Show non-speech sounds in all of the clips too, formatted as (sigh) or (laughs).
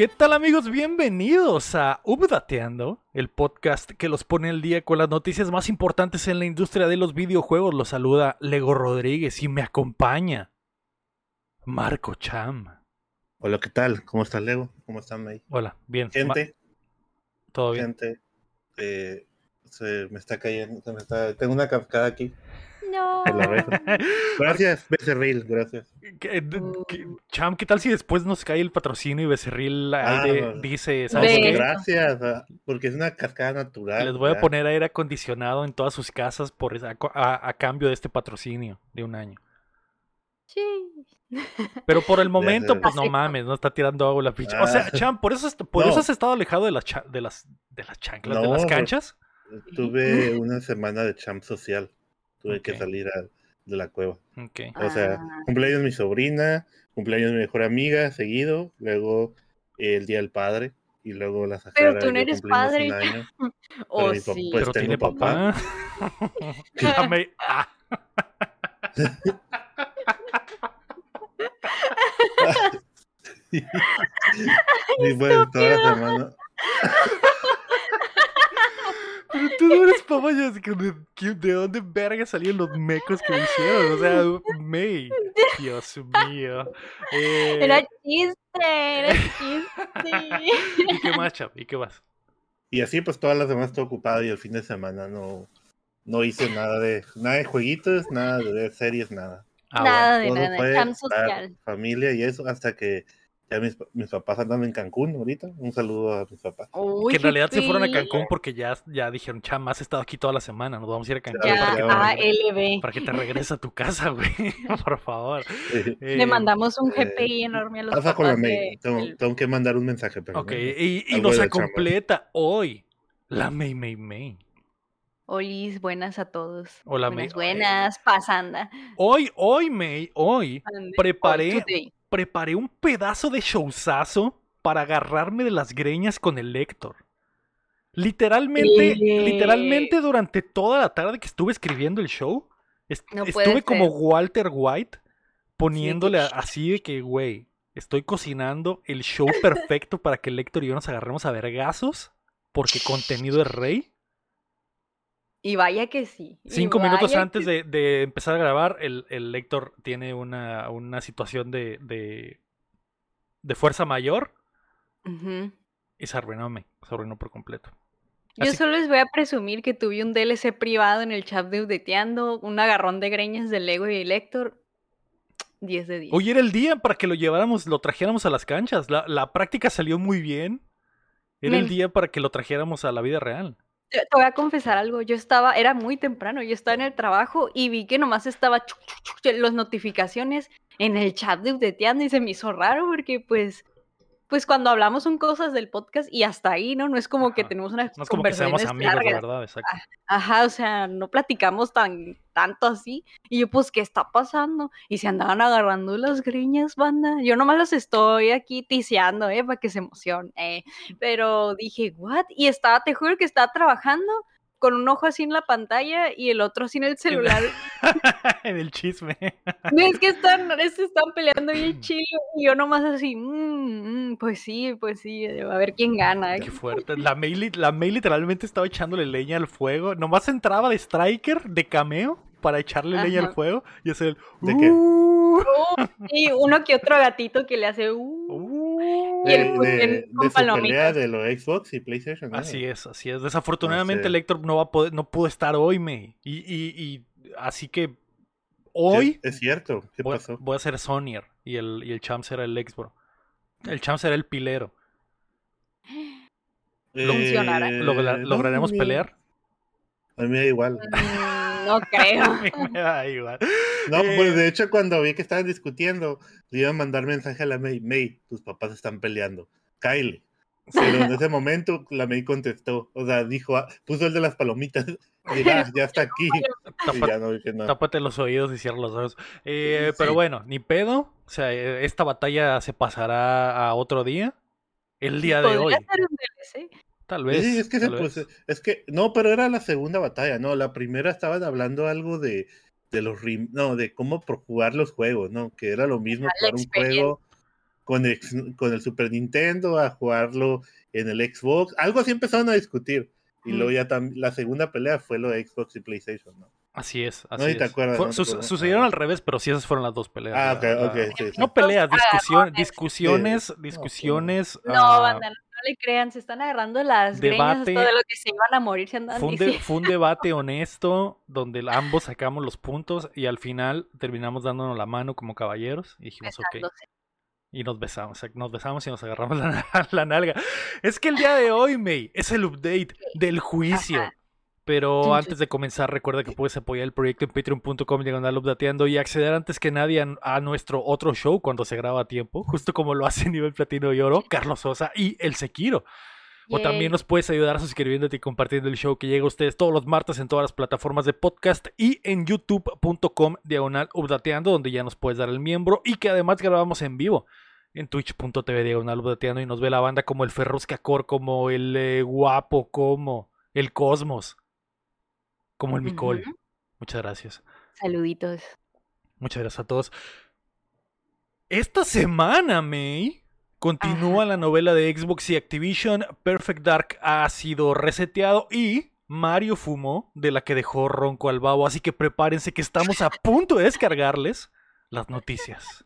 ¿Qué tal amigos? Bienvenidos a Updateando, el podcast que los pone al día con las noticias más importantes en la industria de los videojuegos. Los saluda Lego Rodríguez y me acompaña Marco Cham. Hola, ¿qué tal? ¿Cómo estás, Lego? ¿Cómo están ahí? Hola, bien. Gente. ¿Todo bien? Gente. eh, se me está cayendo. se me está- tengo una cascada aquí. No. (laughs) Gracias, Becerril, gracias. ¿Qué- d- qué- Cham, ¿qué tal si después nos cae el patrocinio y Becerril Ah, de- dice, ¿sabes Ve. qué? Gracias, ah, porque es una cascada natural. Les voy a poner aire acondicionado en todas sus casas por a, a cambio de este patrocinio de un año. Sí. Pero por el momento, pues no mames, no está tirando agua la pinche. O sea, Ah. Cham, por eso, por No. eso has estado alejado de las cha- de las de las chanclas, de las canchas. Tuve una semana de champ social. Tuve que Ok. salir a- de la cueva. Ok. O sea, Ah. cumpleaños de mi sobrina, cumpleaños de mi mejor amiga, seguido, luego eh, el Día del Padre, y luego la Sahara. Pero tú no y eres padre. año. (laughs) Oh, papá, sí. pues, Pero tengo tiene papá. papá. (laughs) (laughs) Dame- ah. Y bueno, toda la semana. Pero tú no eres papá, yo así que de, que- ¿de dónde verga salían los mecos que me hicieron? O sea, May. Dios mío. Eh, Era chiste, era chiste. ¿Y qué más, Cham? ¿Y qué más? Y así pues todas las semanas estuve ocupado y el fin de semana no, no hice nada de nada de jueguitos, nada de series, nada. Ah, Nada de Todo nada, fue social. familia y eso hasta que ya mis, mis papás andan en Cancún ahorita. Un saludo a mis papás. Que en realidad se fueron a Cancún porque ya, ya dijeron, Cham, has estado aquí toda la semana, nos vamos a ir a Cancún Ya, para, que ALB. para que te regreses a tu casa, güey. (laughs) Por favor. Eh, Le Eh, mandamos un eh, GPI enorme a los Pasa con la papás May. de- Tengo, tengo que mandar un mensaje. Pero Ok, y, y nos chamba. completa hoy la May May May. Olis, buenas a todos. Hola, buenas, May. buenas, pasanda. Hoy, hoy, May, hoy Preparé-. Preparé un pedazo de showzazo para agarrarme de las greñas con el Héctor. Literalmente, literalmente durante toda la tarde que estuve escribiendo el show, est- No puede estuve como. Walter White poniéndole así de que, güey, estoy cocinando el show perfecto para que el Héctor y yo nos agarremos a vergazos, porque contenido es rey. Y vaya que sí. Cinco minutos antes que- de, de empezar a grabar, el, el Héctor tiene una, una situación de, de, de fuerza mayor Ujú. y se arruinó, me, se arruinó por completo. Yo solo les voy a presumir que tuve un DLC privado en el chat de Udeteando, un agarrón de greñas del Lego y el Héctor. (tsk) 10 de 10. Hoy era el día para que lo lleváramos, lo trajéramos a las canchas. La, la práctica salió muy bien. Era el día para que lo trajéramos a la vida real. Te voy a confesar algo, yo estaba, era muy temprano, yo estaba en el trabajo y vi que nomás estaba chuc, las notificaciones en el chat de Udeteando y se me hizo raro porque pues, pues cuando hablamos son cosas del podcast y hasta ahí, ¿no? No es como que tenemos unas No es como que seamos amigos, la verdad, exacto. Ajá, o sea, no platicamos tan tanto así. Y yo, pues, ¿qué está pasando? Y se andaban agarrando las greñas, banda. Yo nomás las estoy aquí tiseando, ¿eh? Para que se emocionen. eh. Pero dije, ¿what? Y estaba, te juro que estaba trabajando con un ojo así en la pantalla y el otro así en el celular. (laughs) en el chisme. No, (laughs) es que están, están peleando bien (clears throat) chido. Y yo nomás así, "Mm, mm, pues sí, pues sí, a ver quién gana. Qué fuerte. La May, la May literalmente estaba echándole leña al fuego. Nomás entraba de striker, de cameo, para echarle leña al fuego y hacer el... ¿De qué? "Uh, (laughs) Y uno que otro gatito que le hace, "Uh". Uh". Y el De, Putin de- con de su pelea de los Xbox y PlayStation. Así es, así es. Desafortunadamente el Héctor no va a poder, no pudo estar hoy, May. Y, y, y así que hoy Es, es cierto. ¿Qué voy, pasó? voy a ser Sonier y el, y el Champ será el Exbro. El Champ será el pilero. Eh, ¿Logra- no, ¿Lograremos pelear? A mí me da igual. No creo. (laughs) A mí me da igual. No, Eh, pues de hecho cuando vi que estaban discutiendo, le iba a mandar mensaje a la May, May, tus papás están peleando, Kyle. Pero en ese momento la May contestó, o sea, dijo, ah, puso el de las palomitas, (laughs) y ya, ya está aquí. Y Tapa- ya no dije nada. Tápate los oídos y cierra los ojos. Eh, Sí. Pero bueno, ni pedo. O sea, eh, esta batalla se pasará a otro día. El día de hoy. Ser un DLC. Tal vez. Sí, es que, se vez. es que, no, pero era la segunda batalla, no, la primera estaban hablando algo de, de los, rim- no, de cómo jugar los juegos, ¿no? Que era lo mismo la jugar un juego con el, con el Super Nintendo, a jugarlo en el Xbox. Algo así empezaron a discutir. Y luego Mm. ya la segunda pelea fue lo de Xbox y PlayStation, ¿no? Así es, No, así ni te es. acuerdas, Fue- no te acuerdas. sucedieron Ah. al revés, pero sí esas fueron las dos peleas. Ah, la- ok, la- ok, sí, sí. No peleas, discusión, discusiones, discusiones. No, ah, no, le crean, se están agarrando las greñas Debate. hasta de lo que se iban a morir, se andan fue, un de- fue un debate honesto donde ambos sacamos los puntos y al final terminamos dándonos la mano como caballeros y dijimos, ok. besándose. Y nos besamos, nos besamos y nos agarramos la, (laughs) la nalga. Es que el día de hoy, May, es el update del juicio. Ajá. Pero antes de comenzar, recuerda que puedes apoyar el proyecto en patreon.com diagonal updateando y acceder antes que nadie a, a nuestro otro show cuando se graba a tiempo, justo como lo hace (laughs) Nivel Platino y Oro, Carlos Sosa y El Sequiro. O Yay. también nos puedes ayudar suscribiéndote y compartiendo el show que llega a ustedes todos los martes en todas las plataformas de podcast y en youtube.com diagonal updateando, donde ya nos puedes dar el miembro y que además grabamos en vivo en twitch.tv diagonal updateando y nos ve la banda como el Ferrusca Core, como el eh, Guapo, como el Cosmos, como el Micol. Ujú. Muchas gracias. Saluditos. Muchas gracias a todos. Esta semana, May, continúa la novela de Xbox y Activision. Perfect Dark ha sido reseteado y Mario fumó de la que dejó ronco al babo. Así que prepárense que estamos a punto de descargarles las noticias.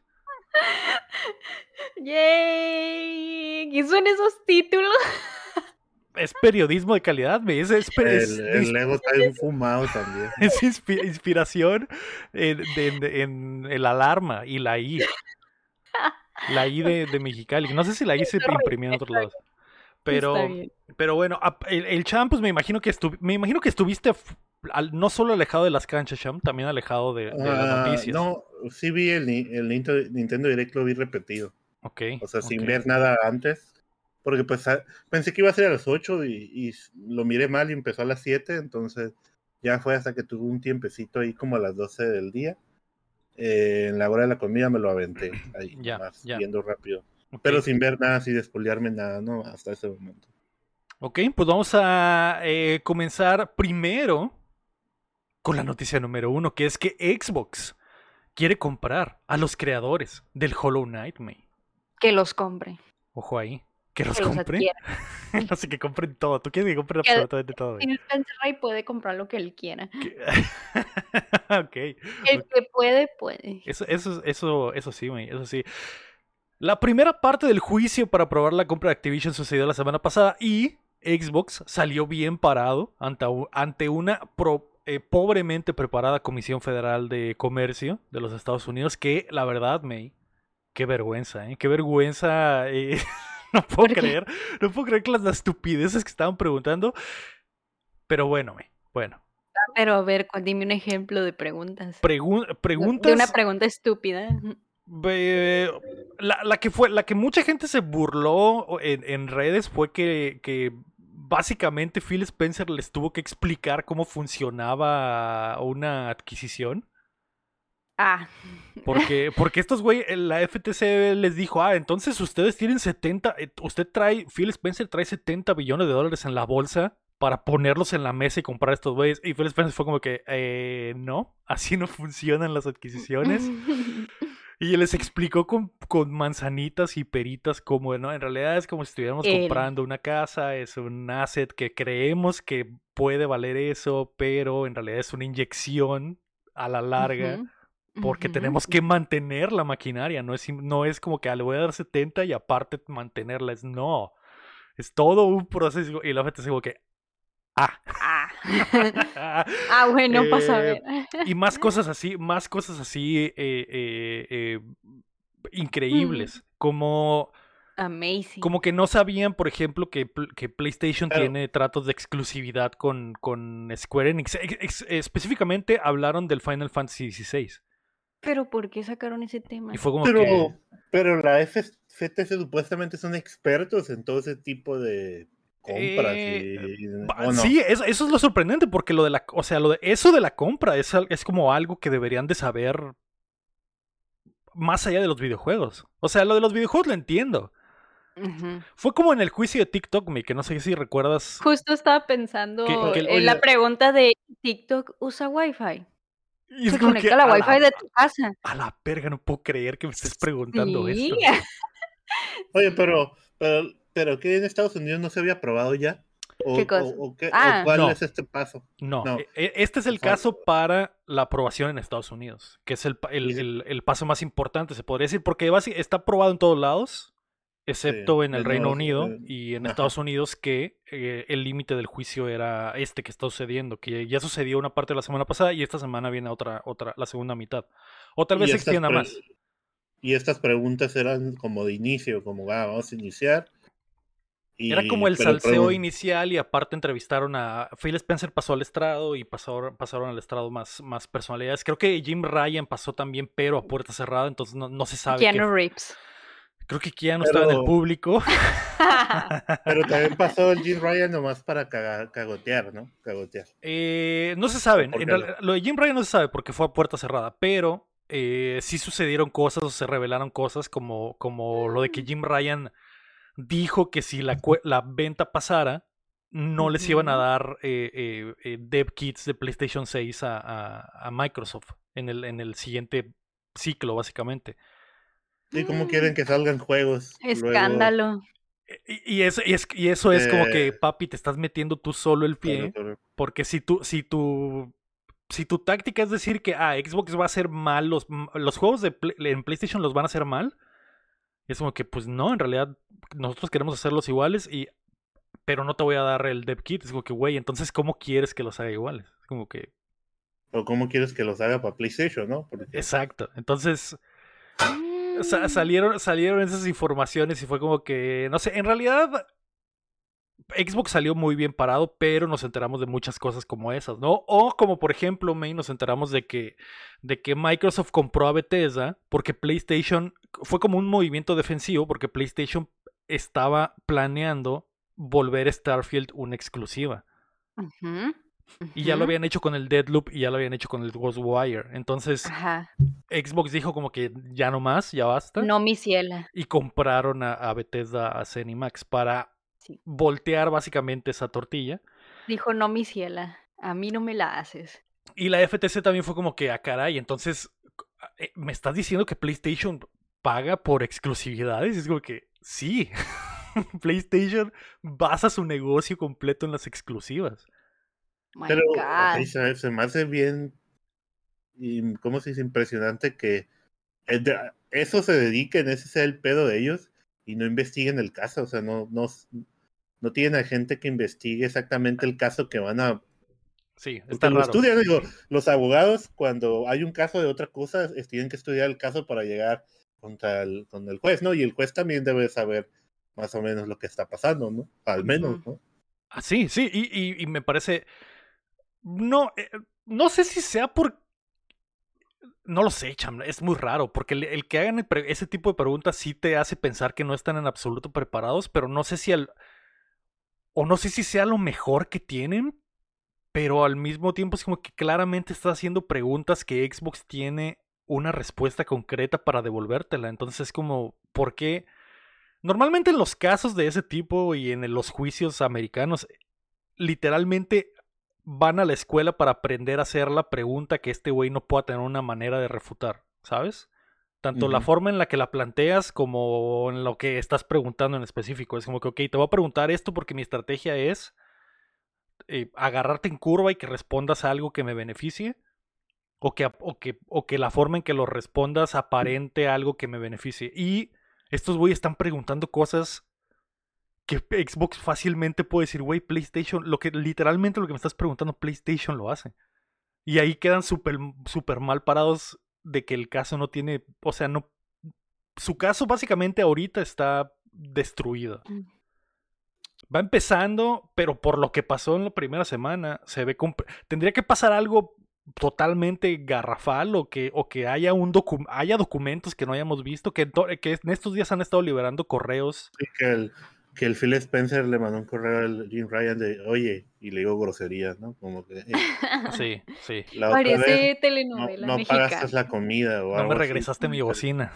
(laughs) ¡Yay! ¿Qué son esos títulos? (laughs) Es periodismo de calidad, May. Es, es- es- El, el Lego está bien fumado también. (laughs) es inspi- inspiración en, el alarma y la I. La I de, de Mexicali. No sé si la I se imprimió en otros lados. Pero, pero bueno, el, el Champ, pues me imagino que estu- me imagino que estuviste al- no solo alejado de las canchas, Champ, también alejado de, de las Ah, noticias. no, sí vi el, el Nintendo, Nintendo Direct, lo vi repetido. Ok. O sea, sin ver nada antes. Porque pues a- pensé que iba a ser a las 8 y, lo miré mal y empezó a las 7. Entonces ya fue hasta que tuve un tiempecito ahí como a las 12 del día. Eh, en la hora de la comida me lo aventé (clears throat) ahí, Ya, más ya. viendo rápido. Pero sin ver nada, sin despolearme nada, ¿no? Hasta ese momento. Ok, pues vamos a eh, comenzar primero con la noticia número uno, que es que Xbox quiere comprar a los creadores del Hollow Knight, May. Que los compre. Ojo ahí. Que los Que los compre. adquiera. (laughs) no sé, que compren todo. Tú quieres que compren Que- absolutamente todo. May? Phil Spencer Ray puede comprar lo que él quiera. Que- (laughs) ok. El que puede, puede. Eso, eso, eso, eso sí, May, eso sí. La primera parte del juicio para aprobar la compra de Activision sucedió la semana pasada y Xbox salió bien parado ante, ante una pro- eh, pobremente preparada Comisión Federal de Comercio de los Estados Unidos que, la verdad, May, qué vergüenza, ¿eh? Qué vergüenza. eh, (laughs) (laughs) no puedo creer, no puedo creer que las estupideces que estaban preguntando. Pero bueno, bueno. Pero a ver, dime un ejemplo de preguntas. Pregun- preguntas... De una pregunta estúpida. La, la que fue, la que mucha gente se burló en, en redes fue que, que básicamente Phil Spencer les tuvo que explicar cómo funcionaba una adquisición. Ah, Porque, porque estos güey, la FTC les dijo, ah, entonces ustedes tienen 70, eh, usted trae, Phil Spencer trae 70 billones de dólares en la bolsa para ponerlos en la mesa y comprar estos güeyes. Y Phil Spencer fue como que, eh, no, así no funcionan las adquisiciones. (laughs) Y les explicó con, con manzanitas y peritas como, ¿no? En realidad es como si estuviéramos comprando una casa, es un asset que creemos que puede valer eso, pero en realidad es una inyección a la larga porque tenemos que mantener la maquinaria, no es, no es como que ah, le voy a dar 70 y aparte mantenerla, es no, es todo un proceso y la gente se como que, ah, Ah. (laughs) ah, bueno, pasa a Eh, ver. y más cosas así, más cosas así eh, eh, eh, increíbles, como, Amazing. como que no sabían, por ejemplo, que, que PlayStation Pero- tiene tratos de exclusividad con, con Square Enix. Ex- ex- específicamente hablaron del Final Fantasy XVI. Pero ¿por qué sacaron ese tema? Y fue como Pero, que... pero la FTC supuestamente son expertos en todo ese tipo de compras. Eh, y, y- Ba- ¿o no? Sí, eso, eso es lo sorprendente, porque lo de la, o sea, lo de eso de la compra es, es como algo que deberían de saber más allá de los videojuegos. O sea, lo de los videojuegos lo entiendo. Fue como en el juicio de TikTok, me que no sé si recuerdas. Justo estaba pensando Que- que- en la pregunta de TikTok usa Wi-Fi. Y Se conecta que a la a Wi-Fi de tu casa. A la verga, no puedo creer que me estés preguntando Sí. esto. (laughs) Oye, pero, pero, pero que en Estados Unidos no se había aprobado ya. ¿O, ¿Qué cosa? o- o qué- o Ah. cuál No. es este paso? No, No. e- e- este es el O sea, caso para la aprobación en Estados Unidos, que es el, el- el- el paso más importante, se podría decir, porque está aprobado en todos lados, excepto en el Reino Unido eh, y en ajá. Estados Unidos, que eh, el límite del juicio era este que está sucediendo, que ya sucedió una parte de la semana pasada y esta semana viene otra, otra, la segunda mitad. O tal vez se extienda más. Y estas preguntas eran como de inicio, como ah, vamos a iniciar. Y, Era como el salseo inicial y aparte entrevistaron a Phil Spencer pasó al estrado y pasaron, pasaron al estrado más, más personalidades. Creo que Jim Ryan pasó también, pero a puerta cerrada, entonces no, no se sabe. qué- Keanu Reeves. Creo que Keanu estaba en el público. (laughs) Pero también (laughs) pasó el Jim Ryan nomás para cagotear, ¿no? Cagotear. Eh, no se sabe. ¿Por en qué real- lo de Jim Ryan no se sabe porque fue a puerta cerrada, pero eh, sí sucedieron cosas o se revelaron cosas como, como lo de que Jim Ryan dijo que si la, venta pasara, no les iban a dar eh, eh, eh, dev kits de PlayStation 6 a, a- a Microsoft en el, en el siguiente ciclo, básicamente. ¿Y cómo quieren que salgan juegos? luego? Escándalo. Y, y eso, y es, y eso es como que, Eh. papi, te estás metiendo tú solo el pie. Porque si tu, si tu, si tu táctica es decir que ah, Xbox va a hacer mal, los, juegos de Play- en PlayStation los van a hacer mal, es como que pues no, en realidad nosotros queremos hacerlos iguales y pero no te voy a dar el dev kit, es como que güey, entonces ¿cómo quieres que los haga iguales? Es como que O cómo quieres que los haga para PlayStation, ¿no? Porque exacto. Entonces Mm. Sa- salieron salieron esas informaciones y fue como que no sé, en realidad Xbox salió muy bien parado, pero nos enteramos de muchas cosas como esas, ¿no? O como por ejemplo, May, nos enteramos de que, de que Microsoft compró a Bethesda porque PlayStation fue como un movimiento defensivo porque PlayStation estaba planeando volver Starfield una exclusiva. Y ya lo habían hecho con el Deadloop y ya lo habían hecho con el Ghostwire. Entonces Ajá. Xbox dijo como que ya no más, ya basta. No, mi ciela. Y compraron a, a Bethesda, a Zenimax para Sí. voltear básicamente esa tortilla. Dijo, no, mi ciela. A mí no me la haces. Y la FTC también fue como que, a caray, entonces, eh, ¿me estás diciendo que PlayStation paga por exclusividades? Es como que, sí, (laughs) PlayStation basa su negocio completo en las exclusivas. My Pero God. se, se me hace bien, y, ¿cómo se dice? Impresionante que eh, eso se dediquen, ese sea el pedo de ellos, y no investiguen el caso, o sea, no, no, no tienen a gente que investigue exactamente el caso que van a... Sí, está lo raro. estudian, digo, los abogados cuando hay un caso de otra cosa, tienen que estudiar el caso para llegar contra el, con el juez, ¿no? Y el juez también debe saber más o menos lo que está pasando, ¿no? Al menos. ¿no? Ah, sí, sí, y, y- y me parece. No, eh, no sé si sea por. No lo sé, cham, es muy raro, porque el, que hagan ese tipo de preguntas sí te hace pensar que no están en absoluto preparados, pero no sé si al. O no sé si sea lo mejor que tienen, pero al mismo tiempo es como que claramente está haciendo preguntas que Xbox tiene una respuesta concreta para devolvértela. Entonces es como, ¿por qué? Normalmente en los casos de ese tipo y en los juicios americanos, literalmente van a la escuela para aprender a hacer la pregunta que este güey no pueda tener una manera de refutar, ¿sabes? Tanto la forma en la que la planteas como en lo que estás preguntando en específico. Es como que, ok, te voy a preguntar esto porque mi estrategia es eh, agarrarte en curva y que respondas a algo que me beneficie. O que, o, que, o que la forma en que lo respondas aparente algo que me beneficie. Y estos güeyes están preguntando cosas que Xbox fácilmente puede decir, güey, PlayStation, lo que literalmente lo que me estás preguntando, PlayStation lo hace. Y ahí quedan súper super mal parados de que el caso no tiene, o sea, no, su caso básicamente ahorita está destruido. Mm. Va empezando, pero por lo que pasó en la primera semana, se ve tendría que pasar algo totalmente garrafal o que, o que haya un docu- haya documentos que no hayamos visto, que, to- que en estos días han estado liberando correos Sí, que el, que el Phil Spencer le mandó un correo al Jim Ryan de, oye, y le digo grosería, ¿no? Como que, "Eh, Sí, sí. la otra Parece vez no, telenovela no mexicana. pagaste la comida o No algo me así". regresaste mi bocina.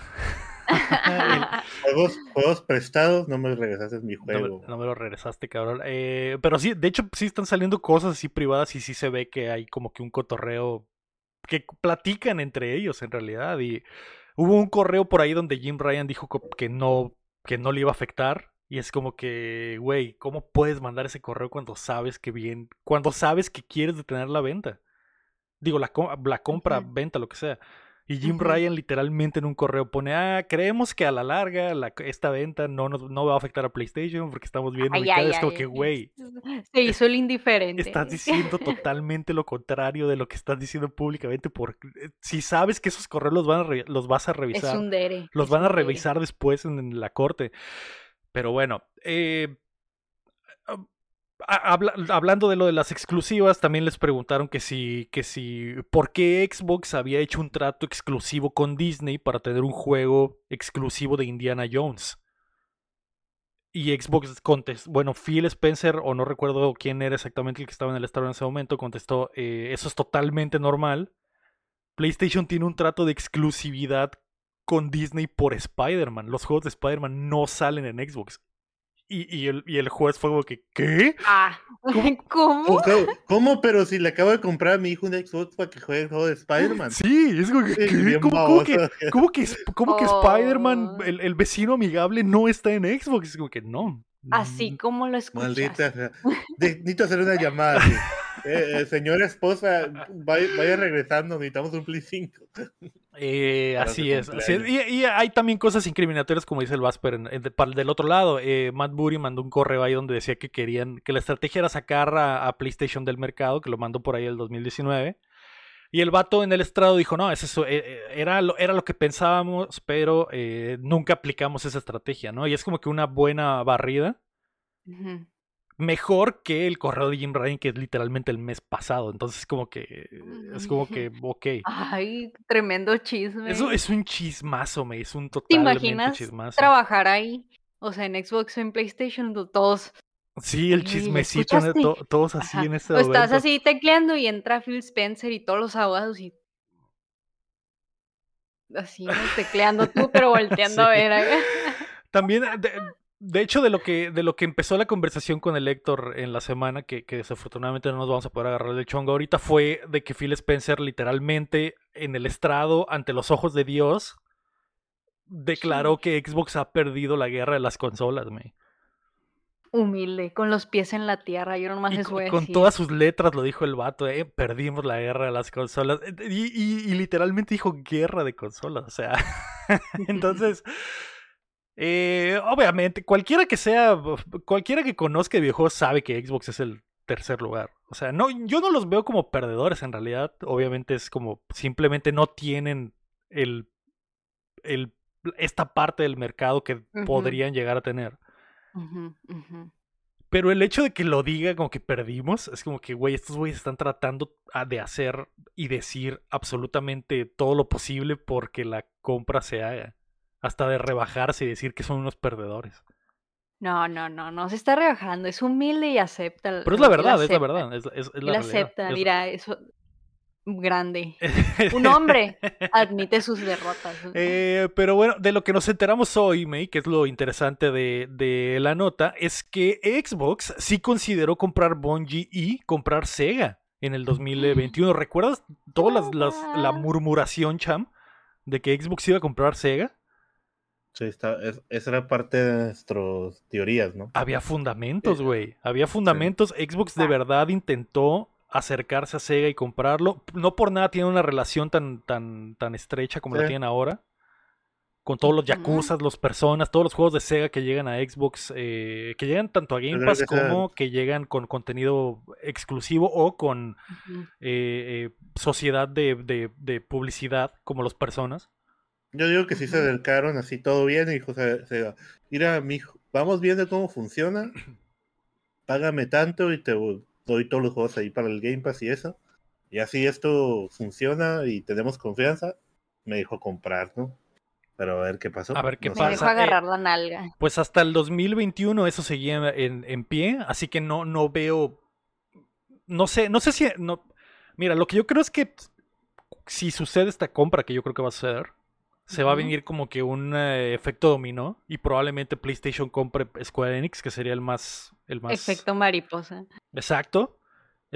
(laughs) Juegos, juegos prestados, no me regresaste mi No me, juego. no me lo regresaste, cabrón. Eh, pero sí, de hecho, sí están saliendo cosas así privadas y sí se ve que hay como que un cotorreo que platican entre ellos en realidad. Y hubo un correo por ahí donde Jim Ryan dijo que no, que no le iba a afectar. Y es como que, güey, ¿cómo puedes mandar ese correo cuando sabes que bien, cuando sabes que quieres detener la venta? Digo, la, la compra, venta, lo que sea. Y Jim. Ryan literalmente en un correo pone, ah, creemos que a la larga la- esta venta no, nos, no va a afectar a PlayStation porque estamos viendo Ay, ahorita". ay, Es como ay, que, güey, Se hizo el indiferente. estás diciendo totalmente lo contrario de lo que estás diciendo públicamente. Porque si sabes que esos correos los, van a re- los vas a Es revisar, un dere. los es van a un dere. revisar después en, en la corte. Pero bueno, eh, a- habla- hablando de lo de las exclusivas, también les preguntaron que si, que si, ¿por qué Xbox había hecho un trato exclusivo con Disney para tener un juego exclusivo de Indiana Jones? Y Xbox contestó, bueno, Phil Spencer, o no recuerdo quién era exactamente el que estaba en el estado en ese momento, contestó, eh, eso es totalmente normal. PlayStation tiene un trato de exclusividad con Disney por Spider-Man. Los juegos de Spider-Man no salen en Xbox. Y, y el, y el juez fue como que, ¿qué? Ah, ¿cómo? (laughs) ¿Cómo, cómo? Pero si le acabo de comprar a mi hijo un Xbox para que juegue el juego de Spider-Man. Sí, es como que, ¿qué? ¿Cómo, cómo que, cómo que, cómo que Spider-Man, Oh. el, el vecino amigable, no está en Xbox? Es como que no. Así como lo escuchas. Maldita. necesito hacer una llamada. (laughs) Eh, eh, señora esposa, vaya, vaya regresando, necesitamos un Play 5. Eh, así es. así es. Y, y hay también cosas incriminatorias, como dice el Vasper, en- en- del otro lado. Eh, Matt Booty mandó un correo ahí donde decía que querían, que la estrategia era sacar a, a PlayStation del mercado, que lo mandó por ahí el 2019. Y el vato en el estrado dijo, no, es eso, eh, era, lo, era lo que pensábamos, pero eh, nunca aplicamos esa estrategia, ¿no? Y es como que una buena barrida. Ujú. Mejor que el correo de Jim Ryan, que es literalmente el mes pasado. Entonces, como que, es como que, ok. Ay, tremendo chisme. Eso es un chismazo, me es un ¿Te totalmente imaginas chismazo. trabajar ahí? O sea, en Xbox o en PlayStation, to- todos. Sí, el Oye, ¿ya chismecito. To- todos así Ajá. en este O estás así tecleando y entra Phil Spencer y todos los abogados y. Así, ¿no? (laughs) tecleando tú, pero volteando a ver. ¿eh? También, (laughs) de, de hecho, de lo que de lo que empezó la conversación con el Héctor en la semana, que, que desafortunadamente no nos vamos a poder agarrar el chongo ahorita, fue de que Phil Spencer literalmente en el estrado, ante los ojos de Dios, declaró Sí. que Xbox ha perdido la guerra de las consolas, me. Humilde, con los pies en la tierra. Yo nomás Y les con, voy a con decir. todas sus letras lo dijo el vato, eh, perdimos la guerra de las consolas. Eh, Y, y- y literalmente dijo guerra de consolas. O sea, (laughs) (laughs) entonces, eh, obviamente, cualquiera que sea, cualquiera que conozca de videojuegos sabe que Xbox es el tercer lugar. O sea, no, yo no los veo como perdedores en realidad. Obviamente es como simplemente no tienen el, el esta parte del mercado que podrían llegar a tener. Pero el hecho de que lo diga como que perdimos, es como que, güey, estos güeyes están tratando de hacer y decir absolutamente todo lo posible porque la compra se haga. Hasta de rebajarse y decir que son unos perdedores. No, no, no, no se está rebajando. Es humilde y acepta. Pero es la verdad, es la verdad. Es, es- es la realidad. acepta, Es- mira, eso. Grande. (laughs) Un hombre admite sus derrotas. Eh, pero bueno, de lo que nos enteramos hoy, May, que es lo interesante de, de la nota, es que Xbox sí consideró comprar Bungie y comprar Sega en el 2021. ¿Recuerdas toda las, las- la murmuración, Cham, de que Xbox iba a comprar Sega? Sí, está, es- esa era parte de nuestras teorías, ¿no? Había fundamentos, güey. Había fundamentos. Xbox de verdad intentó acercarse a Sega y comprarlo. No por nada tiene una relación tan, tan, tan estrecha como la Sí. tienen ahora. Con todos los. Yakuza, los personas, todos los juegos de Sega que llegan a Xbox, eh, que llegan tanto a Game Pass que como que llegan con contenido exclusivo o con eh, eh, sociedad de, de- de publicidad como los personas. Yo digo que sí se acercaron así todo bien y dijo, se, se- mira, mijo, vamos viendo cómo funciona, págame tanto y te doy todos los juegos ahí para el Game Pass y eso. Y así esto funciona y tenemos confianza, me dijo comprar, ¿no? Pero a ver qué pasó. A ver qué No Me pasa. dejó eh, agarrar la nalga. Pues hasta el 2021 eso seguía en, en pie, así que no, no veo, no sé, no sé si, no, mira, lo que yo creo es que si sucede esta compra, que yo creo que va a suceder, se va a venir como que un eh, efecto dominó y probablemente PlayStation compre Square Enix, que sería el más, el más Efecto mariposa. exacto.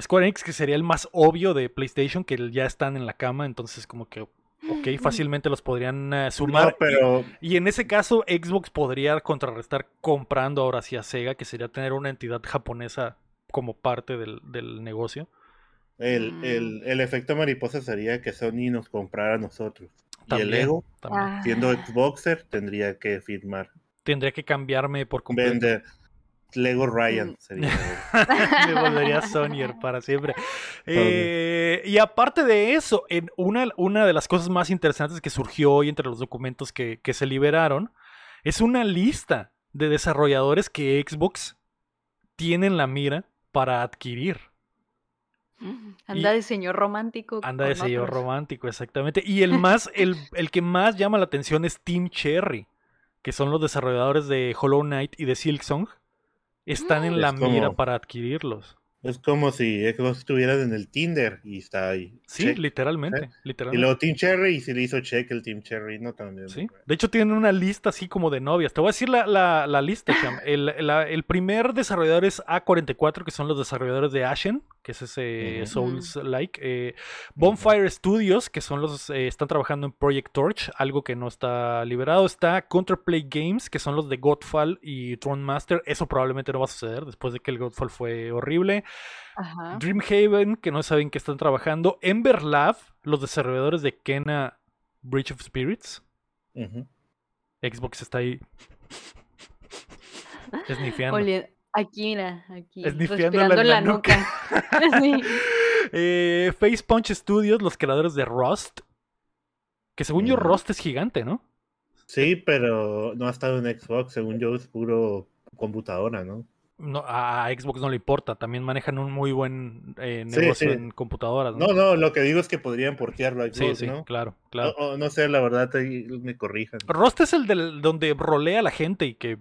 Square Enix, que sería el más obvio de PlayStation, que ya están en la cama, entonces como que Ok, (laughs) fácilmente los podrían eh, sumar. No, y- pero Y en ese caso, Xbox podría contrarrestar comprando ahora sí a Sega, que sería tener una entidad japonesa como parte del, del negocio. el, Mm. el, el efecto mariposa sería que Sony nos comprara a nosotros. Y el Ego, también. Ah. siendo Xboxer, tendría que firmar. Tendría que cambiarme por completo. Vender Lego Ryan Mm. sería. (laughs) Me volvería Sonyer para siempre. Eh, y aparte de eso, en una, una de las cosas más interesantes que surgió hoy entre los documentos que, que se liberaron es una lista de desarrolladores que Xbox tiene en la mira para adquirir. Anda de señor romántico. Anda de otros. romántico, exactamente. Y el más, el, el que más llama la atención es Team Cherry, que son los desarrolladores de Hollow Knight y de Silksong. Están en la como- mira para adquirirlos. Es como si Xbox estuviera en el Tinder y está ahí. Sí, check. literalmente. Y literalmente. luego Team Cherry y si le hizo check el Team Cherry, no también. Sí. De hecho, tienen una lista así como de novias. Te voy a decir la, la- la lista, Cham. El, la- el primer desarrollador es A44, que son los desarrolladores de Ashen, que es ese. Souls-like. Eh, Bonfire Studios, que son los eh, están trabajando en Project Torch, algo que no está liberado. Está Counterplay Games, que son los de Godfall y Throne Master. Eso probablemente no va a suceder después de que el Godfall fue horrible. Ajá. Dreamhaven, que no saben qué están trabajando. Ember Lab, los desarrolladores de Kena Breach of Spirits. Xbox está ahí. (laughs) Esnifiando. Oli- aquí, mira, aquí. Esnifiándola respirando en la nuca. (laughs) sí. Eh, Face Punch Studios, los creadores de Rust. Que según yo. Rust es gigante, ¿no? Sí, pero no ha estado en Xbox. Según yo, es puro computadora, ¿no? No, a Xbox no le importa. También manejan un muy buen eh, Sí, negocio sí. en computadoras. ¿no? No, no, lo que digo es que podrían portearlo a sí, Xbox, sí, ¿no? claro, claro. O- o no sé, la verdad, ahí me corrijan. Rust es el del, donde rolea a la gente y que.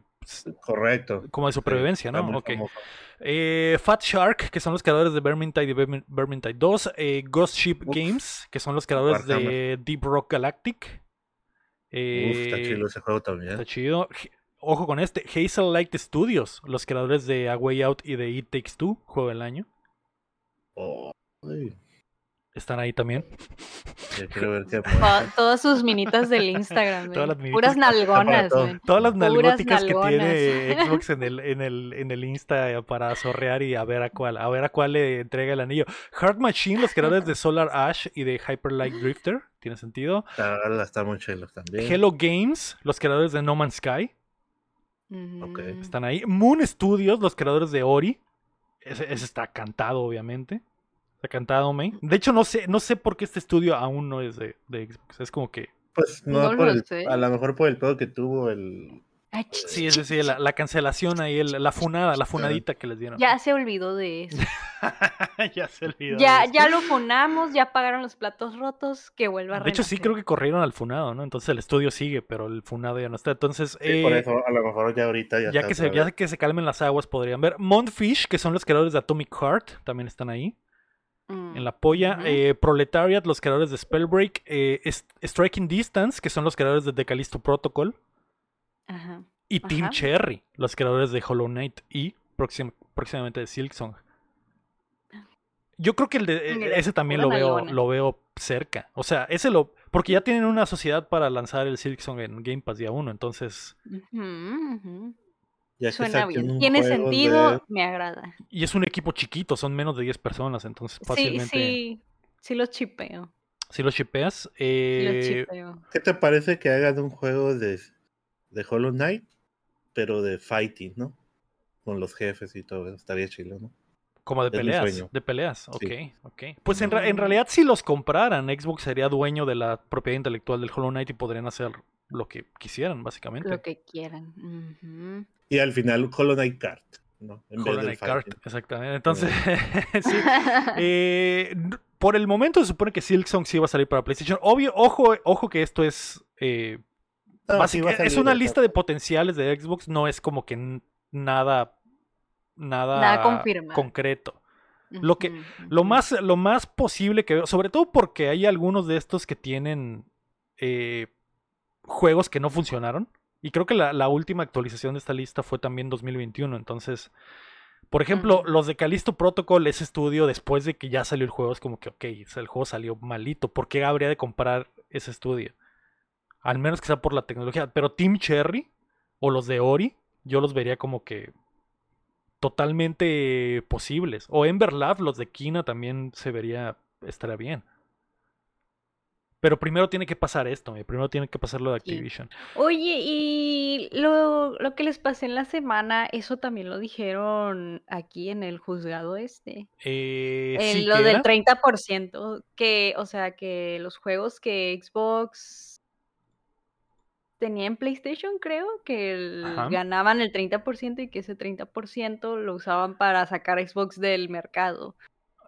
Correcto. Como de supervivencia, ¿no? está muy Ok. famoso. Eh, Fat Shark, que son los creadores de Vermintide y Vermin- Vermintide 2. eh, Ghost Ship Uf. Games, que son los creadores de. Deep Rock Galactic. Uf, está Eh, chido ese juego también. Está chido. Ojo con este. Hazel Light Studios, los creadores de A Way Out y de It Takes Two, juego del año. Oh, ay, Están ahí también. quiero ver qué (laughs) todas sus minitas del (laughs) Instagram, Todas güey. las minitas Puras nalgonas, todo. Todas las nalgóticas que tiene. Xbox (laughs) en el, en el, en el Insta para zorrear y a ver a cuál, a ver a cuál le entrega el anillo. Heart Machine, los creadores de Solar Ash y de Hyper Light Drifter, tiene sentido. Está, está muy también. Hello Games, los creadores de No Man's Sky. Mm. están ahí. Moon Studios, los creadores de Ori. Ese, ese está cantado, obviamente. Está cantado, May. De hecho, no sé, no sé por qué este estudio aún no es de, de Xbox. Es como que. Pues no, No por lo el- sé. a lo mejor por el pedo que tuvo el. Ay, Sí, es decir, la, la cancelación ahí, el- la funada, la funadita que les dieron. Ya se olvidó de eso. (laughs) ya se olvidó. Ya, de eso. ya lo funamos, ya pagaron los platos rotos, que vuelva a De hecho, sí creo que corrieron al funado, ¿no? Entonces el estudio sigue, pero el funado ya no está. Entonces, Sí, por eh, eso a lo mejor ya ahorita ya, ya, está que se, ya que se calmen las aguas, podrían ver. Montfish, que son los creadores de Atomic Heart, también están ahí. Mm. En la polla. Eh, Proletariat, los creadores de Spellbreak. eh, Striking Distance, que son los creadores de The Callisto Protocol. Ajá. Y Team. Cherry, los creadores de Hollow Knight. Y próxim- próximamente de Silksong. Yo creo que el de, Mira, ese también lo veo, lo veo cerca. O sea, ese lo. Porque ya tienen una sociedad para lanzar el Silksong en Game Pass día 1. Entonces. Ya Suena bien. Tiene sentido, de- me agrada. Y es un equipo chiquito, son menos de 10 personas. Entonces Sí, fácilmente. sí, sí los chipeo. Si los shipeas. Sí los eh, chipeo. ¿Qué te parece que hagan un juego de, de Hollow Knight, pero de fighting, ¿no? Con los jefes y todo, eso, estaría chido, ¿no? Como de Es peleas. De peleas, ok, Sí. ok. Pues en, ra- en Mm. realidad, si los compraran, Xbox sería dueño de la propiedad intelectual del Hollow Knight y podrían hacer lo que quisieran, básicamente. Lo que quieran. Ujú. Y al final Hollow Knight Kart, ¿no? En Hollow Knight exactamente. Entonces, (laughs) sí. Eh, por el momento se supone que Silksong sí va a salir para PlayStation. Obvio, ojo, ojo que esto es. eh, No, básica- sí va a es una de lista de potenciales de Xbox, no es como que nada. Nada, Nada confirmado. concreto. Lo que- Lo más, lo más posible que veo, sobre todo porque hay algunos de estos que tienen eh, juegos que no funcionaron. Y creo que la, la última actualización de esta lista fue también 2021. Entonces, Por ejemplo, Ujú. los de Callisto Protocol, ese estudio, después de que ya salió el juego, es como que, ok, el juego salió malito. ¿Por qué habría de comprar ese estudio? Al menos que sea por la tecnología. Pero Team Cherry o los de Ori, yo los vería como que totalmente posibles. O Ember Lab, los de Kina también se vería, estaría bien. Pero primero tiene que pasar esto, primero tiene que pasar lo de Sí. Activision. Oye, y lo, lo que les pasé en la semana, eso también lo dijeron aquí en el juzgado este. Eh, En sí lo del era. 30%, que, o sea, que los juegos que Xbox tenía en PlayStation, creo, que el- ganaban el 30% y que ese 30% lo usaban para sacar Xbox del mercado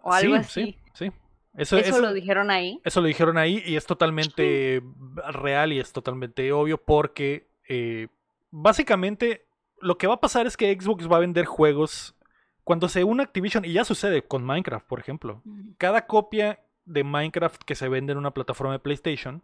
o algo sí, así. sí, sí. Eso, Eso eso- lo dijeron ahí. Eso lo dijeron ahí y es totalmente real y es totalmente obvio porque eh, básicamente lo que va a pasar es que Xbox va a vender juegos cuando se une Activision y ya sucede con Minecraft, por ejemplo. Cada copia de Minecraft que se vende en una plataforma de PlayStation,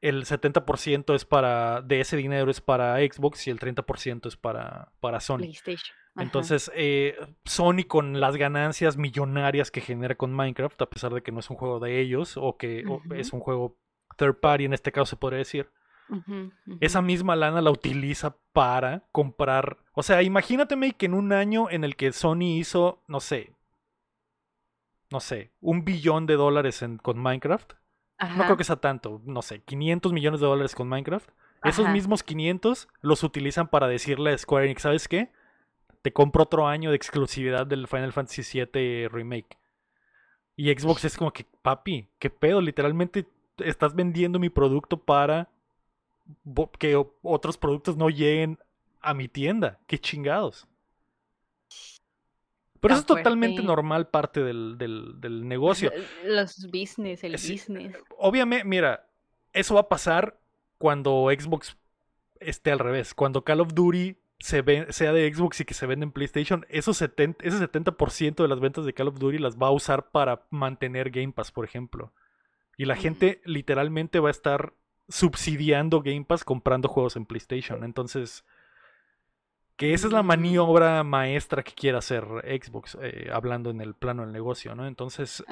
el 70% es para de ese dinero es para Xbox y el 30% es para, para Sony. PlayStation. Ajá. Entonces, eh, Sony con las ganancias millonarias que genera con Minecraft, a pesar de que no es un juego de ellos, o que es un juego third party en este caso se podría decir, esa misma lana la utiliza para comprar. O sea, imagínate May, que en un año en el que Sony hizo, no sé, no sé, un billón de dólares en- con Minecraft. No creo que sea tanto, no sé, 500 millones de dólares con Minecraft. Esos mismos 500 los utilizan para decirle a Square Enix, ¿sabes qué? Te compro otro año de exclusividad del Final Fantasy VII Remake. Y Xbox es como que, papi, ¿qué pedo? Literalmente estás vendiendo mi producto para que otros productos no lleguen a mi tienda. ¡Qué chingados! Pero eso es Está totalmente fuerte. normal parte del, del- del negocio. (laughs) Los business, el Sí, business. Obviamente, mira, eso va a pasar cuando Xbox esté al revés. Cuando Call of Duty se ve- sea de Xbox y que se vende en PlayStation, esos 70, ese 70% de las ventas de Call of Duty las va a usar para mantener Game Pass, por ejemplo. Y la gente literalmente va a estar subsidiando Game Pass comprando juegos en PlayStation. Entonces, que esa es la maniobra maestra que quiere hacer Xbox, eh, hablando en el plano del negocio, ¿no? Entonces.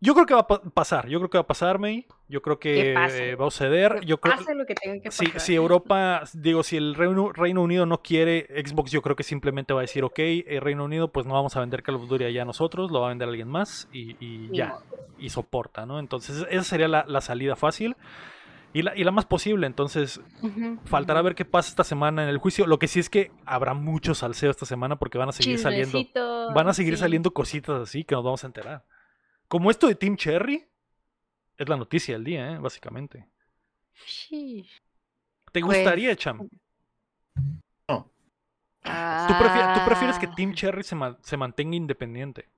Yo creo que va a pa- pasar, yo creo que va a pasar, May. Yo creo que eh, va a suceder. Yo creo, lo que tenga que pasar. si Europa, digo, si el Reino, Reino Unido no quiere, Xbox yo creo que simplemente va a decir, ok, eh, Reino Unido, pues no vamos a vender Call of Duty allá nosotros, lo va a vender alguien más y, ya, y soporta, ¿no? Entonces esa sería la, la salida fácil y la, y la más posible. Entonces faltará ver qué pasa esta semana en el juicio. Lo que sí es que habrá mucho salseo esta semana porque van a seguir saliendo. Van a seguir sí. saliendo cositas así que nos vamos a enterar. Como esto de Team Cherry, es la noticia del día, ¿eh? básicamente. Sí. ¿Te Pues, gustaría, Cham? No. ¿Tú, prefi- tú prefieres que Ah, Team Cherry se, ma- se mantenga independiente?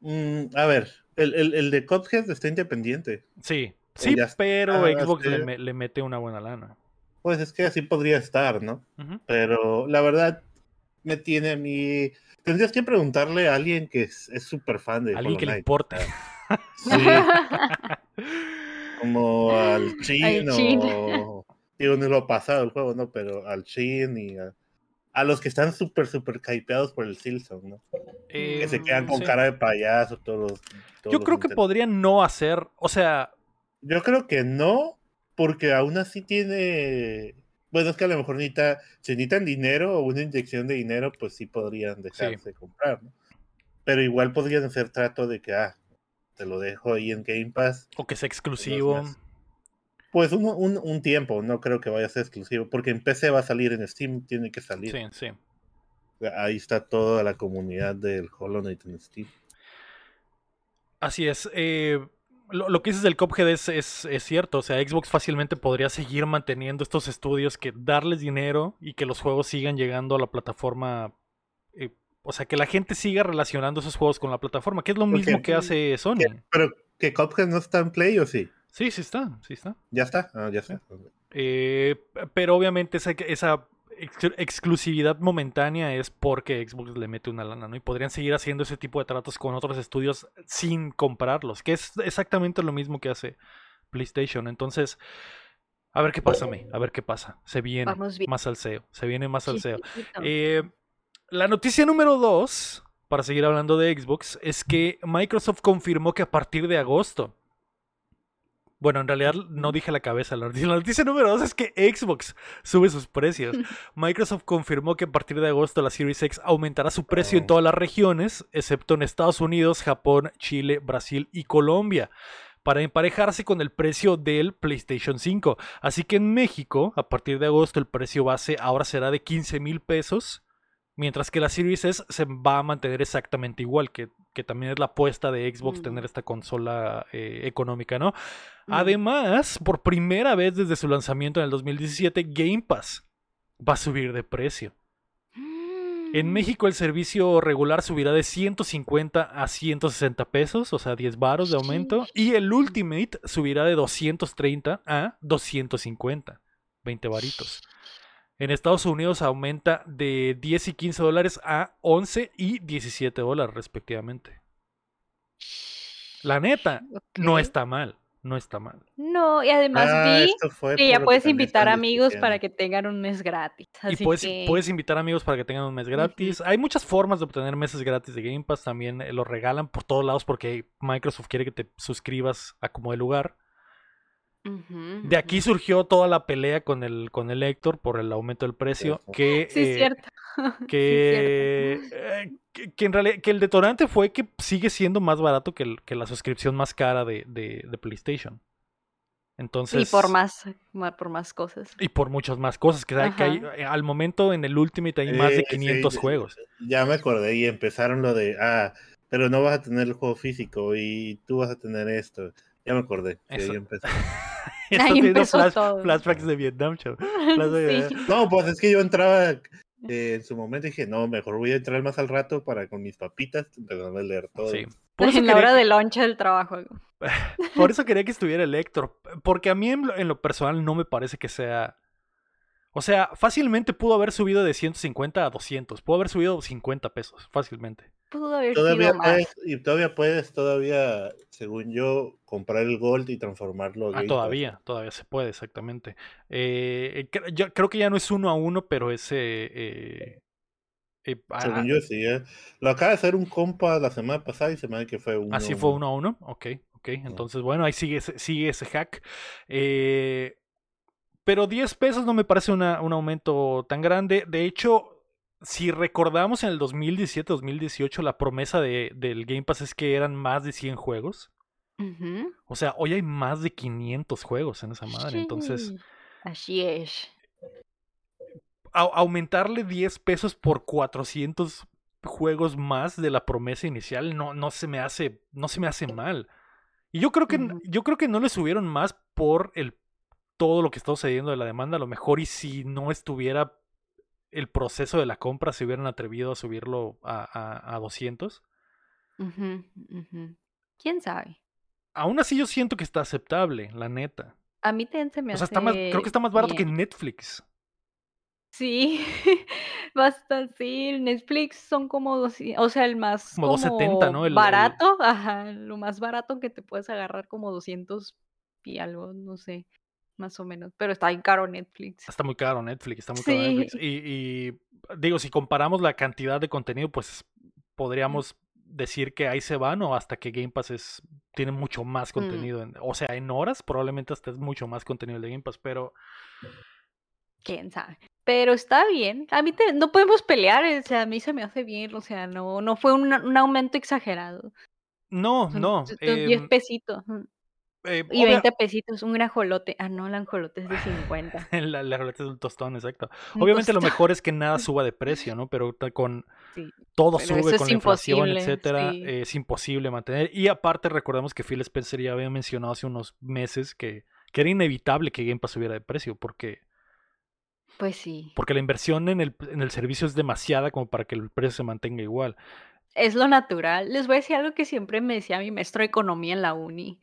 Mm, a ver, el, el, el de Cuphead está independiente. Sí, sí, ya está, pero Xbox le, sí. me- le mete una buena lana. Pues es que así podría estar, ¿no? Pero la verdad me tiene a mí. Tendrías que preguntarle a alguien que es súper fan de Alguien que le Knight. importe. Sí, (laughs) como al Chin Chin. o. (laughs) Digo, no lo ha pasado el juego, ¿no? Pero al Chin y a, a los que están súper, súper hypeados por el Silson, ¿no? Que se quedan con sí. cara de payaso todos. los- todos Yo los creo que podrían no hacer, o sea, Yo creo que no, porque aún así tiene. Bueno, es que a lo mejor necesita, si necesitan dinero o una inyección de dinero, pues sí podrían dejarse comprar, ¿no? Pero igual podrían hacer trato de que, ah, te lo dejo ahí en Game Pass. o que sea exclusivo. Pues un, un, un tiempo, no creo que vaya a ser exclusivo, porque en PC va a salir, en Steam tiene que salir. Sí, sí. Ahí está toda la comunidad del Hollow Knight en Steam. Así es. eh, lo, lo que dices del Cuphead es, es, es cierto. O sea, Xbox fácilmente podría seguir manteniendo estos estudios que darles dinero y que los juegos sigan llegando a la plataforma. eh, o sea, que la gente siga relacionando esos juegos con la plataforma, que es lo Porque- mismo que hace Sony. Pero que Cuphead no está en Play o sí? Sí, sí está, sí está. Ya está, ah, ya está. Eh, pero obviamente esa, esa ex- exclusividad momentánea es porque Xbox le mete una lana, ¿no? Y podrían seguir haciendo ese tipo de tratos con otros estudios sin comprarlos, que es exactamente lo mismo que hace PlayStation. Entonces, A ver qué pasa, May. A ver qué pasa. Se viene más salseo. Se viene más salseo. Chiquitito. Eh, la noticia número dos, para seguir hablando de Xbox, es que Microsoft confirmó que a partir de agosto. Bueno, en realidad no dije la cabeza. La noticia, la noticia número dos es que Xbox sube sus precios. (laughs) Microsoft confirmó que a partir de agosto la Series X aumentará su precio en Oh. todas las regiones, excepto en Estados Unidos, Japón, Chile, Brasil y Colombia, para emparejarse con el precio del PlayStation 5. Así que en México, a partir de agosto, el precio base ahora será de 15 mil pesos, mientras que la Series S se va a mantener exactamente igual, que, que también es la apuesta de Xbox Mm. tener esta consola eh, económica, ¿no? Mm. Además, por primera vez desde su lanzamiento en el 2017, Game Pass va a subir de precio. En Mm. México el servicio regular subirá de 150 a 160 pesos, o sea, 10 varos de aumento. Y el Ultimate subirá de 230 a 250, 20 varitos. En Estados Unidos aumenta de 10 y 15 dólares a 11 y 17 dólares respectivamente. La neta, no está mal, no está mal. No, y además Ah, vi que ya puedes también invitar amigos para que tengan un mes gratis. Y que... puedes invitar amigos para que tengan un mes gratis. Hay muchas formas de obtener meses gratis de Game Pass. También eh, lo regalan por todos lados porque Microsoft quiere que te suscribas a como de lugar. De aquí surgió toda la pelea con el, con el Héctor por el aumento del precio. Que, Sí, es eh, (laughs) cierto. que, eh, que, que en realidad que el detonante fue que sigue siendo más barato que, el- que la suscripción más cara de, de- de PlayStation. Entonces, Y por más, por más cosas. y por muchas más cosas. Que, que hay- al momento en el Ultimate hay más de Eh, sí, 500 ya- juegos. Ya me acordé y empezaron lo de, ah, pero no vas a tener el juego físico y tú vas a tener esto. Ya me acordé. que ahí Eso. empezó. (laughs) Está Ahí teniendo empezó flash- todo. flashbacks de Vietnam. (laughs) Flashbacks Sí. No, pues es que yo entraba eh, en su momento y dije, no, mejor voy a entrar más al rato para con mis papitas empezar a leer todo. Sí. Por eso, En (laughs) la quería, hora de lonche del trabajo. (laughs) por eso quería que estuviera el Héctor. Porque a mí en lo, en lo personal no me parece que sea... O sea, fácilmente pudo haber subido de 150 a 200. Pudo haber subido 50 pesos, fácilmente. Pudo haber Todavía sido más. puedes, y todavía puedes, todavía, según yo, comprar el Gold y transformarlo. a Ah, Game Pass. todavía, todavía se puede, exactamente. Eh, cre- yo creo que ya no es uno a uno, pero es... eh, eh, eh, ah, Según yo, sí. eh. Lo acaba de hacer un compa la semana pasada y se me hace que fue uno. Así fue uno a uno. Ok, ok. Entonces, bueno, ahí sigue, ese- sigue ese hack. Eh, pero 10 pesos no me parece una- un aumento tan grande. De hecho, si recordamos en el 2017-2018, la promesa de, del Game Pass es que eran más de 100 juegos. O sea, hoy hay más de 500 juegos en esa madre. Entonces, Sí. Así es. au- aumentarle 10 pesos por 400 juegos más de la promesa inicial no, no se me hace no se me hace mal. Y yo creo que yo creo que no le subieron más por el todo lo que está sucediendo de la demanda, a lo mejor y si no estuviera el proceso de la compra se hubieran atrevido a subirlo a, a, a 200. Ujú, ujú. ¿Quién sabe? Aún así yo siento que está aceptable, la neta. A mí también se me O sea, hace está más, creo que está más barato que. Netflix. Sí, (laughs) basta, sí, Netflix son como, 200 o sea, el más Como 270, como ¿no? El- el- barato, ajá, lo más barato que te puedes agarrar como 200 y algo, no sé, más o menos, pero está bien caro Netflix. Está muy caro Netflix, está muy caro Sí. Netflix. Y, y, digo, si comparamos la cantidad de contenido, pues podríamos decir que ahí se van o hasta que Game Pass es, tiene mucho más contenido. en- o sea, en horas probablemente hasta es mucho más contenido el de Game Pass, pero quién sabe. Pero está bien. A mí te- no podemos pelear, o sea, a mí se me hace bien, o sea, no, no fue un, un aumento exagerado. no, no. son 10 em, pesitos eh, y obvia- 20 pesitos, un ajolote. Ah, no, el ajolote es de 50. (laughs) la, la realidad es un tostón, exacto. Un Obviamente lo mejor es que nada (laughs) suba de precio, ¿no? Pero con sí. todo Pero sube con la inflación, etcétera, sí. eh, es imposible mantener. Y aparte recordemos que Phil Spencer ya había mencionado hace unos meses que, que era inevitable que Game Pass subiera de precio porque Pues sí. Porque la inversión en el, en el servicio es demasiada como para que el precio se mantenga igual. Es lo natural. Les voy a decir algo que siempre me decía mi maestro de economía en la uni.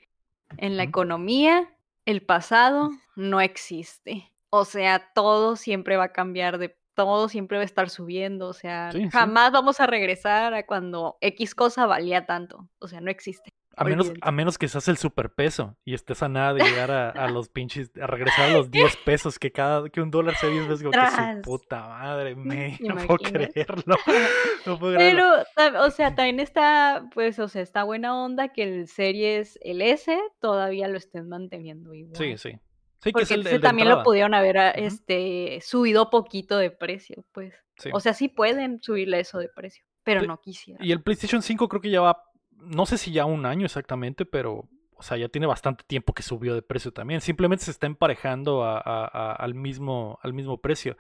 En la economía, el pasado (laughs) no existe. O sea, todo siempre va a cambiar de todo siempre va a estar subiendo, o sea, Sí, sí. jamás vamos a regresar a cuando X cosa valía tanto, o sea, no existe. A menos, a menos que seas el superpeso y estés a nada de llegar a, a los pinches, a regresar a los 10 pesos, que cada, que un dólar sea 10 veces, como que su puta madre, me, ¿Te no puedo creerlo, (laughs) no puedo creerlo. Pero, o sea, también está, pues, o sea, está buena onda que el Series, el S, todavía lo estén manteniendo igual. Sí, sí. Sí, que Porque es el, también lo pudieron haber ah, este, subido poquito de precio, pues. Sí. O sea, sí pueden subirle eso de precio, pero no quisiera. Y el PlayStation 5 creo que ya va, no sé si ya un año exactamente, pero, o sea, ya tiene bastante tiempo que subió de precio también. Simplemente se está emparejando a- a- a- al, mismo, al mismo precio.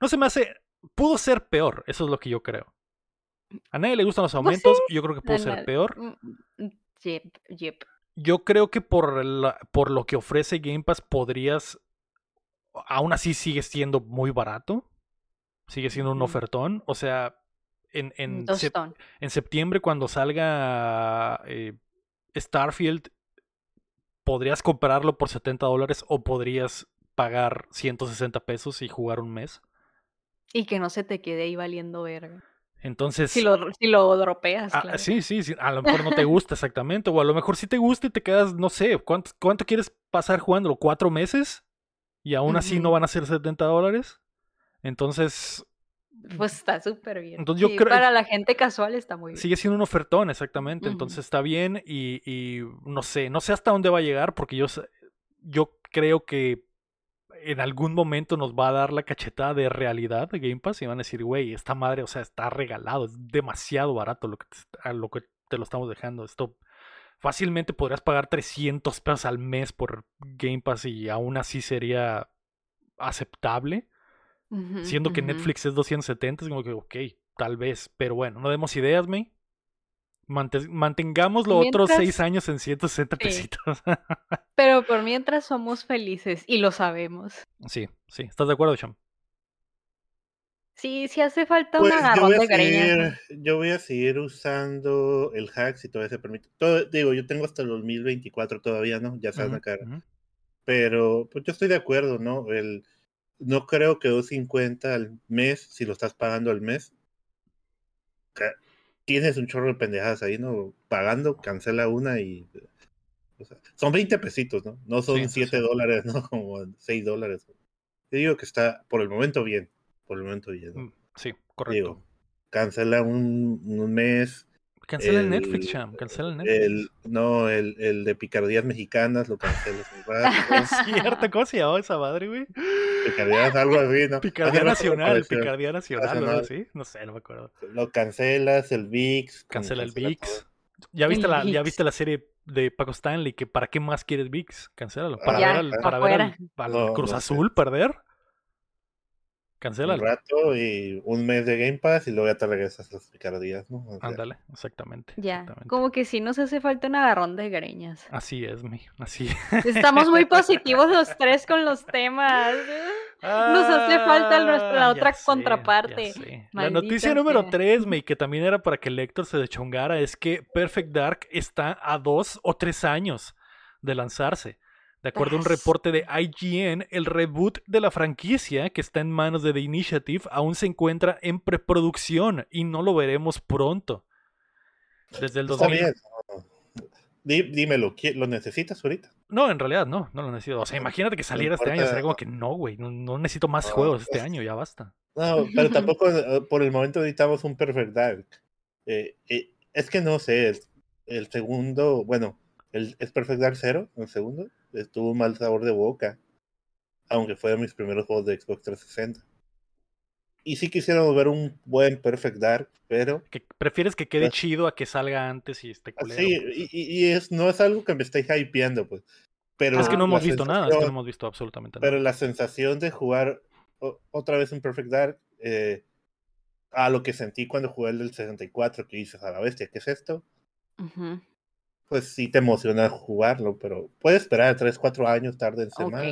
No se me hace, pudo ser peor, eso es lo que yo creo. A nadie le gustan los Pues aumentos, yo creo que pudo ser peor. Mm, mm, Yep, yep. Yo creo que por, la- por lo que ofrece Game Pass podrías, aún así sigue siendo muy barato, sigue siendo un ofertón, o sea, en, en, sep- en septiembre cuando salga eh, Starfield, podrías comprarlo por 70 dólares o podrías pagar 160 pesos y jugar un mes. Y que no se te quede ahí valiendo verga. Entonces, Si lo, si lo dropeas, ah, claro. sí, sí, sí, a lo (laughs) mejor no te gusta exactamente, o a lo mejor sí te gusta y te quedas, no sé, ¿cuánto, cuánto quieres pasar jugándolo? ¿Cuatro meses? Y aún así no van a ser 70 dólares. Entonces, (laughs) Pues está súper bien. Entonces yo Sí, creo- Para la gente casual está muy bien. sigue siendo un ofertón, exactamente. Entonces está bien y, y no sé, no sé hasta dónde va a llegar porque yo, yo creo que en algún momento nos va a dar la cachetada de realidad de Game Pass y van a decir, güey, esta madre, o sea, está regalado, es demasiado barato lo que te, a lo que te lo estamos dejando. Esto fácilmente podrías pagar 300 pesos al mes por Game Pass y aún así sería aceptable. Siendo que. Netflix es 270, es como que, ok, tal vez. Pero bueno, no demos ideas, May. Mante- mantengámoslo otros Mientras- seis años en 160 Sí. pesitos. (laughs) Pero por mientras somos felices y lo sabemos. sí, sí. ¿Estás de acuerdo, Cham? Sí, sí hace falta Pues un yo voy, a de seguir, yo voy a seguir usando el hack si todavía se permite. Todo, digo, yo tengo hasta el 2024 todavía, ¿no? Ya saben Ujú, acá. ujú. Pero pues yo estoy de acuerdo, ¿no? El, no creo que 250 al mes, si lo estás pagando al mes, tienes un chorro de pendejadas ahí, ¿no? Pagando, cancela una y... o sea, son 20 pesitos, ¿no? No son Sí, sí, 7 sí. dólares, (laughs) ¿no? Como 6 dólares. Yo digo que está por el momento bien, por el momento bien, ¿no? Mm, Sí, correcto. Digo, cancela un, un mes. Cancela el Netflix, Cham. Cancela el Netflix. El, no, el, el de picardías mexicanas lo cancelas. (laughs) Es cierto, ¿cómo se llamaba esa madre, güey? Picardías, algo así, ¿no? Picardía Nacional. Picardía Nacional, algo así. No sé, no me acuerdo. Lo cancelas, el VIX. Cancela el VIX. ¿Ya viste, la, ¿Ya viste la serie de Paco Stanley? Que ¿Para qué más quieres VIX? Cancélalo. ¿Para Ya, ver al, pa' para ver al, afuera. al No, Cruz no sé. Azul perder? Un Cancélalo. rato y un mes de Game Pass y luego ya te regresas a las picardías, ¿no? O sea, Ándale, exactamente. Ya, exactamente. como que sí nos hace falta un agarrón de greñas. Así es, mi. Así Estamos muy (laughs) positivos los tres con los temas. Nos hace falta nuestra- la Ah, otra sé, contraparte. La noticia número. 3, May, que también era para que el Héctor se deschongara, es que Perfect Dark está a dos o tres años de lanzarse. De acuerdo a un reporte de IGN, el reboot de la franquicia, que está en manos de The Initiative, aún se encuentra en preproducción y no lo veremos pronto. Desde el Está 2000. bien. no. Dí- dímelo, ¿qui- ¿lo necesitas ahorita? No, en realidad no, no lo necesito. O sea, imagínate que saliera este año, sería como que no, güey, no, no necesito más No, juegos este año, ya basta. No, pero tampoco eh, por el momento necesitamos un Perfect Dark. Eh, eh, es que no sé, el, el segundo, bueno, el, es Perfect Dark 0, el segundo, estuvo un mal sabor de boca, aunque fue de mis primeros juegos de Xbox 360. Y sí quisiéramos ver un buen Perfect Dark, pero Que prefieres que quede Pues- chido a que salga antes y esté culero. sí, pues. y, es, no es algo que me esté hypeando, pues. Pero es que no hemos visto nada, es que no hemos visto absolutamente Pero nada. la sensación de jugar o- otra vez un Perfect Dark eh, a lo que sentí cuando jugué el del 64, que dices a la bestia, ¿qué es esto? Ujú. Pues sí te emociona jugarlo, pero puedes esperar 3, 4 años, tarde en Ok. más.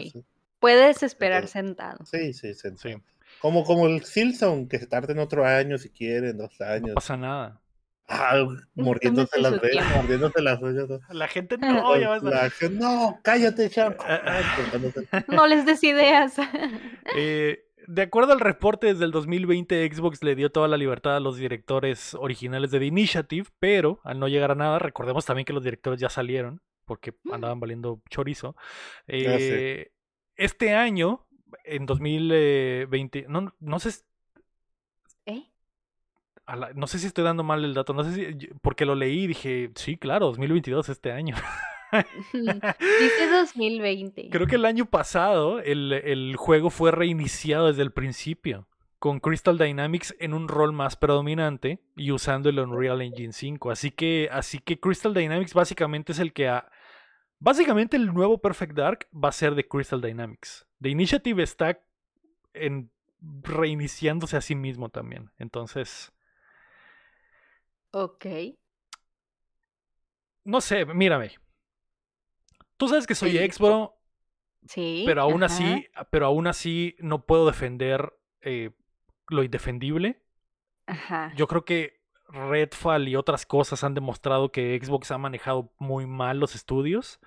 Puedes esperar Entonces- sentado. Sí, sí, sí. Sí, Como, como el Silson, que se tarden otro año si quieren, dos no años. pasa nada. Ah, mordiéndose las venas, mordiéndose las. ¿no? La gente (laughs) no, ya basta. La gente, no, cállate, ah. (laughs) Cortándose- No les des ideas. (laughs) Eh, de acuerdo al reporte, desde el 2020 Xbox le dio toda la libertad a los directores originales de The Initiative, pero al no llegar a nada, recordemos también que los directores ya salieron porque Mm. andaban valiendo chorizo. Eh, este año, en 2020, no, no sé, ¿Eh? a la- no sé si estoy dando mal el dato, no sé si, porque lo leí y dije, sí, claro, 2022 este año. (laughs) Dice 2020. Creo que el año pasado el, el juego fue reiniciado desde el principio, con Crystal Dynamics en un rol más predominante y usando el Unreal Engine 5. Así que, así que Crystal Dynamics básicamente es el que ha... Básicamente el nuevo Perfect Dark va a ser de Crystal Dynamics. The Initiative está en reiniciándose a sí mismo también. Entonces, Ok. no sé, mírame. Tú sabes que soy Sí. ex, bro, Sí. pero aún ajá. así, pero aún así no puedo defender eh, lo indefendible. Ajá. Yo creo que Redfall y otras cosas han demostrado que Xbox ha manejado muy mal los estudios.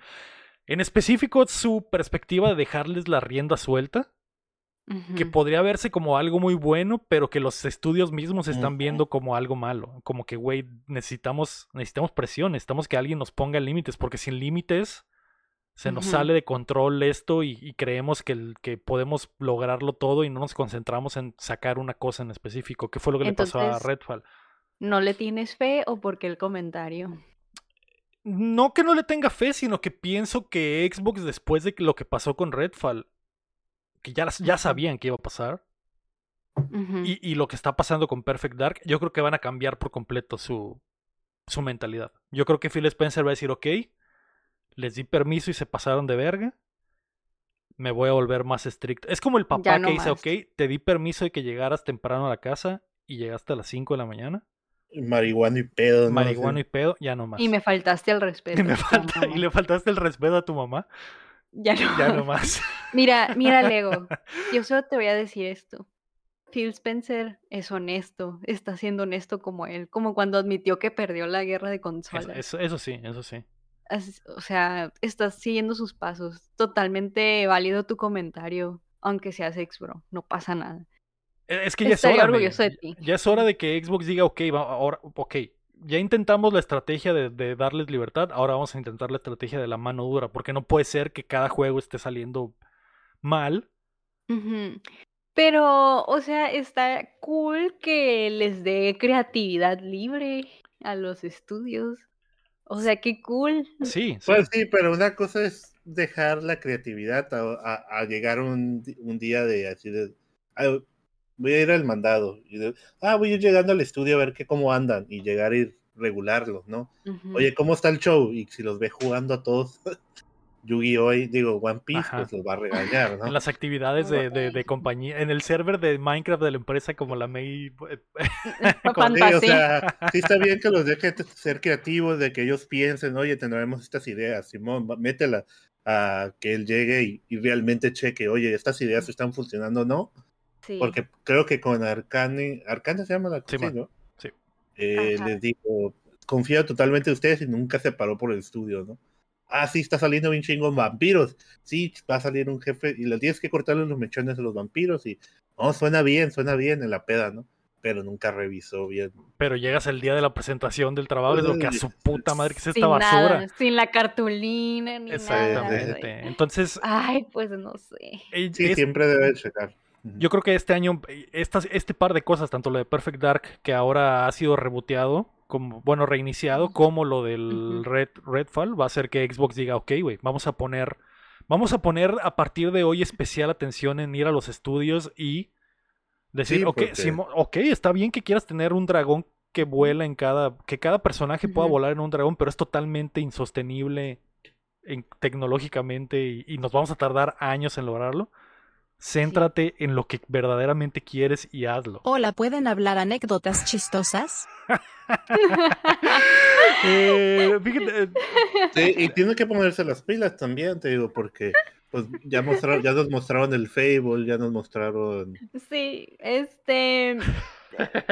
En específico, su perspectiva de dejarles la rienda suelta, que podría verse como algo muy bueno, pero que los estudios mismos están viendo como algo malo. Como que, güey, necesitamos, necesitamos presión, necesitamos que alguien nos ponga límites, porque sin límites se nos sale de control esto y, y creemos que, que podemos lograrlo todo y no nos concentramos en sacar una cosa en específico. ¿Qué fue lo que le pasó a Redfall? ¿No le tienes fe o por qué el comentario? No que no le tenga fe, sino que pienso que Xbox, después de lo que pasó con Redfall, que ya, ya sabían que iba a pasar, y, y lo que está pasando con Perfect Dark, yo creo que van a cambiar por completo su, su mentalidad. Yo creo que Phil Spencer va a decir, ok, les di permiso y se pasaron de verga, me voy a volver más estricto. Es como el papá no que dice, más. ok, te di permiso de que llegaras temprano a la casa y llegaste a las 5 de la mañana, Marihuana y pedo, ¿no? marihuana y pedo, ya no más. Y me faltaste al respeto. (laughs) Y me falta- y le faltaste el respeto a tu mamá, Ya no. ya no más. (laughs) Mira, mira, Lego. (laughs) Yo solo te voy a decir esto. Phil Spencer es honesto, está siendo honesto como él, como cuando admitió que perdió la guerra de Eso, consolas. eso, eso sí, eso sí. O sea, estás siguiendo sus pasos. Totalmente válido tu comentario, aunque seas ex bro, no pasa nada. E- Es que ya es Estaría hora, May. orgulloso de ti. Ya es hora de que Xbox diga, ok, va- ahora, ok, ya intentamos la estrategia de, de darles libertad, ahora vamos a intentar la estrategia de la mano dura, porque no puede ser que cada juego esté saliendo mal. Pero, o sea, está cool que les dé creatividad libre a los estudios. O sea, qué cool. Sí, sí. Pues sí, pero una cosa es dejar la creatividad a, a- a llegar un, un día de así de. "Ah, voy a ir al mandado. Y de, ah, voy a ir llegando al estudio a ver qué cómo andan y llegar y regularlos, ¿no? Oye, ¿cómo está el show? Y si los ve jugando a todos, (laughs) Yugi hoy, digo, One Piece, Ajá. pues los va a regañar, ¿no? En las actividades de, de- de compañía, en el server de Minecraft de la empresa como la May... eh, (laughs) con- Sí, o sea, sí está bien que los deje ser creativos, de que ellos piensen, oye, tendremos estas ideas, Simón, métela a que él llegue y, y realmente cheque, oye, estas ideas están funcionando o no, Sí. porque creo que con Arcane, Arcane se llama la sí, man. ¿no? Sí. Eh, les digo, confío totalmente en ustedes y nunca se paró por el estudio, ¿no? Ah, sí, está saliendo bien chingón vampiros. Sí, va a salir un jefe y le tienes que cortarle los mechones a los vampiros y, no, suena bien, suena bien en la peda, ¿no? Pero nunca revisó bien. Pero llegas el día de la presentación del trabajo y es lo que a su puta madre que es esta basura. nada, sin la cartulina ni nada. Exactamente. Entonces, Ay, pues no sé. eh, Sí, es- siempre debe checar. Yo creo que este año, eh, estas, este par de cosas, tanto lo de Perfect Dark, que ahora ha sido reboteado, como, bueno, reiniciado, como lo del. Red, Redfall, va a hacer que Xbox diga, ok, güey, vamos a poner, vamos a poner a partir de hoy especial atención en ir a los estudios y decir, Sí, ok, porque- Simo- ok, está bien que quieras tener un dragón que vuela en cada, que cada personaje pueda volar en un dragón, pero es totalmente insostenible en- tecnológicamente y, y nos vamos a tardar años en lograrlo. Céntrate en lo que verdaderamente quieres y hazlo. Hola, ¿pueden hablar anécdotas chistosas? (laughs) Eh, fíjate, eh, Sí, y tiene que ponerse las pilas también, te digo, porque pues ya mostraron, ya nos mostraron el Fable, ya nos mostraron. Sí, este.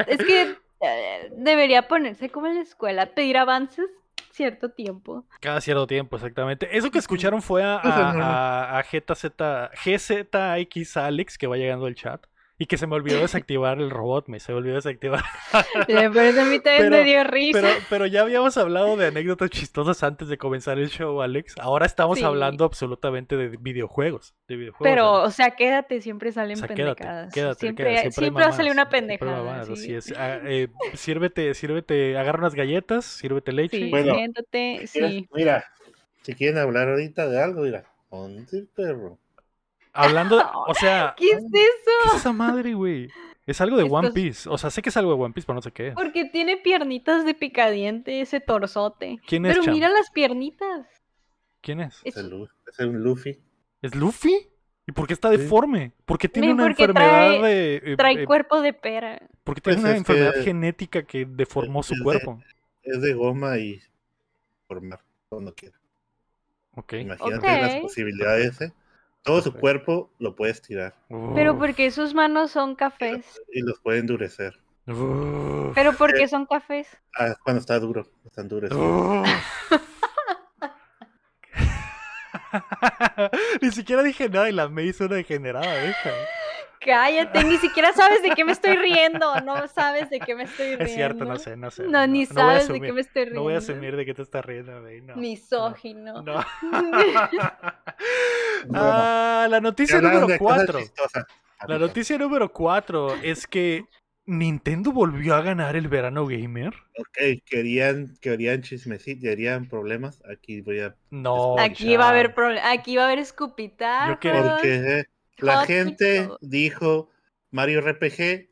Es que eh, debería ponerse como en la escuela, pedir avances cierto tiempo. cada cierto tiempo, exactamente. Eso que escucharon fue a, a, a- a GZX Alex, que va llegando al chat. Y que se me olvidó desactivar el robot, me se me olvidó desactivar. (laughs) Pero a mí también Pero- me dio risa. Pero, pero ya habíamos hablado de anécdotas chistosas antes de comenzar el show, Alex. Ahora estamos Sí. hablando absolutamente de videojuegos. De videojuegos Pero, Alex. o sea, quédate, siempre salen O sea, quédate, pendejadas. quédate, siempre quédate, siempre, hay va a salir una siempre pendejada. mamadas, sí. así es. Ah, eh, sírvete, sírvete, agarra unas galletas, sírvete leche. Sí, Bueno, siéntate. Mira, si quieren hablar ahorita de algo, mira, ponte perro. Hablando, de- o sea, (laughs) ¿Qué es ¿qué eso? es esa madre, güey? Es algo de One Piece. O sea, sé que es algo de One Piece, pero no sé qué es. Porque tiene piernitas de picadiente ese torsote. ¿Quién es, Pero mira las piernitas. ¿Quién es? Es, el es un Luffy. ¿Es Luffy? ¿Y por qué está Sí. deforme? Porque tiene Me- una enfermedad trae- de. eh, Trae eh, cuerpo de pera. porque tiene Pues una enfermedad que- genética que deformó su es de- cuerpo. Es de goma y formar cuando quiera. Ok. Imagínate las Ok. posibilidades, ¿eh? Todo su cuerpo lo puedes tirar Pero porque sus manos son cafés. y los puede endurecer. uf, Pero Eh, porque son cafés. Ah, cuando está duro, están duros. (laughs) Ni siquiera dije nada y la me hizo una degenerada, deja. Cállate, ni siquiera sabes de qué me estoy riendo. No sabes de qué me estoy riendo. Es cierto, no sé, no sé. No, ni sabes de qué me estoy riendo. No voy a asumir de qué te estás riendo, güey. No. Misógino. No. (laughs) Bueno, ah, la ¿qué noticia número de cosas 4. chistosas? La noticia número 4 es que Nintendo volvió a ganar el verano gamer. Ok, querían, querían chismecito, querían problemas. Aquí voy a. No. Aquí va a haber problemas. Aquí va a haber quería- Porque eh, la hot gente dijo Mario RPG,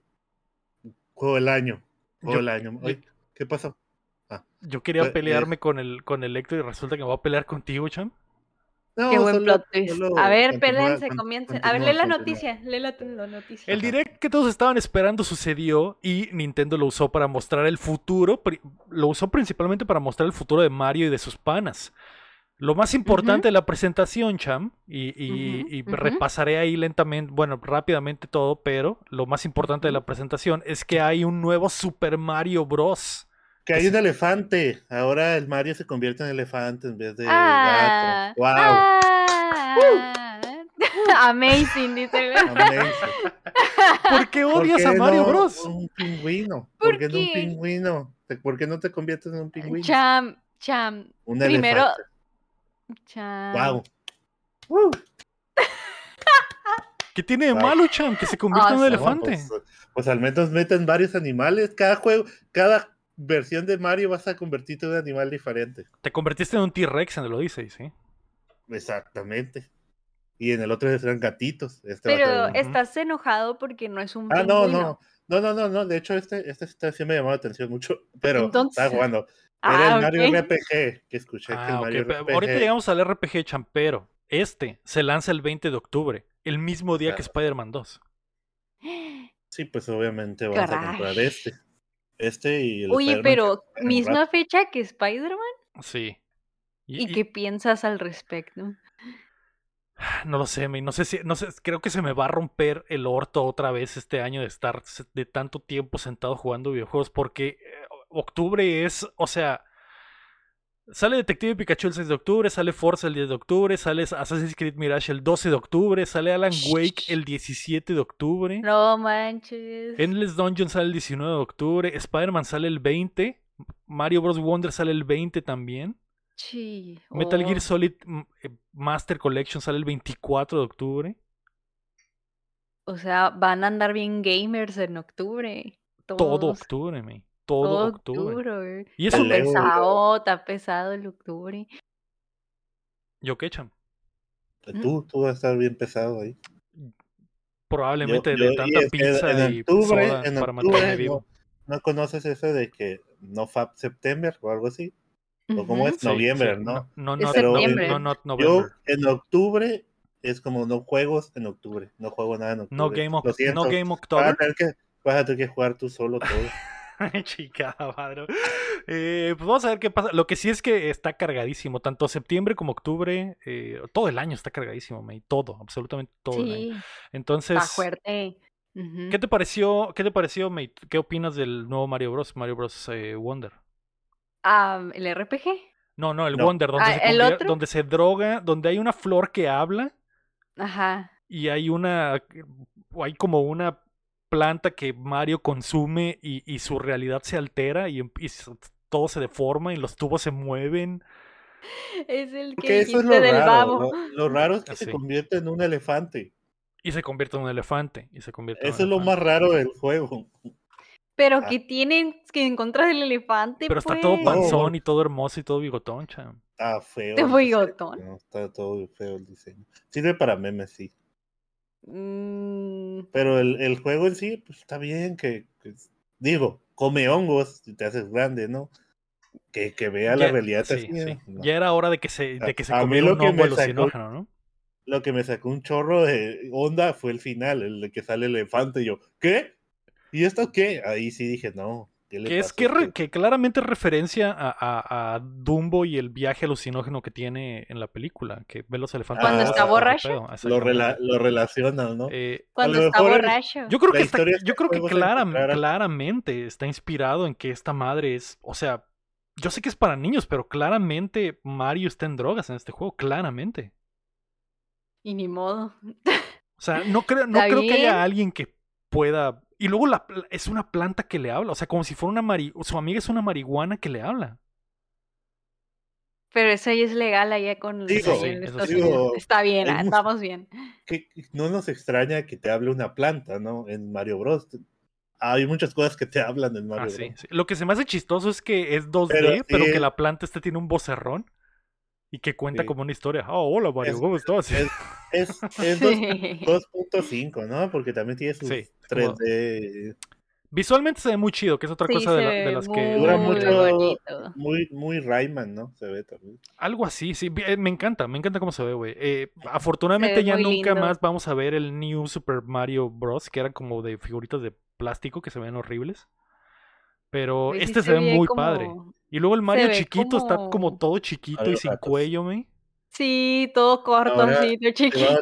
juego del año. Juego Yo- del año. Ay, ¿Qué pasó? Yo quería Pues, pelearme con el con el Héctor y resulta que me voy a pelear contigo, Cham. No, Qué buen solo- plot twist. A ver, pélense, con- comiencen. A ver, lee la noticia. Lee la, la noticia. El direct que todos estaban esperando sucedió y Nintendo lo usó para mostrar el futuro, lo usó principalmente para mostrar el futuro de Mario y de sus panas. Lo más importante de la presentación, Cham, y, y- repasaré ahí lentamente, bueno, rápidamente todo, pero lo más importante de la presentación es que hay un nuevo Super Mario Bros. Que hay un elefante. Ahora el Mario se convierte en elefante en vez de Ah, gato. ¡Wow! ah. (laughs) Amazing, dice. ¿Por qué ¿Por odias qué a Mario no Bros? Un pingüino. ¿Por ¿Por qué no un qué? pingüino? ¿Te- ¿Por qué no te conviertes en un pingüino? Cham, cham, un primero- elefante. Cham. ¡Wow! Uh, ¿Qué tiene de malo, Cham? Que se convierta en un Awesome. elefante. Pues, pues al menos meten varios animales. Cada juego, cada versión de Mario vas a convertirte en un animal diferente. Te convertiste en un T-Rex en el Odyssey, ¿sí? Exactamente. Y en el otro serán gatitos. Este Pero estás enojado porque no es un Ah, no, pingüino. no. No, no, no, no. De hecho, este, este, este sí me llamó la atención mucho. Pero Entonces- estaba jugando. Ah, Era el Mario. RPG que escuché que el Ah, Mario RPG. Ahorita llegamos al RPG Champero. Este se lanza el 20 de octubre, el mismo día que. Spider-Man 2. Sí, pues obviamente vas a comprar este. Este y el Oye, pero misma fecha que Spider-Man. Sí. ¿Y, Y, qué piensas al respecto? No lo sé, me- no sé si, no sé, creo que se me va a romper el orto otra vez este año de estar de tanto tiempo sentado jugando videojuegos, porque eh, octubre es, o sea, sale Detective Pikachu el 6 de octubre, sale Forza el 10 de octubre, sale Assassin's Creed Mirage el 12 de octubre, sale Alan Wake el 17 de octubre. No manches. Endless Dungeon sale el 19 de octubre, Spider-Man sale el 20, Mario Bros. Wonder sale el 20 también, Sí. Metal oh. Gear Solid mm, eh, Master Collection sale el 24 de octubre. O sea, van a andar bien gamers en octubre. Todo octubre, me. Todo, Todo octubre. octubre. Y es Está pesado, está pesado el octubre. ¿Yo qué, Cham? Tú, tú vas a estar bien pesado ahí. Probablemente Yo- de yo- tanta y pizza en y octubre, soda en para octubre, mantenerme vivo. no, ¿no conoces eso de que no Fab September o algo así? ¿O cómo es? Noviembre, sí, ¿no? No, no, Pero- no, septiembre. no, no, Yo en octubre es como no juegos en octubre. No juego nada en octubre. No Game, Lo no game Vas a October. tener que, vas a tener que jugar tú solo todo. (laughs) (laughs) Chica, madre. Eh, pues vamos a ver qué pasa. Lo que sí es que está cargadísimo. Tanto septiembre como octubre. eh, todo el año está cargadísimo, May. Todo, absolutamente todo el año. Sí, Entonces, está fuerte. ¿qué te pareció, qué te pareció, May? ¿Qué opinas del nuevo Mario Bros? Mario Bros. eh, Wonder. Ah, ¿El RPG? No, no, el No. Wonder, donde, Ah, se ¿el otro? donde se droga, donde hay una flor que habla Ajá. y hay una, o hay como una planta que Mario consume y, y su realidad se altera y, em- y todo se deforma y los tubos se mueven. Es el que Porque eso es lo del raro. babo. Lo, lo raro es que Así. se convierte en un elefante. Y se convierte en un elefante. Y se convierte en un Eso es lo más raro del juego. Pero Ah. que tienen que en contra del elefante, Pero está todo pues. panzón y todo hermoso y todo bigotón, cham. Está feo. El diseño, bigotón. ¿no? Está todo feo el diseño. Sirve para memes, sí. Mm, Pero el, el juego en sí, pues está bien. Que, que- digo, come hongos y te haces grande, ¿no? Que, que vea la realidad sí, así. sí. No. Ya era hora de que se, de que se a mí comiera lo un que me sacó- ¿no? Lo que me sacó un chorro de onda fue el final, el de que sale el elefante. Y yo, ¿qué? ¿Y esto qué? Ahí sí dije, no. ¿Qué le Que es que, a re- que claramente es referencia a, a- a Dumbo y el viaje alucinógeno que tiene en la película, que ve los elefantes. Cuando está borracho. Lo, rela- lo relacionan, ¿no? Eh, cuando está borracho. yo creo que está, yo creo que claramente está inspirado en que esta madre es, o sea, yo sé que es para niños, pero claramente Mario está en drogas en este juego, claramente. Y ni modo. O sea, no creo, no creo que haya alguien que pueda. Y luego la, es una planta que le habla. O sea, como si fuera una mari... Su amiga es una marihuana que le habla. Pero eso ya es legal allá con Digo, sí. Digo, Está bien, andamos bien. que no nos extraña que te hable una planta, ¿no? En Mario Bros. Hay muchas cosas que te hablan en Mario Ah, Bros. sí. Lo que se me hace chistoso es que es 2D, Pero que la planta este tiene un vocerrón. Y que cuenta Sí. como una historia. Oh, hola Mario, Es- ¿cómo estás? es- Es, es dos- (laughs) Sí. 2.5, ¿no? Porque también tiene sus Sí, 3D. Visualmente se ve muy chido, que es otra Sí, cosa de, la- las que... Dura mucho-. Muy, muy Rayman, ¿no? Se ve también. Algo así, sí. eh, Me encanta, me encanta cómo se ve, güey. Eh, afortunadamente ve ya nunca lindo. más vamos a ver el New Super Mario Bros. que eran como de figuritas de plástico que se ven horribles. Pero sí este se, ve muy como- padre. Y luego el Mario chiquito está como todo chiquito y sin Gatos. cuello, güey. Sí, todo corto, Ahora así, todo chiquito.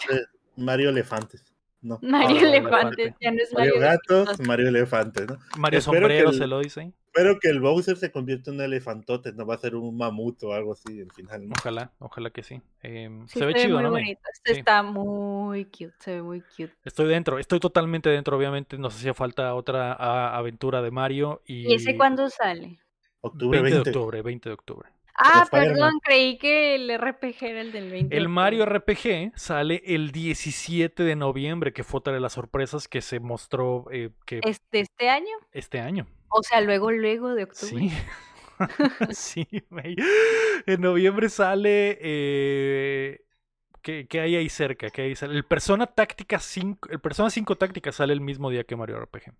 Mario Elefantes. No. Mario Mario Elefante, Elefante. ya no es Mario Mario Gatos. Mario Elefantes, ¿no? Mario Espero que Sombrero el- se lo dice. Espero que el Bowser se convierta en un elefantote, no va a ser un mamut o algo así al final, ¿no? Ojalá, ojalá que sí. Em, Sí, se ve ve chido, muy ¿no? Bonito. Este Sí. está muy cute, se ve muy cute. Estoy dentro, estoy totalmente dentro. Obviamente nos hacía falta otra a- aventura de Mario. ¿Y, ¿Y ese cuándo sale? Octubre 20 20. de octubre, 20 de octubre. Ah, perdón, creí que el RPG era el del 20. de El Mario. RPG sale el 17 de noviembre, que fue otra de las sorpresas que se mostró eh, que ¿Este, este año? este año. O sea, luego, luego de octubre. Sí. (laughs) sí, güey. En noviembre sale. Eh, ¿qué, qué hay ahí cerca? ¿Qué hay ahí? El Persona Táctica 5. El Persona 5 Táctica sale el mismo día que Mario RPG.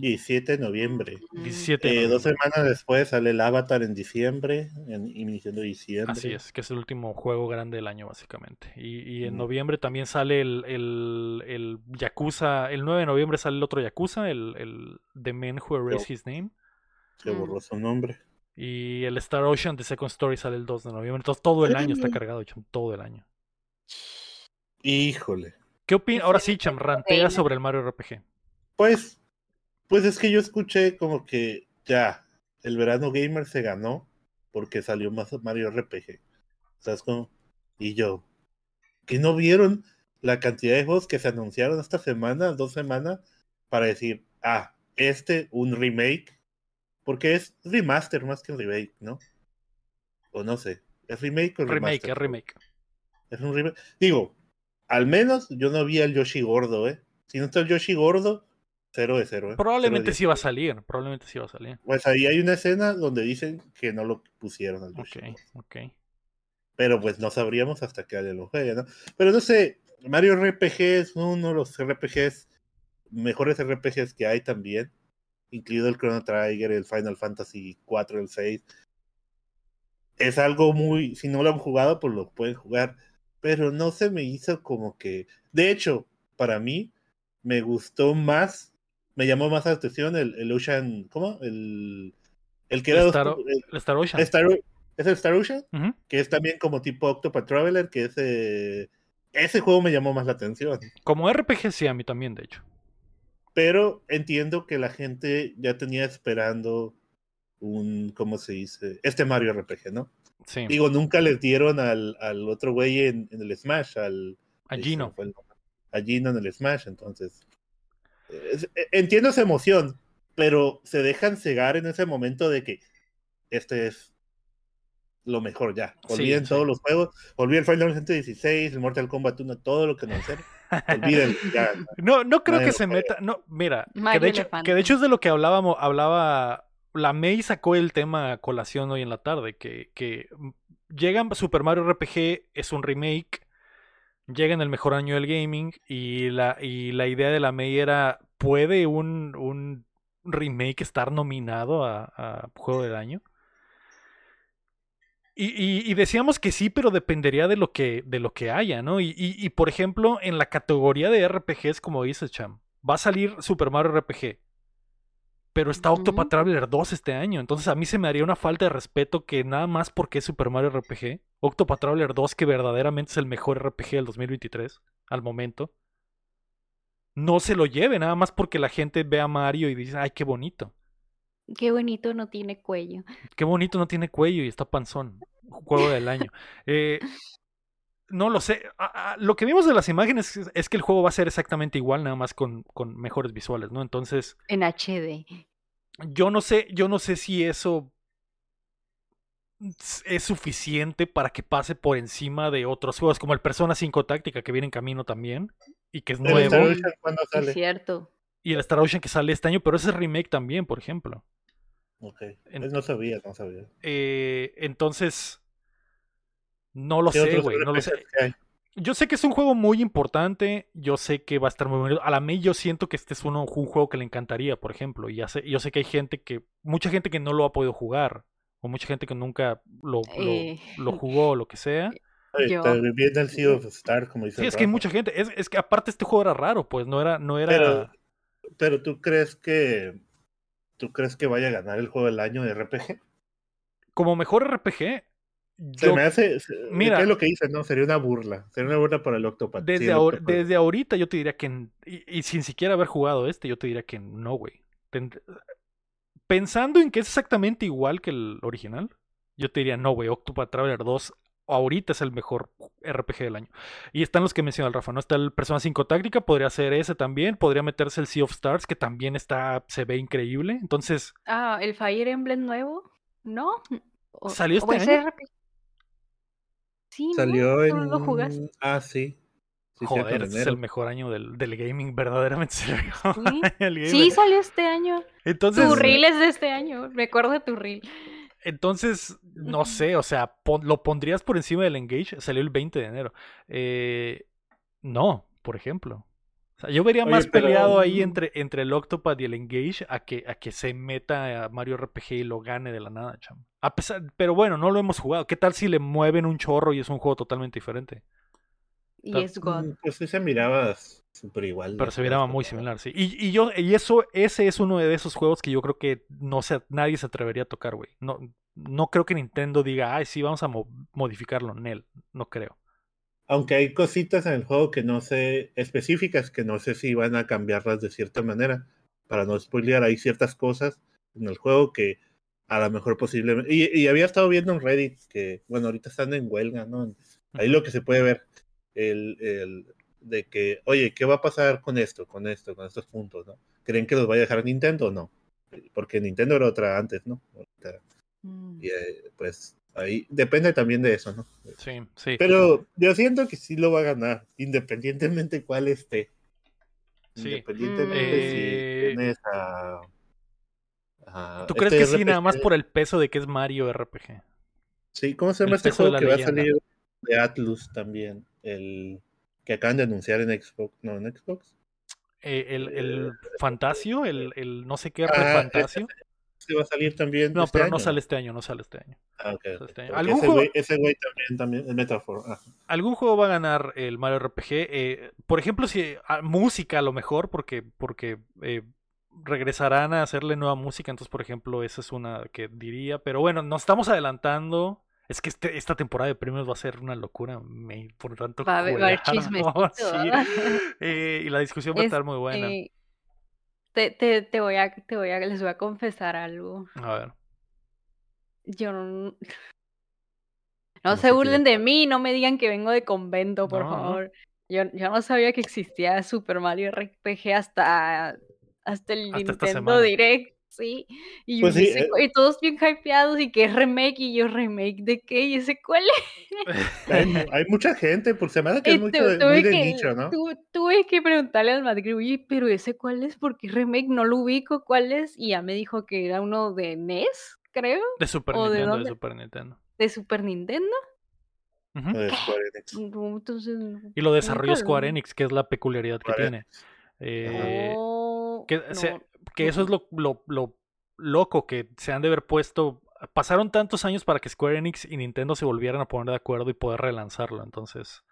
17 de noviembre. Mm. 17 de Eh, dos semanas después sale el Avatar en diciembre, en, iniciando diciembre. Así es, que es el último juego grande del año, básicamente. Y, y en Mm. noviembre también sale el, el, el Yakuza. El 9 de noviembre sale el otro Yakuza, el, el The Man Who Erased His Name. Se Mm. borró su nombre. Y el Star Ocean The Second Story sale el 2 de noviembre. Entonces todo el año está Mm. cargado, Cham, todo el año. Híjole. ¿Qué opinas? Ese Ahora sí, Cham, rantea sobre el Mario RPG. Pues, pues es que yo escuché como que ya, el verano gamer se ganó porque salió más Mario RPG. ¿Sabes cómo? Y yo, que no vieron la cantidad de juegos que se anunciaron esta semana, dos semanas, para decir, ah, este, un remake, porque es remaster más que remake, ¿no? O no sé, es remake o Remake, remaster. es remake. Es un remake. Digo, al menos yo no vi al Yoshi gordo, ¿eh? Si no está el Yoshi gordo, cero de cero, ¿eh? Probablemente Cero sí va a salir. Probablemente sí va a salir. Pues ahí hay una escena donde dicen que no lo pusieron al Yoshi. Ok, ok. Pero pues no sabríamos hasta que alguien lo juegue, ¿no? Pero no sé, Mario RPG es uno de los RPGs, mejores RPGs que hay también, incluido el Chrono Trigger, el Final Fantasy 4, el 6. Es algo muy, si no lo han jugado, pues lo pueden jugar, pero no se me hizo como que, de hecho, para mí me gustó más, me llamó más la atención el, el Ocean, ¿cómo? El, el que era Star, el- el Star Ocean. Star- ¿Es el Star Ocean? Que es también como tipo Octopath Traveler, que ese, ese juego me llamó más la atención. Como RPG sí, a mí también, de hecho. Pero entiendo que la gente ya tenía esperando un, ¿cómo se dice? Este Mario RPG, ¿no? Sí. Digo, nunca les dieron al, al otro güey en, en el Smash, al... A Gino. fue el A Gino en el Smash, entonces... e- entiendo esa emoción, pero se dejan cegar en ese momento de que este es lo mejor ya. Olviden sí. todos los juegos, olviden Final Fantasy XVI, el Mortal Kombat 1, todo lo que no sé. (laughs) Olviden, ya. No, no creo que se juega. meta. No, mira, que de, hecho, que de hecho es de lo que hablábamos, hablaba. La May sacó el tema a colación hoy en la tarde. Que, que mm, llega Super Mario RPG, es un remake. Llega en el mejor año del gaming. Y la, y la idea de la May era: ¿puede un, un remake estar nominado a, Juego del Año? Y, y- decíamos que sí, pero dependería de lo que, de lo que haya, ¿no? Y, por ejemplo, en la categoría de RPGs, como dice Cham, va a salir Super Mario RPG. Pero está Octopath. Traveler 2 este año. Entonces a mí se me haría una falta de respeto que nada más porque es Super Mario RPG, Octopath Traveler 2, que verdaderamente es el mejor RPG del 2023, al momento, no se lo lleve, nada más porque la gente ve a Mario y dice, ay, qué bonito. Qué bonito no tiene cuello. Qué bonito, no tiene cuello y está panzón. Juego del año. Eh, no lo sé. A- a- lo que vimos de las imágenes es, es que el juego va a ser exactamente igual, nada más con, con mejores visuales, ¿no? Entonces, En HD. Yo no sé, yo no sé si eso es suficiente para que pase por encima de otros juegos, como el Persona 5 Táctica que viene en camino también y que es El nuevo, Star Ocean, ¿cuándo Es sale? cierto. y el Star Ocean que sale este año, pero ese es remake también, por ejemplo. Ok, no sabía, no sabía. Eh, entonces, no lo ¿Qué sé, güey, no lo sé. Hay? Yo sé que es un juego muy importante, yo sé que va a estar muy bonito. A la May yo siento que este es uno, un juego que le encantaría, por ejemplo. Y ya sé, yo sé que hay gente que, mucha gente que no lo ha podido jugar, o mucha gente que nunca lo, lo, Eh. lo (laughs) jugó o lo que sea. Oye, Yo- viendo el Sea of Star, como dice Sí, es que hay mucha gente. Es, es que aparte este juego era raro, pues no era, no era. Pero, pero tú crees que tú crees que vaya a ganar el juego del año de RPG? Como mejor RPG, Se me hace, se- Mira. ¿qué es lo que dices? No, sería una burla, sería una burla para el Octopath. sí, desde, el ahor- Octopath. desde ahorita yo te diría que. Y, y sin siquiera haber jugado este, yo te diría que no, güey. Pensando en que es exactamente igual que el original, yo te diría no, güey. Octopath Traveler 2 ahorita es el mejor RPG del año. Y están los que menciona el Rafa, ¿no? Está el Persona 5 Táctica, podría ser ese también. Podría meterse el Sea of Stars, que también está, se ve increíble. Entonces, Ah, el Fire Emblem nuevo, ¿no? O- ¿Salió este año? RPG. Sí, ¿no? Salió ¿Tú en. lo jugaste? Ah, sí. Sí, joder, en este es el mejor año del, del gaming, (laughs) verdaderamente. es (laughs) el mejor Sí. gaming. Sí, salió este año. Entonces, Tu reel es de este año. Me acuerdo de tu reel. Entonces, no sé, o sea, pon- ¿lo pondrías por encima del Engage? Salió el 20 de enero. Eh, no, por ejemplo. O sea, yo vería Oye, más pero- peleado ahí entre, entre el Octopath y el Engage a que, a que se meta a Mario RPG y lo gane de la nada, chamo. A pesar, pero bueno, no lo hemos jugado. ¿Qué tal si le mueven un chorro y es un juego totalmente diferente? Y es God. Mm, Pues sí se miraba súper igual. Pero se miraba muy similar, sí. Y, y yo, y eso, ese es uno de esos juegos que yo creo que no se, nadie se atrevería a tocar, güey. No, no creo que Nintendo diga, ay, sí, vamos a mo- modificarlo en él. No creo. Aunque hay cositas en el juego que no sé, específicas, que no sé si van a cambiarlas de cierta manera. Para no spoilear, hay ciertas cosas en el juego que a lo mejor posiblemente. Y, y había estado viendo en Reddit que, bueno, ahorita están en huelga, ¿no? Ahí lo que se puede ver, el, el de que, oye, ¿qué va a pasar con esto, con esto, con estos puntos, ¿no? ¿Creen que los vaya a dejar Nintendo o no? Porque Nintendo era otra antes, ¿no? Ahorita, Mm. y, eh, pues ahí depende también de eso, ¿no? Sí, sí. Pero yo siento que sí lo va a ganar, independientemente cuál esté. Sí. Independientemente Mm. si Eh, tienes a. a ¿Tú crees este que sí, nada más por el peso de que es Mario RPG? Sí, ¿cómo se llama este juego que va a salir de Atlus también? El que acaban de anunciar en Xbox. No, en Xbox. Eh, el, el Fantasio, el, el no sé qué Ah, Fantasio. Se va a salir también. No, este pero no sale este año, no sale este año. Ah, ok, sale ok, este año. porque ¿Algún ese juego- güey- Ese güey también, también, el Metaphor. ah. Algún juego va a ganar el Mario RPG. eh, por ejemplo, si a- música a lo mejor, porque, porque eh, regresarán a hacerle nueva música. Entonces, por ejemplo, esa es una que diría. Pero bueno, nos estamos adelantando. Es que este- esta temporada de premios va a ser una locura. Me, por tanto, Va a. (laughs) (laughs) Eh, y la discusión va a estar muy buena. Este, te, te, te voy a, te voy a, les voy a confesar algo. A ver. Yo no, (laughs) no ¿Cómo se burlen quiere? de mí, no me digan que vengo de convento, por No, favor. Yo, yo no sabía que existía Super Mario RPG hasta, hasta el Hasta Nintendo. Direct, sí. Y, Pues yo, sí, ¿ese eh. y todos bien hypeados y que es remake y yo remake de qué y ese cuál (laughs) es. Hay, mu- hay mucha gente, porque se me hace que es mucho tuve, muy de que, nicho, ¿no? tu- tuve que preguntarle al Madrid, oye, pero ese cuál es, porque remake no lo ubico, ¿cuál es? Y ya me dijo que era uno de NES, creo, De Super ¿O de Nintendo, de? Super Nintendo. de Super Nintendo. Ujú. de Square Enix. No, Entonces, Y lo desarrolló Square Enix, que es la peculiaridad que Square tiene. Eh, Oh, que, se- que eso es lo, lo- lo loco, que se han de haber puesto... Pasaron tantos años para que Square Enix y Nintendo se volvieran a poner de acuerdo y poder relanzarlo. Entonces,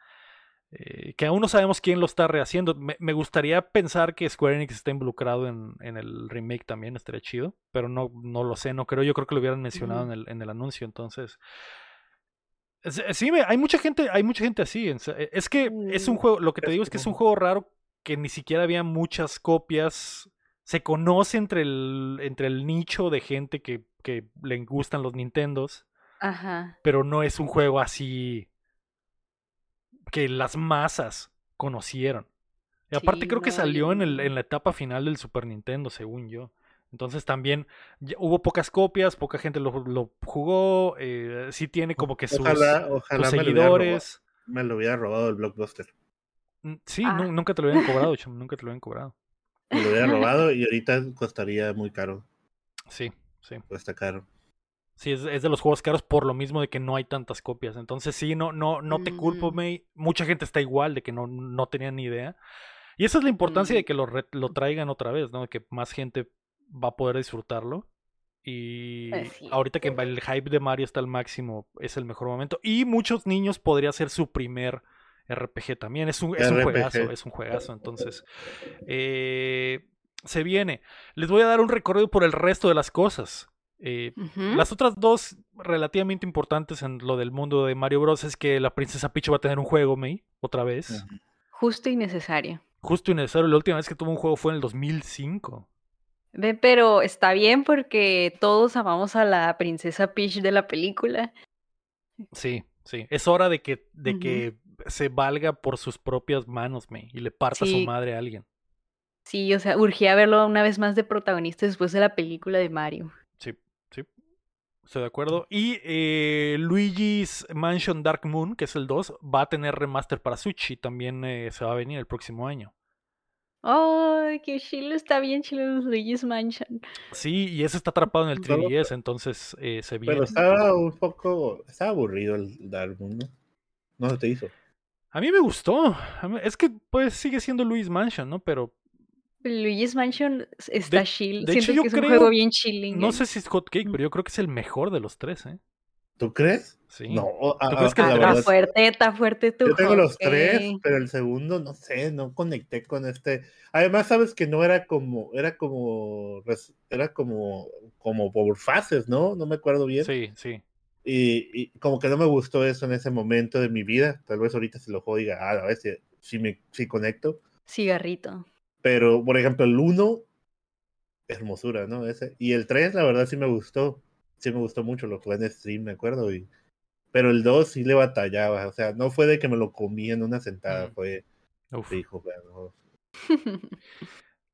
eh, que aún no sabemos quién lo está rehaciendo. Me, me gustaría pensar que Square Enix está involucrado en, en el remake también, estaría chido. Pero no, no lo sé, no creo. Yo creo que lo hubieran mencionado en, el, en el anuncio. Entonces, es- sí, hay mucha gente, hay mucha gente así. se- Es que es un Mm, juego, lo que te digo es que es un juego raro que ni siquiera había muchas copias. Se conoce entre el, entre el nicho de gente que, que le gustan los Nintendos, Ajá. pero no es un juego así que las masas conocieron. Y aparte Sí, creo que salió en, el, en la etapa final del Super Nintendo, según yo. Entonces también ya hubo pocas copias, poca gente lo, lo jugó, eh, sí tiene como que sus, Ojalá, sus ojalá me lo, robado, seguidores. me lo hubiera robado el Blockbuster. Mm, Sí, Ah. nu- nunca te lo habían cobrado, chum, nunca te lo habían cobrado. Me lo hubiera (laughs) robado y ahorita costaría muy caro. Sí, sí. Cuesta caro. Sí, es, es de los juegos caros por lo mismo de que no hay tantas copias. Entonces sí, no, no, no te culpo, Mm. May. Mucha gente está igual de que no, no tenían ni idea. Y esa es la importancia de Mm. que lo, re- lo traigan otra vez, ¿no? De que más gente va a poder disfrutarlo. Y ahorita que el hype de Mario está al máximo, es el mejor momento. Y muchos niños podría ser su primer RPG también. Es un, es un juegazo, es un juegazo. Entonces, eh, se viene. Les voy a dar un recorrido por el resto de las cosas. Eh, las otras dos relativamente importantes en lo del mundo de Mario Bros. es que la princesa Peach va a tener un juego, May, otra vez. Justo y necesario. Justo y necesario. La última vez que tuvo un juego fue en el 2005. Ve, pero está bien porque todos amamos a la princesa Peach de la película. Sí, sí. Es hora de que, de que se valga por sus propias manos, May, y le parta su madre a alguien. Sí, o sea, urgía verlo una vez más de protagonista después de la película de Mario. Sí, sí. Estoy de acuerdo. Y eh, Luigi's Mansion Dark Moon, que es el 2, va a tener remaster para Switch y también eh, se va a venir el próximo año. ¡Ay, qué chilo! Está bien chilo los Luigi's Mansion. Sí, y ese está atrapado en el Solo- 3DS, entonces eh, se viene. Pero estaba un poco. Estaba aburrido el Dark Moon, ¿no? No se te hizo. A mí me gustó. Es que pues sigue siendo Luis Mansion, ¿no? Pero Luigi's Mansion está chill. de Siento hecho, yo que es un creo- juego bien chilling. no sé si es Hot Cake, pero yo creo que es el mejor de los tres, ¿eh? ¿Tú crees? Sí. No, a- ¿Tú crees que a la Está verdad, fuerte, está fuerte tu Yo tengo los tres, pero el segundo, no sé, no conecté con este. Además, sabes que no era como, era como, era como, como por fases, ¿no? No me acuerdo bien. Sí, sí. Y, y como que no me gustó eso en ese momento de mi vida. Tal vez ahorita se lo juego diga, ah, a ver si, si me si conecto. Cigarrito. Pero, por ejemplo, el 1, hermosura, ¿no? Ese. Y el 3, la verdad, sí me gustó. Sí me gustó mucho, lo jugué en stream, me acuerdo. Y... Pero el 2 sí le batallaba. O sea, no fue de que me lo comí en una sentada, Mm. fue Uf. fijo. pero- (laughs)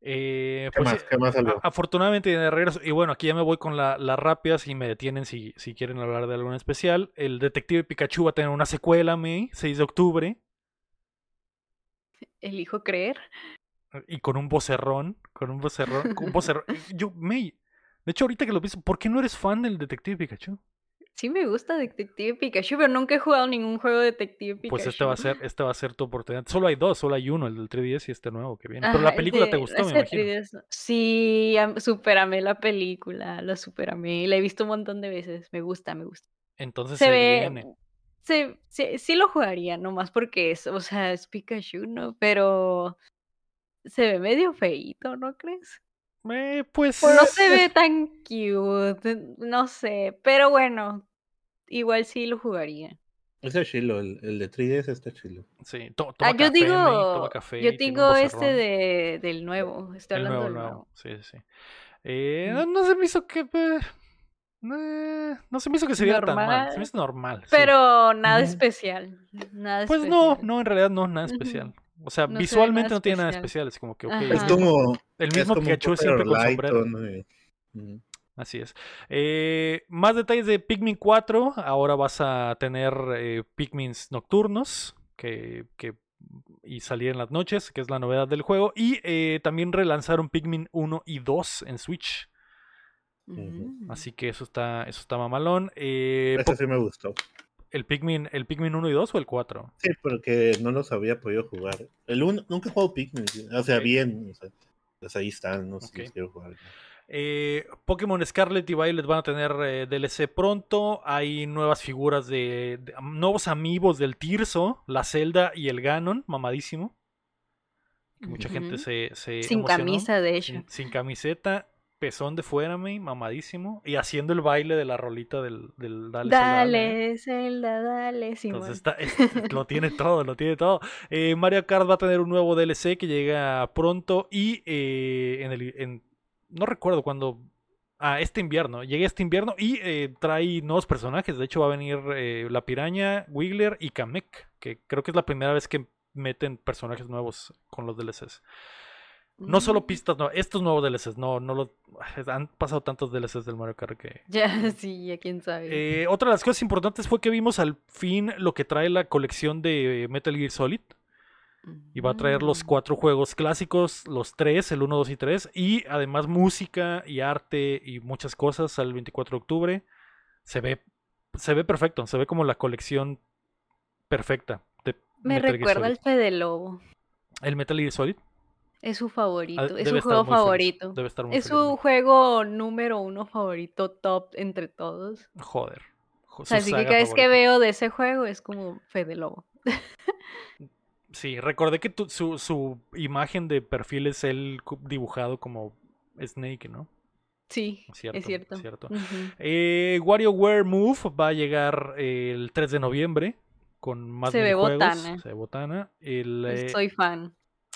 Eh, ¿Qué pues, más? sí, ¿Qué más salió? a- afortunadamente de regreso. Y bueno, aquí ya me voy con la- las rápidas y me detienen si, si quieren hablar de algo en especial. El Detective Pikachu va a tener una secuela, May, 6 de octubre. Elijo creer. Y con un vocerrón. Con un vocerrón. Con un vocerrón. (laughs) Yo, May. De hecho, ahorita que lo pienso, ¿por qué no eres fan del Detective Pikachu? Sí me gusta Detective Pikachu, pero nunca he jugado ningún juego de Detective Pikachu. Pues este va a ser, este va a ser tu oportunidad. Solo hay dos, solo hay uno, el del 3DS y este nuevo que viene. Pero la el película te gustó, me imagino. 3DS no. Sí, am- superamé la película, la superamé. La he visto un montón de veces. Me gusta, me gusta. Entonces Se se, ve. viene. Se, se- sí lo jugaría, nomás porque es, o sea, es Pikachu, ¿no? Pero se ve medio feíto, ¿no crees? Eh, pues. No se ve tan cute, no sé. Pero bueno, igual sí lo jugaría. Ese es chilo, el, el de 3DS está chilo. Sí, to- Ah, toma yo café, May, digo, toma café yo digo este de, del nuevo. Estoy El hablando nuevo, del nuevo. nuevo. Sí, sí, sí. Eh, Mm. no, no se me hizo que. eh, Eh, no se me hizo que se viera tan mal. Se Normal. me hizo normal. sí. Pero nada Ujú. especial. Nada Pues no, especial. no, en realidad no, nada Ujú. especial. O sea, No visualmente no tiene nada especial. Es como que, ok, Ajá. Es el- como. el mismo como Pikachu siempre con sombrero. eh. Así es. Eh, más detalles de Pikmin 4. Ahora vas a tener eh, Pikmins nocturnos que, que- y salir en las noches, que es la novedad del juego. Y eh, también relanzaron Pikmin 1 y 2 en Switch. Ujú. Así que eso está, eso está mamalón. Eh, Eso sí me gustó. El, Pikmin, ¿El Pikmin 1 y 2 o el 4? Sí, porque no los había podido jugar. El uno, nunca he jugado Pikmin. O sea, bien. O sea, pues ahí están, no sé si Ok. los quiero jugar. Eh, Pokémon Scarlet y Violet van a tener eh, DLC pronto. Hay nuevas figuras de, de- nuevos amigos del Tirso, la Zelda y el Ganon, mamadísimo. Que mucha gente se, se Sin emocionó. camisa, de hecho. Sin, sin camiseta, pezón de fuera, me, mamadísimo. Y haciendo el baile de la rolita del, del Dale, Zelda, Dale. Dale, Zelda, dale, Simón. Entonces está, es- lo (laughs) tiene todo, lo tiene todo. Eh, Mario Kart va a tener un nuevo DLC que llega pronto y eh, en el, en- no recuerdo cuándo. Ah, este invierno. Llega este invierno y eh, trae nuevos personajes. De hecho, va a venir eh, la piraña, Wiggler y Kamek. Que creo que es la primera vez que meten personajes nuevos con los DLCs. No solo Mm. pistas, no, estos nuevos DLCs. No, no lo. Han pasado tantos DLCs del Mario Kart que, (laughs) Ya, sí, ya quién sabe. eh, otra de las cosas importantes fue que vimos al fin lo que trae la colección de Metal Gear Solid. Y va a traer los Mm. cuatro juegos clásicos, los tres, el 1, 2 y 3. Y además música y arte y muchas cosas al 24 de octubre. Se ve, se ve perfecto, se ve como la colección perfecta. De Me Metal recuerda al. Fede Lobo. El Metal Gear Solid. Es su ah, favorito. Es su juego favorito. Debe estar muy Es su juego número uno favorito, top entre todos. Joder. jo- O sea, así que cada vez que veo de ese juego es como Fede Lobo. Sí, recordé que tu- su, su imagen de perfil es él dibujado como Snake, ¿no? Sí, Cierto, es cierto. cierto. Ujú. Eh, WarioWare Move va a llegar el 3 de noviembre con más Se ve botana. Se ve botana. El, eh, Soy fan.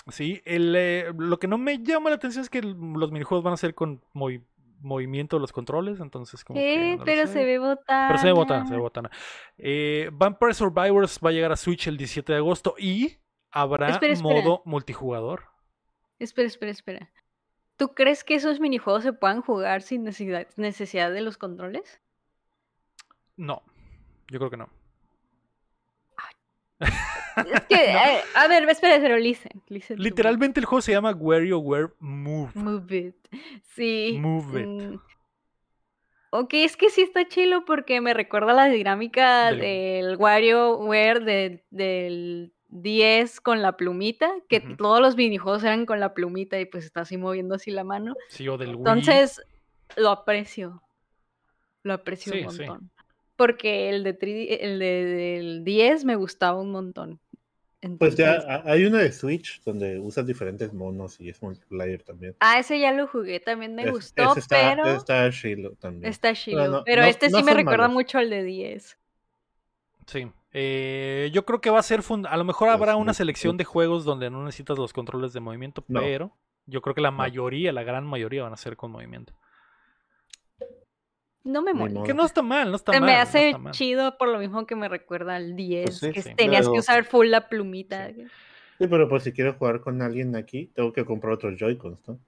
Sí, el, eh, lo que no me llama la atención es que los minijuegos van a ser con movi- movimiento de los controles, entonces como que no lo pero se ve botana. Pero se ve botana, se ve botana. Eh, Vampire Survivors va a llegar a Switch el 17 de agosto y habrá Espera, espera. modo multijugador. Espera, espera, espera. ¿Tú crees que esos minijuegos se puedan jugar sin necesidad, necesidad de los controles? No, yo creo que no. (laughs) Es que, (laughs) eh, a ver, espera, pero listen. listen. Literalmente el juego se llama WarioWare Move. Move it. Sí. Move it. mm. Ok, es que sí está chilo porque me recuerda la dinámica Del- del WarioWare de- del 10 con la plumita, que todos los minijuegos eran con la plumita y pues está así moviendo así la mano. Sí, o del Wii. Entonces, lo aprecio. Lo aprecio un sí. montón. Porque el de, 3D el de- del 10 me gustaba un montón. Pues ya hay uno de Switch donde usas diferentes monos y es multiplayer también. Ah, ese ya lo jugué, también me Es- gustó, ese está, pero está chilo también. está chilo. no, pero no- este no sí me recuerda malos. mucho al de 10. Sí. Eh, yo creo que va a ser. fund- A lo mejor Pues, habrá una selección de juegos donde no necesitas los controles de movimiento, No. pero yo creo que la mayoría, la gran mayoría van a ser con movimiento. No me molesta. Que no está mal, no está Se mal. me hace chido por lo mismo que me recuerda al 10, sí, que sí. tenías que usar full la plumita. Sí, pero pues si quiero jugar con alguien aquí, tengo que comprar otros Joy-Cons, ¿no?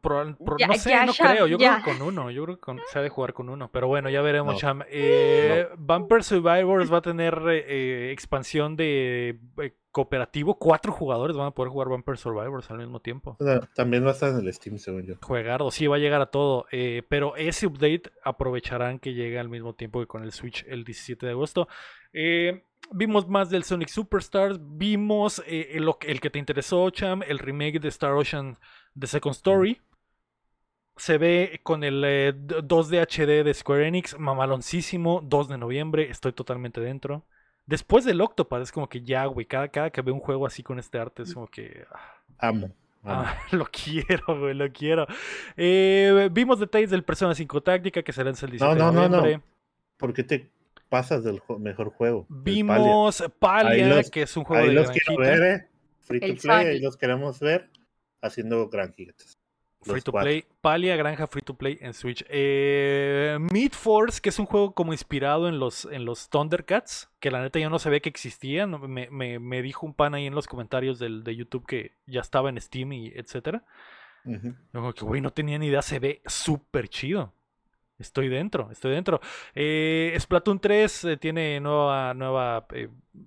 Pro- Ya- no sé, ya, no Sham, creo. Yo ya. creo que con uno. Yo creo que con- se ha de jugar con uno. Pero bueno, ya veremos, No. Cham. Eh, Vampire Survivors va a tener eh, eh, expansión de eh, cooperativo. Cuatro jugadores van a poder jugar Vampire Survivors al mismo tiempo. También va a estar en el Steam, según yo. Juegardo, sí, va a llegar a todo. eh, pero ese update aprovecharán que llega al mismo tiempo que con el Switch el 17 de agosto. Eh, vimos más del Sonic Superstars. Vimos eh, el, que- el que te interesó, Cham, el remake de Star Ocean The Second Story. Se ve con el eh, d- 2D HD de Square Enix, mamaloncísimo, 2 de noviembre, estoy totalmente dentro. Después del Octopad, es como que ya, güey, cada, cada que veo un juego así con este arte, es como que... ah, Amo. amo. Ah, (laughs) lo quiero, güey, lo quiero. Eh, vimos detalles del Persona 5 Táctica que se lanza el 17 No, no, de no, noviembre. no. ¿Por qué te pasas del mejor juego? Palia? Vimos Palia, los- que es un juego Ahí de los quiero granjita. ver, eh. Free to play, ahí los queremos ver haciendo granjitas. Free to play. Palia Granja Free to play en Switch. Eh, Meat Force, que es un juego como inspirado en los, en los Thundercats, que la neta yo no sabía que existían. Me, me- me dijo un pan ahí en los comentarios del, de YouTube que ya estaba en Steam y etcétera. Yo como que, güey, no tenía ni idea, se ve súper chido. Estoy dentro, estoy dentro. Eh, Splatoon 3 eh, tiene nueva, nueva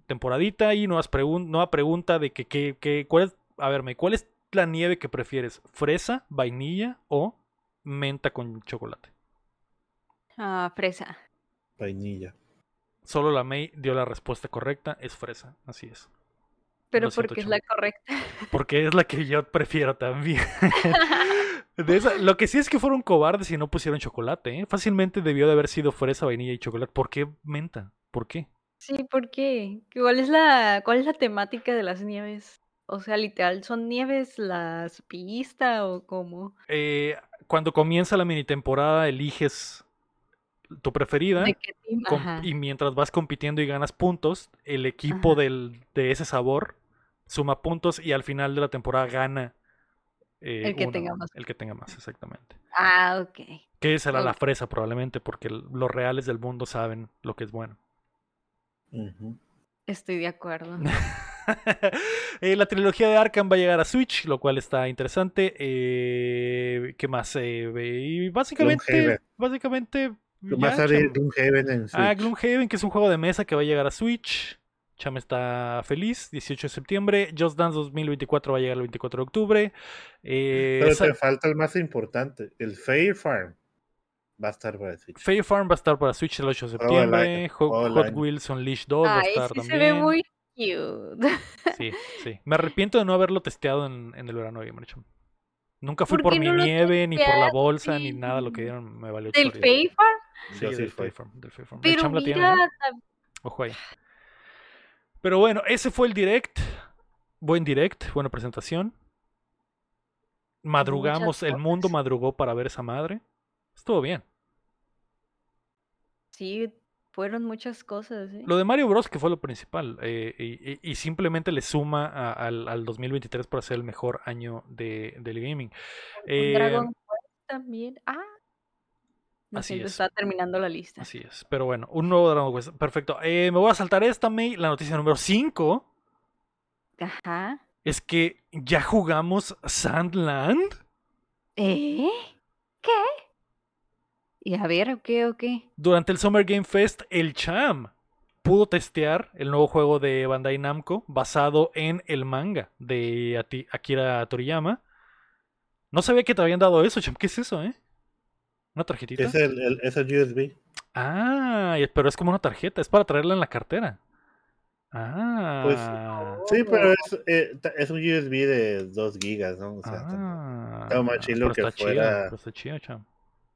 temporadita y nuevas pregun- nueva pregunta de que, que, que- ¿cuál es, a verme, ¿cuál es la nieve que prefieres? ¿Fresa, vainilla o menta con chocolate? Ah, fresa. Vainilla. Solo la May dio la respuesta correcta, es fresa, así es. Pero Lo siento, porque es la correcta. (laughs) Porque es la que yo prefiero también. (laughs) De esa- lo que sí es que fueron cobardes y no pusieron chocolate. ¿eh? Fácilmente debió de haber sido fresa, vainilla y chocolate. ¿Por qué menta? ¿Por qué? Sí, ¿por qué? ¿Cuál es la, cuál es la temática de las nieves? O sea, literal, ¿son nieves las pistas o cómo? Eh, cuando comienza la mini temporada, eliges tu preferida. ¿De qué team? com- Ajá. y mientras vas compitiendo y ganas puntos, el equipo del, de ese sabor suma puntos y al final de la temporada gana. eh, El que uno, tenga más. El que tenga más, exactamente. Ah, ok. Que será la fresa probablemente, porque los reales del mundo saben lo que es bueno. Estoy de acuerdo. (laughs) (laughs) Eh, la trilogía de Arkham va a llegar a Switch, lo cual está interesante. Eh, ¿Qué más? Eh, y básicamente, básicamente. Va a salir. Gloomhaven en Switch. Ah, Gloomhaven, que es un juego de mesa que va a llegar a Switch. Cham está feliz, 18 de septiembre. Just Dance 2024 va a llegar el 24 de octubre. Eh, Pero te falta el más importante, el Fair Farm. Va a estar para Switch. Fair Farm va a estar para Switch el 8 de septiembre. Hot. Wheels Unleashed 2 va a estar sí también. se ve muy cute. Sí, sí. Me arrepiento de no haberlo testeado en, en el verano de. Nunca fui ¿Por no lo nieve, ni por la bolsa, ni nada. Lo que dieron me valió ¿Del chorizo. Fair Farm? Sí, sí del fui. Fair Farm, del Fair Farm. El Pero tiene, mira, Ojo ahí. Pero bueno, ese fue el direct. Buen direct, buena presentación. Madrugamos, el mundo madrugó para ver esa madre. Estuvo bien. sí, fueron muchas cosas. ¿eh? Lo de Mario Bros. que fue lo principal. eh, y, simplemente le suma a- al, al 2023 para ser el mejor año de, del gaming. Eh, Dragon Quest también. Ah. Así es. Estaba terminando la lista. Así es. Pero bueno, un nuevo Dragon Quest. Perfecto. Eh, me voy a saltar esta, May. La noticia número 5 Ajá. es que ya jugamos Sandland. ¿Eh? ¿Qué? Y a ver, ¿o qué, o qué? Durante el Summer Game Fest, el Cham pudo testear el nuevo juego de Bandai Namco basado en el manga de Akira Toriyama. No sabía que te habían dado eso, Cham. ¿Qué es eso, eh? ¿Una tarjetita? Es el, el- es el USB. Ah, pero es como una tarjeta, es para traerla en la cartera. Ah. Pues, Sí, pero es, eh, es un USB de 2 gigas, ¿no? O sea, Ah, estaba más chilo que está chido, fuera- está chido, Cham.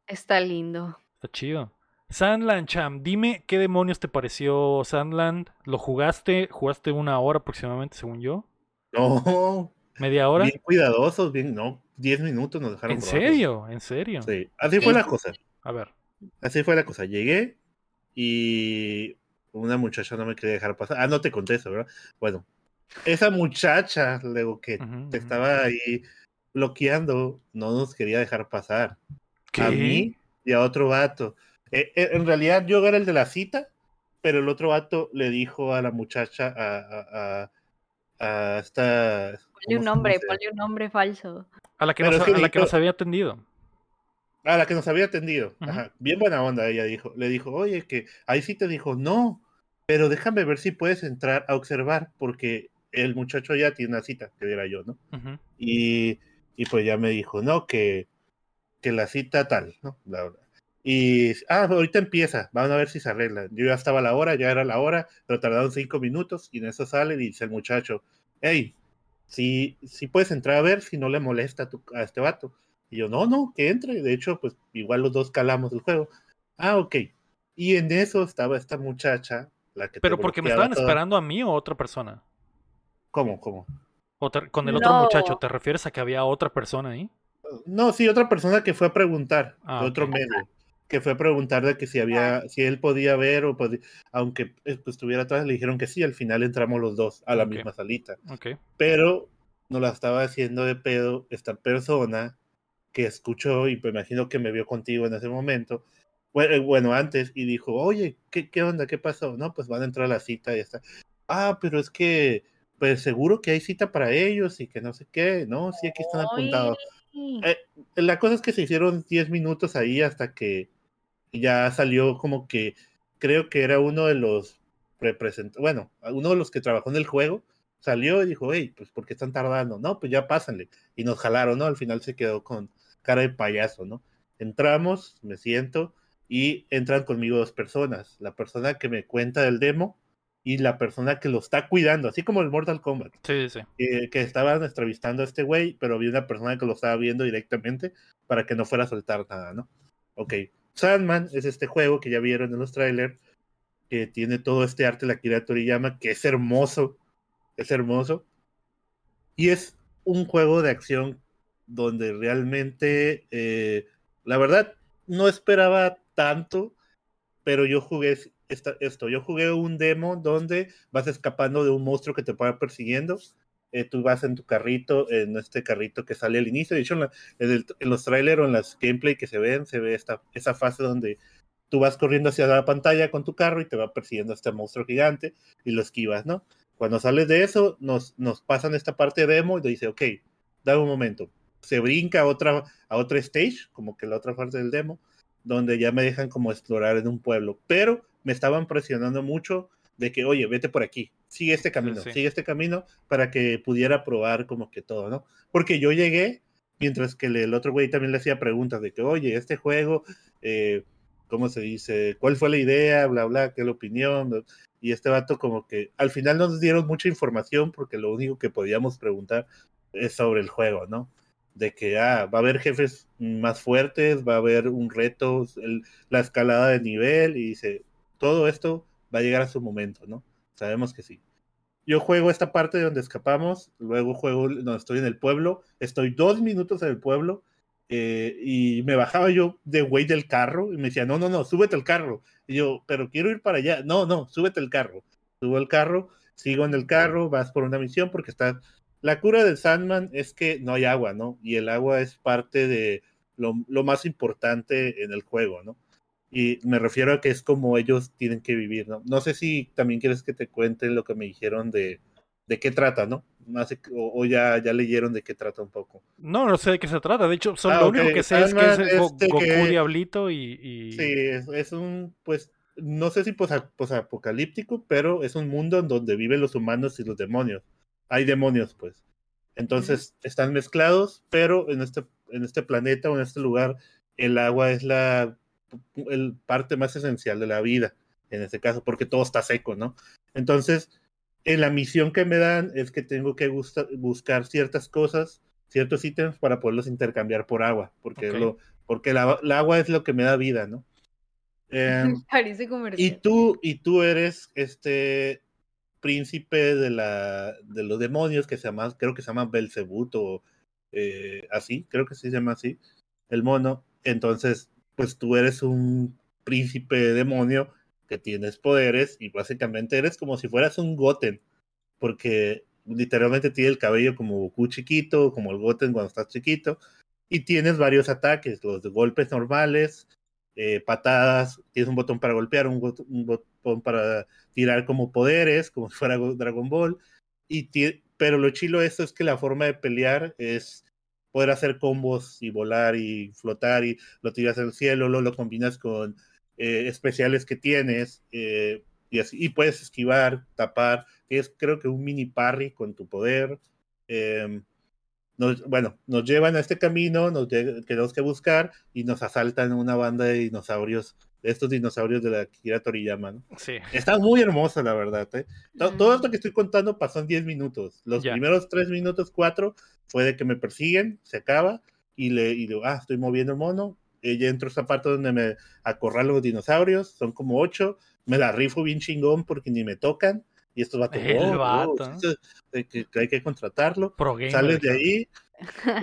Está lindo. Está chido. Sandland, Cham, dime qué demonios te pareció Sandland. ¿Lo jugaste? ¿Jugaste una hora aproximadamente, según yo? No, ¿Media hora? bien cuidadosos, bien, no, 10 minutos nos dejaron ¿En probarlo. serio? ¿En serio? Sí, así fue la cosa. A ver. Así fue la cosa. Llegué y una muchacha no me quería dejar pasar. Ah, no te conté eso, ¿verdad? Bueno, esa muchacha, luego que te estaba ahí bloqueando, no nos quería dejar pasar. ¿Qué? A mí y a otro vato. Eh, eh, en realidad yo era el de la cita, pero el otro vato le dijo a la muchacha, a, a, a, a esta... Ponle un ¿cómo- nombre, ponle un nombre falso. A la que, nos, es que a la que dijo- nos había atendido. A la que nos había atendido. Ajá. Bien buena onda, ella dijo. Le dijo, oye, que ahí sí te dijo, no, pero déjame ver si puedes entrar a observar, porque el muchacho ya tiene una cita, que era yo, ¿no? Y, y pues ya me dijo, no, que, que la cita tal, ¿no? Bla, bla. Y, ah, ahorita empieza, van a ver si se arregla. Yo ya estaba a la hora, ya era la hora, pero tardaron cinco minutos y en eso sale y dice el muchacho, hey, si, si puedes entrar a ver si no le molesta a, tu- a este vato. Y yo, no, no, que entre. De hecho, pues igual los dos calamos el juego. Ah, ok. Y en eso estaba esta muchacha, la que te Pero porque me estaban todo. esperando a mí o a otra persona. ¿Cómo, cómo? O te- con el otro No. muchacho, ¿te refieres a que había otra persona ahí? No, sí, otra persona que fue a preguntar, Ah, de otro medio, que fue a preguntar de que si había, si él podía ver o podía, aunque eh, pues, estuviera atrás, le dijeron que sí, al final entramos los dos a la misma salita. Pero nos la estaba haciendo de pedo esta persona que escuchó y me imagino que me vio contigo en ese momento. Bueno, bueno antes, y dijo, oye, ¿qué, ¿qué onda? ¿Qué pasó? No, pues van a entrar a la cita y está. Ah, pero es que, pues seguro que hay cita para ellos y que no sé qué, ¿no? Sí, aquí están apuntados. Eh, la cosa es que se hicieron 10 minutos ahí hasta que ya salió como que creo que era uno de los representantes, bueno, uno de los que trabajó en el juego, salió y dijo, hey, pues ¿por qué están tardando? No, pues ya pásanle. Y nos jalaron, ¿no? Al final se quedó con cara de payaso, ¿no? Entramos, me siento y entran conmigo dos personas, la persona que me cuenta del demo y la persona que lo está cuidando, así como el Mortal Kombat. Sí, sí. Eh, que estaban entrevistando a este güey, pero había una persona que lo estaba viendo directamente para que no fuera a soltar nada, ¿no? Ok. Sandman es este juego que ya vieron en los trailers, que tiene todo este arte de la Kira Toriyama, que es hermoso, es hermoso. Y es un juego de acción donde realmente, eh, la verdad, no esperaba tanto, pero yo jugué esto. Yo jugué un demo donde vas escapando de un monstruo que te va persiguiendo. Eh, tú vas en tu carrito, en este carrito que sale al inicio. De hecho, en, los trailers o en las gameplay que se ven, se ve esta, esa fase donde tú vas corriendo hacia la pantalla con tu carro y te va persiguiendo este monstruo gigante y lo esquivas, ¿no? Cuando sales de eso, nos, nos pasan esta parte de demo y te dice, ok, dame un momento. Se brinca a otra, a otra stage, como que la otra parte del demo, donde ya me dejan como explorar en un pueblo. Pero me estaban presionando mucho de que, oye, vete por aquí, sigue este camino, sigue este camino para que pudiera probar como que todo, ¿no? Porque yo llegué, mientras que el otro güey también le hacía preguntas de que, oye, este juego, eh, ¿cómo se dice? ¿Cuál fue la idea? Bla, bla, ¿qué es la opinión? Y este vato como que al final nos dieron mucha información porque lo único que podíamos preguntar es sobre el juego, ¿no? de que ah, va a haber jefes más fuertes, va a haber un reto, la escalada de nivel, y dice, todo esto va a llegar a su momento, ¿no? Sabemos que sí. Yo juego esta parte donde escapamos, luego juego donde estoy en el pueblo, estoy dos minutos en el pueblo eh, y me bajaba yo de güey del carro y me decía, no, no, no, súbete el carro. Y yo, pero quiero ir para allá. No, no, súbete el carro. Subo el carro, sigo en el carro, vas por una misión porque está... La cura del Sandman es que no hay agua, ¿no? Y el agua es parte de lo, lo más importante en el juego, ¿no? Y me refiero a que es como ellos tienen que vivir, ¿no? No sé si también quieres que te cuente lo que me dijeron de, de qué trata, ¿no? o, ya, ya leyeron de qué trata un poco. No, no sé de qué se trata. De hecho, solo ah, lo único que sé es que es este Goku Diablito y, Sí, es, un, pues, no sé si posapocalíptico, pero es un mundo en donde viven los humanos y los demonios. Hay demonios, pues. Entonces, están mezclados, pero en este, en este planeta o en este lugar, el agua es la el parte más esencial de la vida, en este caso, porque todo está seco, ¿no? Entonces, en la misión que me dan es que tengo que buscar ciertas cosas, ciertos ítems para poderlos intercambiar por agua, porque, lo, porque la, agua es lo que me da vida, ¿no? Em, (laughs) y tú, y tú eres este príncipe de la de los demonios que se llama, creo que se llama Belzebut o eh, así, creo que sí se llama así, el mono. Entonces, pues tú eres un príncipe demonio que tienes poderes y básicamente eres como si fueras un Goten, porque literalmente tiene el cabello como Goku chiquito, como el Goten cuando estás chiquito, y tienes varios ataques, los de golpes normales, eh, patadas, tienes un botón para golpear, un, botón para tirar como poderes, como si fuera Dragon Ball, y pero lo chilo de esto es que la forma de pelear es poder hacer combos y volar y flotar y lo tiras al cielo, lo, lo combinas con eh, especiales que tienes eh, y, así, y puedes esquivar, tapar, que es creo que un mini parry con tu poder. Em, bueno, nos llevan a este camino, nos tenemos que buscar y nos asaltan una banda de dinosaurios estos dinosaurios de la Kira Toriyama, ¿no? Sí. Está muy hermoso, la verdad. ¿eh? Todo, esto que estoy contando pasó en 10 minutos. Los primeros 3 minutos, 4, fue de que me persiguen, se acaba, y le y digo, ah, estoy moviendo el mono. Ella entro a esa parte donde me acorralan los dinosaurios, son como 8. Me la rifo bien chingón porque ni me tocan. Y esto va todo. que, hay que contratarlo. Sales de ahí,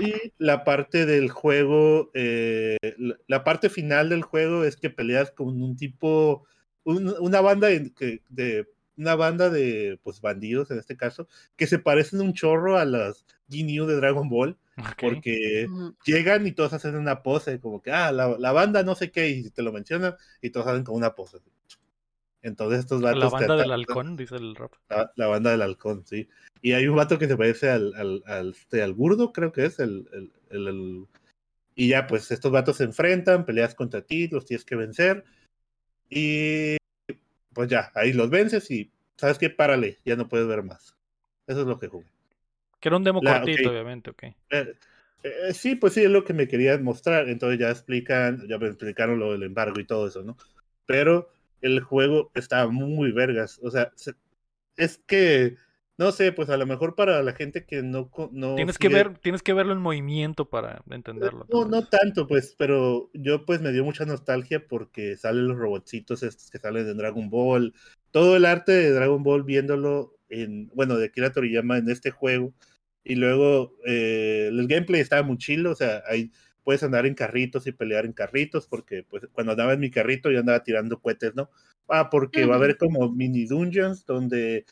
y la parte del juego, eh, la, parte final del juego es que peleas con un tipo, una banda de, de, una banda de pues bandidos en este caso, que se parecen un chorro a las Ginyu de Dragon Ball. Porque llegan y todos hacen una pose, como que, ah, la, la banda no sé qué, y te lo mencionan, y todos hacen como una pose. Entonces estos vatos... La banda del halcón, dice el rap. La, la banda del halcón, sí. Y hay un vato que se parece al, al, al, este, al Gurdo, creo que es, el, el- el- el- Y ya, pues estos vatos se enfrentan, peleas contra ti, los tienes que vencer. Y pues ya, ahí los vences y, ¿sabes qué? Párale, ya no puedes ver más. Eso es lo que jugué. Que era un demo La- cortito, ok. obviamente, ok. Eh, eh, sí, pues sí, es lo que me querían mostrar. Entonces ya explican, ya me explicaron lo del embargo y todo eso, ¿no? Pero el juego está muy vergas. O sea, se- es que, no sé, pues a lo mejor para la gente que no... no Tienes que ver, tienes que verlo en movimiento para entenderlo. No, no tanto, pues, pero yo pues me dio mucha nostalgia porque salen los robotcitos estos que salen de Dragon Ball. Todo el arte de Dragon Ball viéndolo en, bueno, de Akira Toriyama en este juego. Y luego eh, el gameplay estaba muy chilo, o sea, ahí puedes andar en carritos y pelear en carritos, porque pues cuando andaba en mi carrito yo andaba tirando cohetes, ¿no? Ah, porque va a haber como mini dungeons donde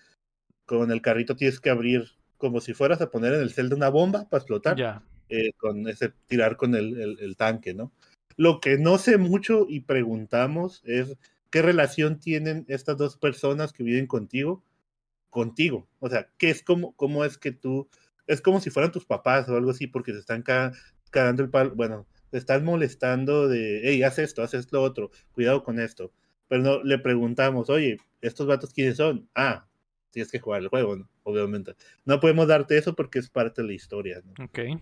con el carrito tienes que abrir como si fueras a poner en el celda una bomba para explotar eh, con ese tirar con el, el- el tanque, ¿no? Lo que no sé mucho y preguntamos es qué relación tienen estas dos personas que viven contigo, contigo. O sea, ¿qué es como, cómo es que tú, es como si fueran tus papás o algo así, porque se están ca- cagando el palo, bueno, te están molestando de, hey, haz esto, haz esto otro, cuidado con esto. Pero no, le preguntamos, oye, ¿estos vatos quiénes son? Ah, tienes que jugar el juego, ¿no? Obviamente. No podemos darte eso porque es parte de la historia, ¿no? Ok. eh,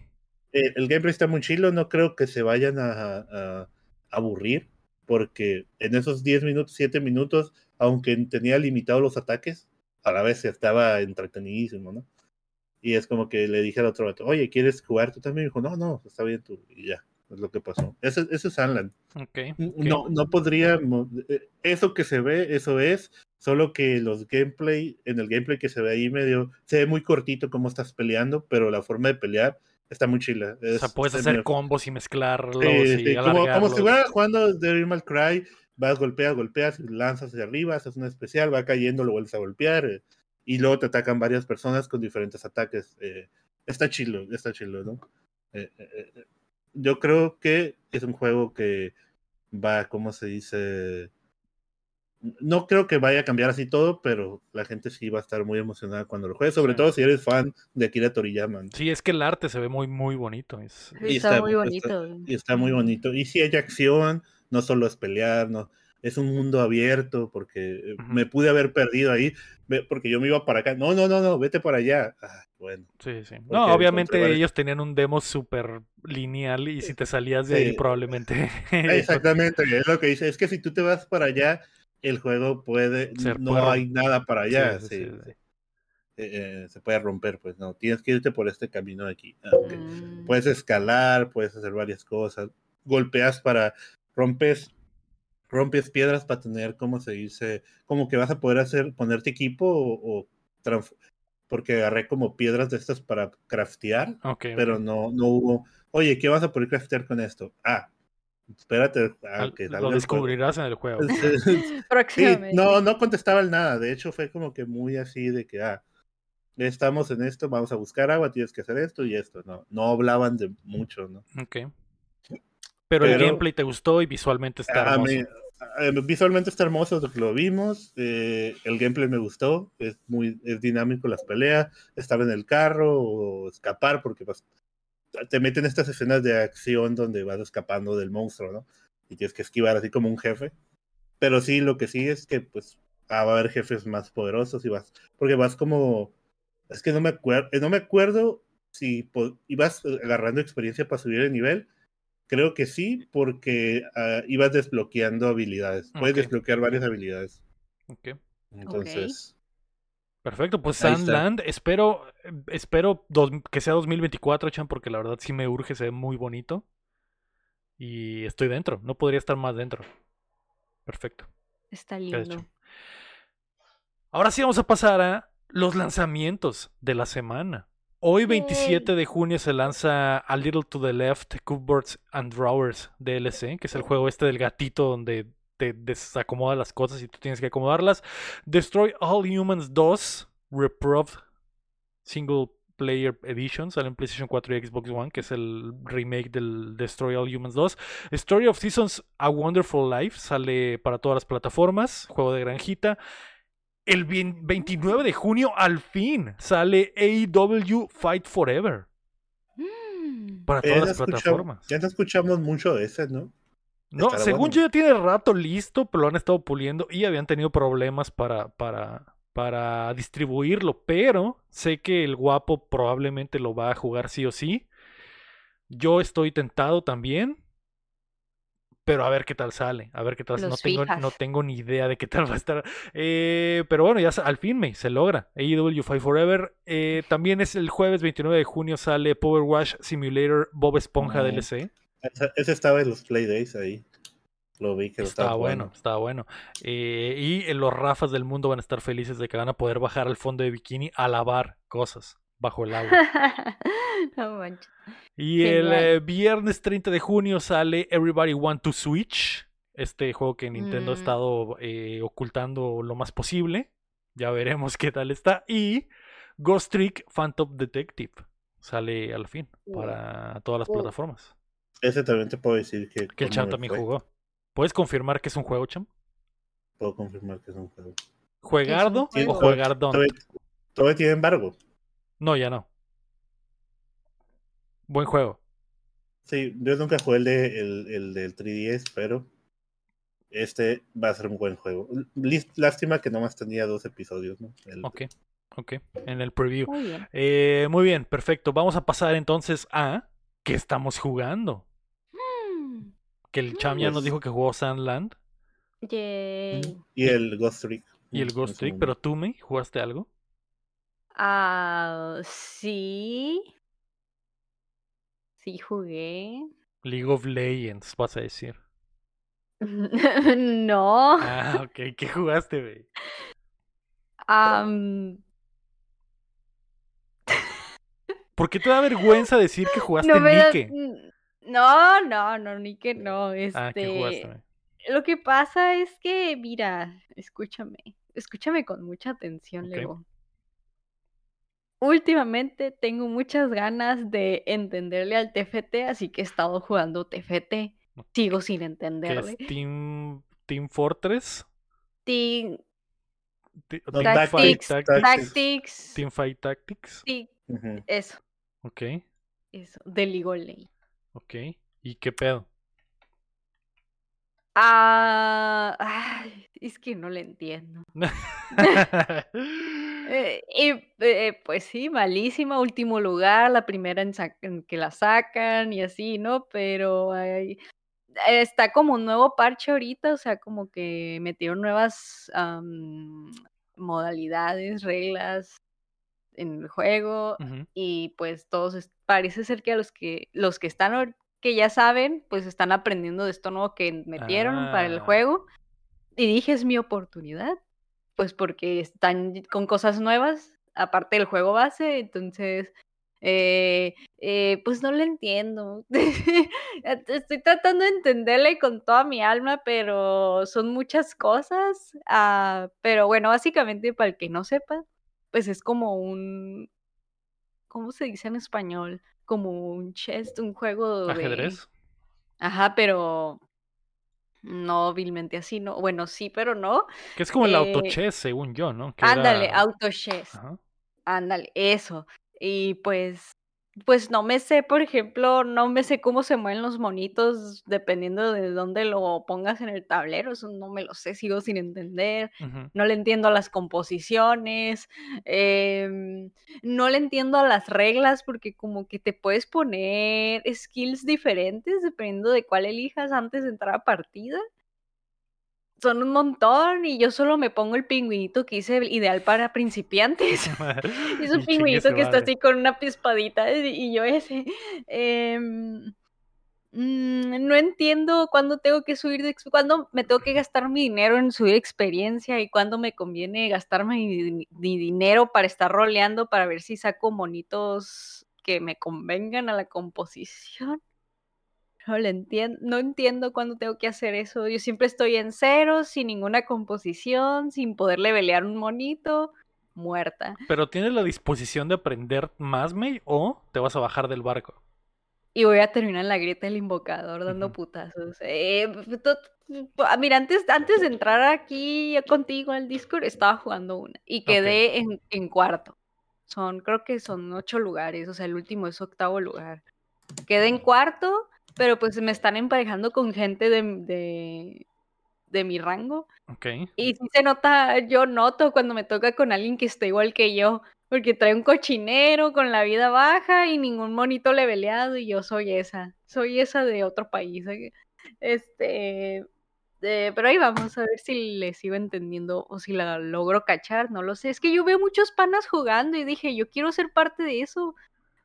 el gameplay está muy chilo, no creo que se vayan a, a aburrir, porque en esos 10 minutos, 7 minutos, aunque tenía limitados los ataques, a la vez estaba entretenidísimo, ¿no? Y es como que le dije al otro vato, oye, ¿quieres jugar tú también? Y dijo, no, no, está bien tú, y ya, es lo que pasó. Eso, eso es Anland. Ok. No, no podría, eh, eso que se ve, eso es, solo que los gameplay, en el gameplay que se ve ahí medio, se ve muy cortito cómo estás peleando, pero la forma de pelear está muy chila. O sea, Es- puedes hacer combos y mezclarlos Sí, y sí, como, como si alargarlos. fuera jugando Devil May Cry, vas, golpeas, golpeas, y lanzas hacia arriba, haces una especial, va cayendo, lo vuelves a golpear, eh, y luego te atacan varias personas con diferentes ataques. eh, está chilo, está chilo, ¿no? Eh, eh, eh, yo creo que es un juego que va, ¿cómo se dice? No creo que vaya a cambiar así todo, pero la gente sí va a estar muy emocionada cuando lo juegue, sobre Sí. todo si eres fan de Akira Toriyama. ¿no? Sí, es que el arte se ve muy, muy bonito. es- Y Está, está- muy está- bonito. Y está muy bonito. Y si hay acción, no solo es pelear, no, es un mundo abierto, porque eh, me pude haber perdido ahí, porque yo me iba para acá. No, no, no, no, vete para allá. Ah, bueno. Sí, sí. No, obviamente encontré ellos tenían un demo súper lineal y si te salías de ahí probablemente... (laughs) Exactamente, es lo que dice. Es que si tú te vas para allá, el juego puede, Ser no hay nada para allá. Sí, sí, sí, sí, sí. Eh, eh, se puede romper, pues no, tienes que irte por este camino de aquí. Ah. Mm. Puedes escalar, puedes hacer varias cosas, golpeas para, rompes, rompes piedras para tener, ¿cómo se dice? Como que vas a poder hacer, ponerte equipo o, o trans- porque agarré como piedras de estas para craftear, pero no, no hubo, oye, ¿qué vas a poder craftear con esto? Ah, espérate a Al- que salga Lo el descubrirás en el juego. (laughs) Sí, no, no contestaban nada. De hecho, fue como que muy así de que, ah, estamos en esto, vamos a buscar agua, tienes que hacer esto y esto. No, no hablaban de mucho, ¿no? Ok. Pero, el Pero- gameplay te gustó y visualmente está hermoso. mí, a- visualmente está hermoso lo vimos. eh, el gameplay me gustó. Es muy es dinámico las peleas. Estar en el carro o escapar, porque pues, te meten estas escenas de acción donde vas escapando del monstruo, ¿no? Y tienes que esquivar así como un jefe. Pero sí, lo que sí es que pues ah, va a haber jefes más poderosos y vas, porque vas como, es que no me acuerdo, no me acuerdo si ibas agarrando experiencia para subir de nivel. Creo que sí, porque ah, ibas desbloqueando habilidades. Puedes desbloquear varias habilidades. Ok. Entonces, Perfecto, pues. Sandland, espero, espero dos- que sea 2024, Chan, porque la verdad sí me urge, se ve muy bonito. Y estoy dentro, no podría estar más dentro. Perfecto. Está ¿qué has lindo. Ahora sí vamos a pasar a los lanzamientos de la semana. Hoy 27 de junio se lanza A Little to the Left, Cupboards and Drawers DLC, que es el juego este del gatito donde te desacomoda las cosas y tú tienes que acomodarlas. Destroy All Humans 2, Reproved Single Player Edition, sale en PlayStation 4 y Xbox One, que es el remake del Destroy All Humans 2. Story of Seasons A Wonderful Life sale para todas las plataformas, juego de granjita. El 29 de junio, al fin, sale AEW Fight Forever. Mm. Para todas no las plataformas. Ya no escuchamos mucho de ese, ¿no? No, Estará según bueno. yo ya tiene rato listo, pero lo han estado puliendo y habían tenido problemas para, para, para distribuirlo. Pero sé que el guapo probablemente lo va a jugar sí o sí. Yo estoy tentado también. Pero a ver qué tal sale. A ver qué tal. No Los tengo, fijas. no tengo ni idea de qué tal va a estar. Eh, pero bueno, ya al fin me se logra. AEW Fight Forever. Eh, también es el jueves 29 de junio sale Power Wash Simulator Bob Esponja. DLC. Ese, ese estaba en los Play Days ahí. Lo vi que lo Estaba estaba bueno, estaba bueno. Eh, y los Rafas del mundo van a estar felices de que van a poder bajar al fondo de bikini a lavar cosas bajo el agua. (laughs) (laughs) no manches. Y el eh, viernes 30 de junio sale Everybody Want to Switch, este juego que Nintendo ha Mm. estado eh, ocultando lo más posible. Ya veremos (laughs) qué tal está. Y Ghost Trick Phantom Detective sale al fin para todas las Uh. plataformas. Ese también te puedo decir que. Que el Cham también fue. jugó. ¿Puedes confirmar que es un juego, Cham? Puedo confirmar que es un juego. ¿Juegardo juego. o juegardón? Todavía, todavía tiene embargo. No, ya no. Buen juego. Sí, yo nunca jugué el, de, el, el del 3DS, pero este va a ser un buen juego. Lástima que nomás tenía dos episodios, ¿no? El- Ok, ok. En el preview. Muy bien. Eh, muy bien, perfecto. Vamos a pasar entonces a ¿qué estamos jugando? Mm. Que el Cham ya nos Pues- dijo que jugó Sandland Yay. Y el Ghost Trick. y el en Ghost Trick, pero tú, me ¿jugaste algo? Ah, sí. Sí jugué. League of Legends, vas a decir. (laughs) no. Ah, ok. ¿Qué jugaste, güey? Am, ¿Por qué te da vergüenza decir que (laughs) jugaste no da- Nike? No, no, no, ni que no. Ah, ¿qué jugaste? Este, lo que pasa es que, mira, escúchame, escúchame con mucha atención, Ok. Lego. Últimamente tengo muchas ganas de entenderle al TFT, así que he estado jugando TFT. Sigo sin ¿Qué entenderle. es Team, Team Fortress? Team Fight Tactics, Tactics. Tactics, Team Fight Tactics. sí, eso, Ok, eso, de League of Legends. ok. ¿Y qué pedo? Ah, ay, es que no le entiendo. (laughs) (laughs) Eh, y eh, pues sí, malísima, último lugar, la primera en, que la sacan y así, ¿no? Pero ay, está como un nuevo parche ahorita, o sea, como que metieron nuevas am, modalidades, reglas en el juego y pues todos parece ser que a los que los que están que ya saben, pues están aprendiendo de esto nuevo que metieron para el Ah. juego y dije es mi oportunidad, pues porque están con cosas nuevas aparte del juego base, entonces eh, eh, pues no le entiendo. (laughs) Estoy tratando de entenderle con toda mi alma, pero son muchas cosas. ah, pero bueno, básicamente para el que no sepa, pues es como un, ¿cómo se dice en español? Como un chess, un juego de... ¿Ajedrez? Ajá, pero no vilmente así, ¿no? Bueno, sí, pero no. Que es como el eh, autochess, según yo, ¿no? Que Ándale, era- auto chess. Ajá. Ándale, eso. Y pues, pues no me sé, por ejemplo, no me sé cómo se mueven los monitos dependiendo de dónde lo pongas en el tablero. Eso no me lo sé, sigo sin entender. No le entiendo a las composiciones. em, no le entiendo a las reglas porque como que te puedes poner skills diferentes dependiendo de cuál elijas antes de entrar a partida. Son un montón y yo solo me pongo el pingüinito que hice ideal para principiantes. (laughs) (laughs) Es un Y pingüinito que está así con una pispadita y y yo ese. em, mm, no entiendo cuándo tengo que subir de cuándo me tengo que gastar mi dinero en subir experiencia y cuándo me conviene gastarme mi dinero para estar roleando para ver si saco monitos que me convengan a la composición. No le entiendo, no entiendo cuándo tengo que hacer eso. Yo siempre estoy en cero, sin ninguna composición, sin poder levelear un monito. muerta. Pero ¿tienes la disposición de aprender más, May? ¿O te vas a bajar del barco? Y voy a terminar en la grieta del invocador dando putazos. Eh, to- ah, mira, antes, antes de entrar aquí contigo al Discord, estaba jugando una y quedé en, en cuarto. Son, creo que son ocho lugares, o sea, el último es octavo lugar. Quedé en cuarto, pero pues me están emparejando con gente de, de, de mi rango. Ok. Y sí se nota, yo noto cuando me toca con alguien que está igual que yo, porque trae un cochinero con la vida baja y ningún monito leveleado y yo soy esa, soy esa de otro país. Este, eh, pero ahí vamos a ver si le sigo entendiendo o si la logro cachar, no lo sé. Es que yo veo muchos panas jugando y dije, yo quiero ser parte de eso.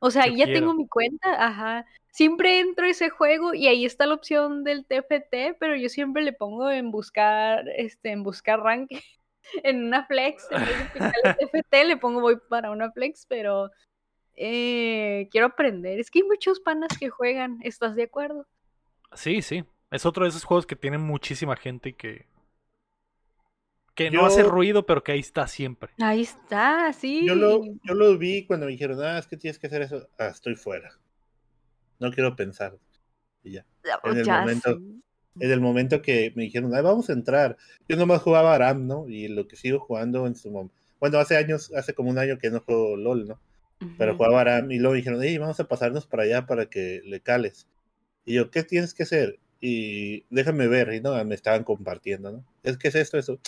O sea, Yo ya quiero. tengo mi cuenta, ajá. Siempre entro a ese juego y ahí está la opción del TFT, pero yo siempre le pongo en buscar, este, en buscar rank (laughs) en una flex, en vez de picarle (laughs) TFT, le pongo voy para una flex, pero eh, quiero aprender. Es que hay muchos panas que juegan, ¿estás de acuerdo? Sí, sí. Es otro de esos juegos que tienen muchísima gente y que. que no Yo- hace ruido, pero que ahí está siempre. Ahí está, sí. Yo lo, yo lo vi cuando me dijeron, ah, es que tienes que hacer eso. Ah, estoy fuera. No quiero pensar. Y ya. en el Ya momento-. En el momento que me dijeron, vamos a entrar. Yo nomás jugaba Aram, ¿no? Y lo que sigo jugando en su momento. Bueno, hace años, hace como un año que no juego LOL, ¿no? Pero Ujú. jugaba Aram y luego me dijeron, hey, vamos a pasarnos para allá para que le cales. Y yo, ¿qué tienes que hacer? Y déjame ver. Y no, me estaban compartiendo, ¿no? Es que es esto, eso.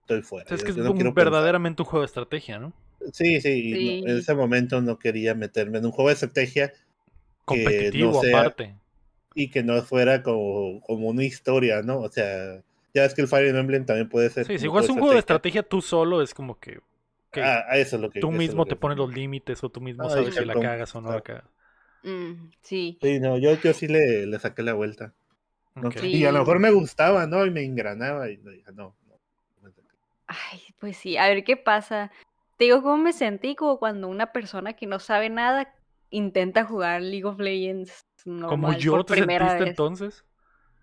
Estoy fuera. Es yo- que es no quiero pensar. verdaderamente un juego de estrategia, ¿no? Sí, sí, y no- Sí. en ese momento no quería meterme en un juego de estrategia Competitivo, no sea- aparte. y que no fuera como, como una historia, ¿no? O sea, ya es que el Fire Emblem también puede ser. Sí, si juegas un juego de estrategia tú solo, es como que. que Ah, a eso es lo que tú mismo te pones los límites o tú mismo Ay, sabes si la cagas o no la cagas. Mm, sí. Sí, no, yo, yo sí le, le saqué la vuelta. Sí. Y a lo mejor me gustaba, ¿no? Y me engranaba y no, no. no. Ay, pues sí, a ver qué pasa. Te digo cómo me sentí como cuando una persona que no sabe nada intenta jugar League of Legends Como normal yo por te sentiste vez. entonces.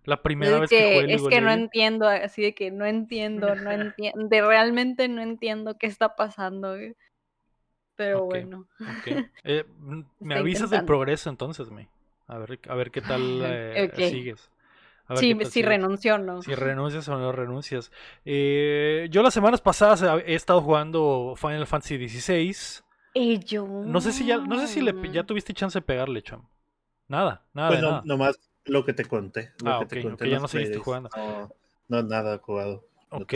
La primera Es vez que, que, jugué es League que no entiendo, así de que no entiendo, no (laughs) entiendo, realmente no entiendo qué está pasando. güey. Pero bueno. (laughs) Eh, mm, me avisas del progreso entonces, me. A ver, a ver qué tal (laughs) eh, sigues. A ver Sí, si sigues. renunció o no. Si renuncias o no renuncias. Eh, yo las semanas pasadas he he estado jugando Final Fantasy XVI. Y yo. No sé si ya, no sé si le, ya tuviste chance de pegarle, cham. Nada, nada Bueno, nada. nomás lo que te conté. Lo Ah, que ok, te conté ok, en ya no seguiste jugando. No, no, nada jugado. Ok.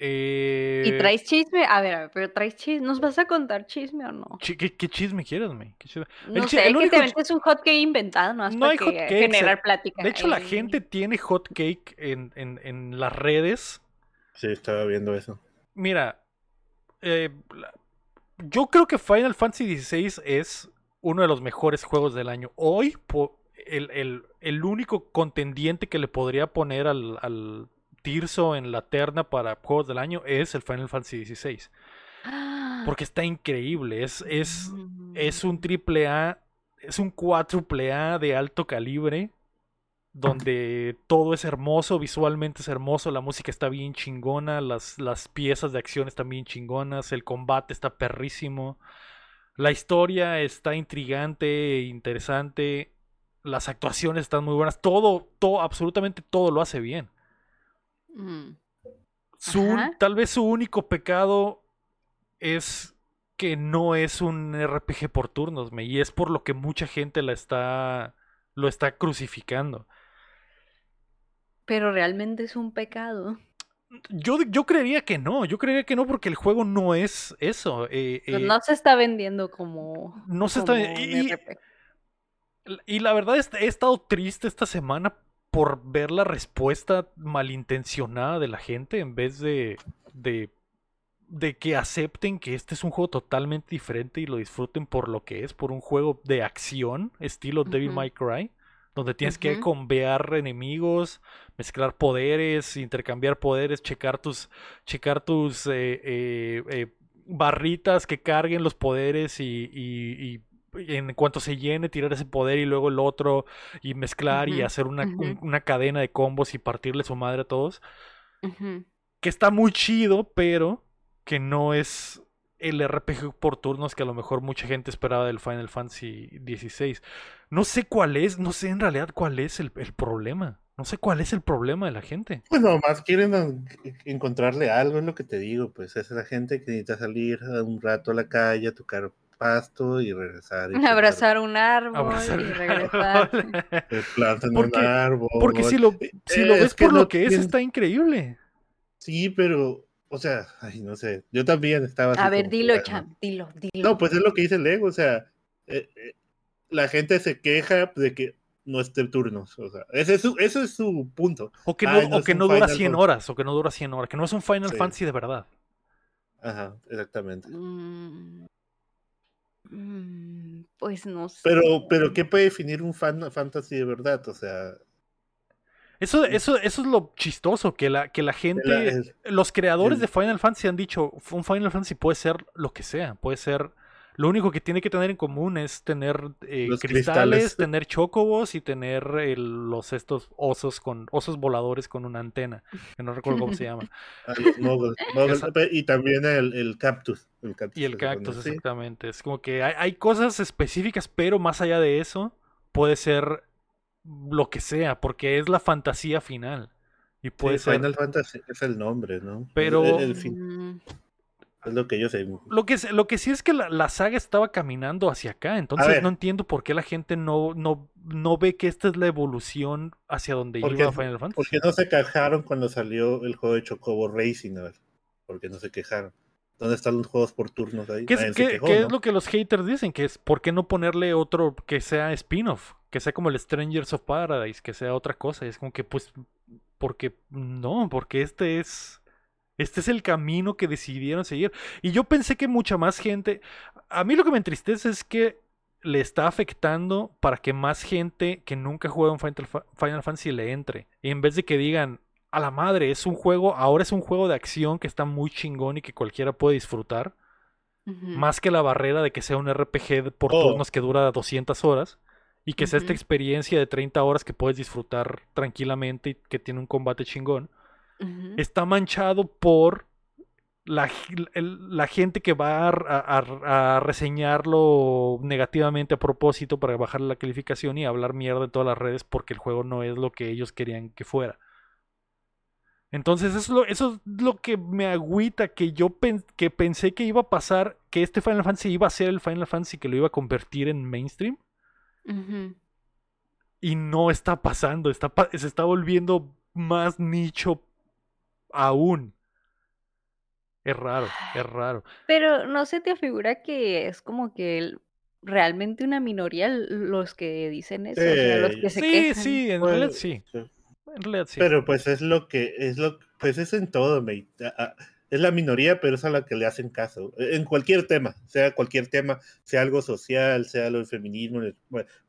Eh, ¿Y traes chisme? A ver, a ver, pero traes chisme. ¿Nos vas a contar chisme o no? ¿Qué, qué chisme quieres, me? ¿Qué chisme? No chi- sé, el que único te chi- metes un hot cake inventado, ¿no? No para hay que hot cakes, generar eh. plática. De hecho, la Eh, gente tiene hot cake en, en, en las redes. Sí, estaba viendo eso. Mira, eh, la- yo creo que Final Fantasy XVI es uno de los mejores juegos del año. Hoy, el, el- el único contendiente que le podría poner al, al Tirso en la terna para juegos del año es el Final Fantasy XVI. Ah, Porque está increíble. Es, es, mm, es un triple A, es un cuádruple A de alto calibre. Donde todo es hermoso, visualmente es hermoso, la música está bien chingona, las, las piezas de acción están bien chingonas, el combate está perrísimo, la historia está intrigante, e interesante, las actuaciones están muy buenas, todo, todo, absolutamente todo lo hace bien. mm. Su tal vez su único pecado es que no es un RPG por turnos, me, y es por lo que mucha gente la está lo está crucificando. Pero realmente es un pecado. Yo, yo creería que no, yo creería que no porque el juego no es eso. eh, Pues eh, no se está vendiendo como. no se está... como y- y- la verdad es he estado triste esta semana por ver la respuesta malintencionada de la gente en vez de, de, de que acepten que este es un juego totalmente diferente y lo disfruten por lo que es, por un juego de acción, estilo Devil Ujú. May Cry, donde tienes que convear enemigos, mezclar poderes, intercambiar poderes, checar tus, checar tus eh, eh, eh, barritas que carguen los poderes y, y- y en cuanto se llene, tirar ese poder y luego el otro y mezclar y hacer una, un- una cadena de combos y partirle su madre a todos. Que está muy chido, pero que no es el RPG por turnos que a lo mejor mucha gente esperaba del Final Fantasy XVI. No sé cuál es, no sé en realidad cuál es el, el problema. No sé cuál es el problema de la gente. Pues nomás quieren en- encontrarle algo, es lo que te digo, pues es la gente que necesita salir un rato a la calle, a tocar pasto y regresar. y Abrazar un árbol Abrazar y regresar. (laughs) plantan Porque- un árbol. Porque si lo, si lo Eh, ves por no lo que es, está increíble. Sí, pero, o sea, (laughs) ay, no sé, yo también estaba A ver, como dilo, ah, Cham, dilo, dilo. No, pues es lo que dice Lego, o sea, eh, eh, la gente se queja de que no esté turnos, o sea, ese es su, eso es su punto. O que no, Ay, no o que no dura Final 100 Fantasy. horas, o que no dura 100 horas, que no es un Final Sí. Fantasy de verdad. Ajá, exactamente. Mm, mm, pues no sé. Pero, pero ¿qué puede definir un fan fantasy de verdad? O sea, Eso, eso, eso es lo chistoso, que la, que la gente, la- el- los creadores el- de Final Fantasy han dicho, un Final Fantasy puede ser lo que sea, puede ser, lo único que tiene que tener en común es tener eh, cristales, cristales. tener chocobos y tener el- los estos osos con osos voladores con una antena, que no recuerdo cómo se llama, (laughs) a los moguls, (laughs) moguls, Esa- pe- y también el, el cactus. El cactus y el cactus, exactamente. Es como que hay, hay cosas específicas, pero más allá de eso, puede ser lo que sea, porque es la fantasía final. Y puede Sí, ser Final Fantasy es el nombre, ¿no? Pero- El- el fin- Mm, es lo que yo sé. Lo que, lo que sí es que la, la saga estaba caminando hacia acá, entonces no entiendo por qué la gente no, no, no ve que esta es la evolución hacia donde Porque- iba Final Fantasy. ¿Por qué no se quejaron cuando salió el juego de Chocobo Racing? A ver, ¿por qué no se quejaron? ¿Dónde están los juegos por turnos ahí? ¿Qué, es, qué- quejó, qué ¿no? es lo que los haters dicen? Que es ¿por qué no ponerle otro que sea spin-off? Que sea como el Strangers of Paradise, que sea otra cosa. Y es como que, pues, porque no, porque este es. Este es el camino que decidieron seguir. Y yo pensé que mucha más gente. A mí lo que me entristece es que le está afectando para que más gente que nunca juega un Final, Final Fantasy le entre. Y en vez de que digan, a la madre, es un juego, ahora es un juego de acción que está muy chingón y que cualquiera puede disfrutar. Más que la barrera de que sea un RPG por Oh. turnos que dura 200 horas. Y que sea esta experiencia de 30 horas que puedes disfrutar tranquilamente y que tiene un combate chingón. Está manchado por la, el- la gente que va a, a- a reseñarlo negativamente a propósito para bajar la calificación y hablar mierda en todas las redes porque el juego no es lo que ellos querían que fuera. Entonces eso es lo, eso es lo que me agüita, que yo pen- que pensé que iba a pasar, que este Final Fantasy iba a ser el Final Fantasy que lo iba a convertir en mainstream y no está pasando, está, se está volviendo más nicho aún. Es raro, es raro. Pero no se te figura que es como que el- realmente una minoría los que dicen eso, o sea, los Sí. que se Sí, quejan. sí, en Pues, realidad sí. sí. En realidad sí. Pero pues es lo que, es lo, pues es en todo, mate. Es la minoría, pero es a la que le hacen caso. En cualquier tema, sea cualquier tema, sea algo social, sea lo del feminismo, el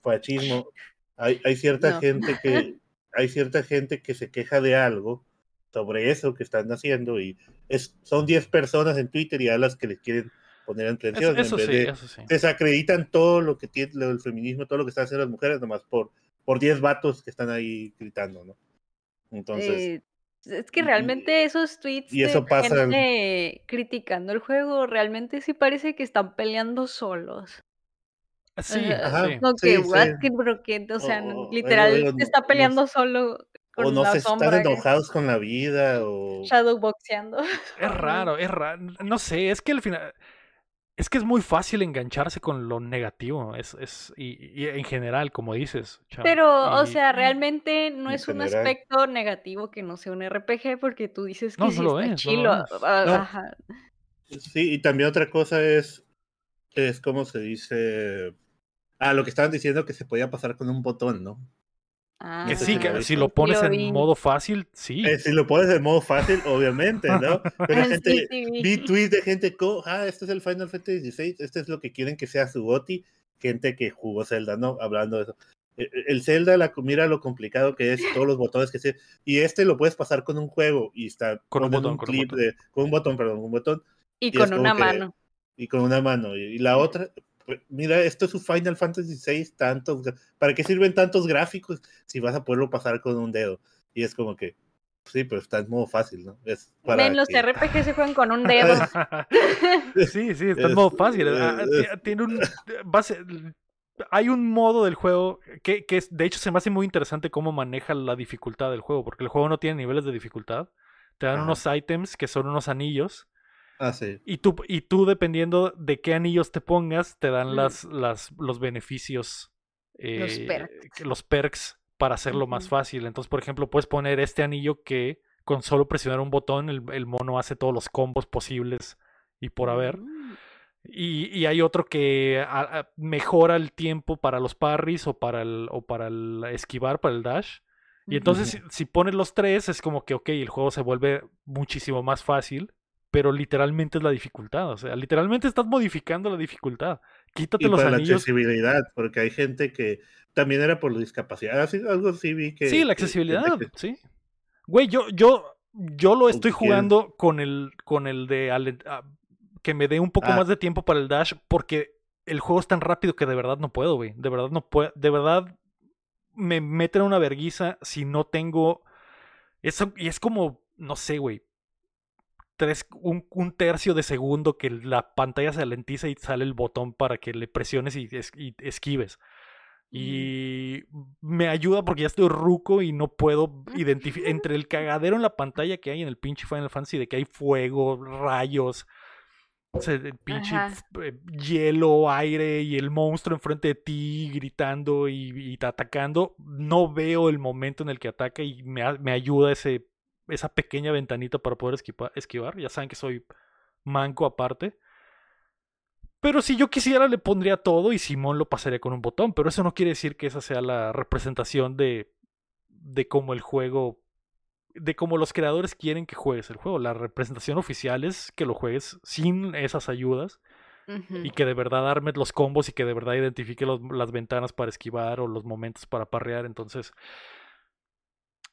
fascismo. Hay, hay cierta No. gente que, hay cierta gente que se queja de algo sobre eso que están haciendo y es, son 10 personas en Twitter y a las que les quieren poner Eso, atención en eso vez sí, de eso sí. desacreditan todo lo que tiene del feminismo, todo lo que están haciendo las mujeres, nomás por, por 10 vatos que están ahí gritando, ¿no? Entonces, Eh, es que y- realmente esos tweets y eso de pasa en- gente criticando el juego, realmente sí parece que están peleando solos. Sí, Ajá. No Sí, que, sí. what, que, o sea, O- o- literal, o- o- se está no- peleando solo con o no la se están que- enojados con la vida, o Shadowboxeando. Es raro, (laughs) es raro. No sé, es que al final. Es que es muy fácil engancharse con lo negativo. Es, es, y, y en general, como dices. Pero, o sea, realmente no es un aspecto negativo que no sea un RPG, porque tú dices que No, sí no lo está es, chilo. ah, No. ajá. sí, y también otra cosa es, es como se dice, ah, lo que estaban diciendo que se podía pasar con un botón, ¿no? Ah, Que sí, que si lo pones lo en modo fácil, sí. Eh, si lo pones de modo fácil, obviamente, ¿no? (laughs) Pero Sí, gente, sí, vi. tweets de gente, ah, este es el Final Fantasy XVI, este es lo que quieren que sea su GOTY, gente que jugó Zelda, ¿no? Hablando de eso. Eh, El Zelda, la, mira lo complicado que es, todos los botones que se... Y este lo puedes pasar con un juego y está Con un botón, con un clip botón. de... Con un botón, perdón, un botón Y y con una que- mano. y con una mano. Y, y la otra, mira, esto es un Final Fantasy VI, tantos... ¿Para qué sirven tantos gráficos si vas a poderlo pasar con un dedo? Y es como que, Sí, pero está en modo fácil, ¿no? Es para Men, los que- RPG se juegan con un dedo. (laughs) (laughs) sí, sí, está en Es- modo fácil. Ah, es- Tiene un. base- hay un modo del juego que, que es, de hecho se me hace muy interesante cómo maneja la dificultad del juego, porque el juego no tiene niveles de dificultad. Te dan Ajá. unos ítems que son unos anillos. Ah, sí. Y tú, y tú, dependiendo de qué anillos te pongas, te dan Mm. las, las, los beneficios. Los eh, perks. los perks para hacerlo más fácil. Entonces, por ejemplo, puedes poner este anillo que con solo presionar un botón, el, el mono hace todos los combos posibles y por haber. Mm. Y, y hay otro que a- a- mejora el tiempo para los parries o para el, o para el esquivar, para el dash. Y entonces, si, si pones los tres, es como que, ok, el juego se vuelve muchísimo más fácil, pero literalmente es la dificultad. O sea, literalmente estás modificando la dificultad. Quítate Y los para la anillos. accesibilidad, porque hay gente que también era por la discapacidad. Así, algo sí vi que. Sí, la accesibilidad, que- sí. Güey, yo, yo, yo lo estoy jugando con el, con el de ah, que me dé un poco Ah. más de tiempo para el dash, porque el juego es tan rápido que de verdad no puedo, güey. De verdad no puedo, de verdad me meten una verguiza si no tengo eso, y es como, no sé, güey. Tres, un, un tercio de segundo que la pantalla se alentiza y sale el botón para que le presiones y, es- y esquives. Y me ayuda porque ya estoy ruco y no puedo (laughs) identificar entre el cagadero en la pantalla que hay en el pinche Final Fantasy de que hay fuego, rayos, el pinche eh, hielo, aire y el monstruo enfrente de ti gritando y, y atacando. No veo el momento en el que ataca y me, me ayuda ese, esa pequeña ventanita para poder esquiva- esquivar. Ya saben que soy manco aparte. Pero si yo quisiera le pondría todo y Simón lo pasaría con un botón. Pero eso no quiere decir que esa sea la representación de, de cómo el juego, de cómo los creadores quieren que juegues el juego. La representación oficial es que lo juegues sin esas ayudas y que de verdad armes los combos y que de verdad identifique los- las ventanas para esquivar o los momentos para parrear. Entonces,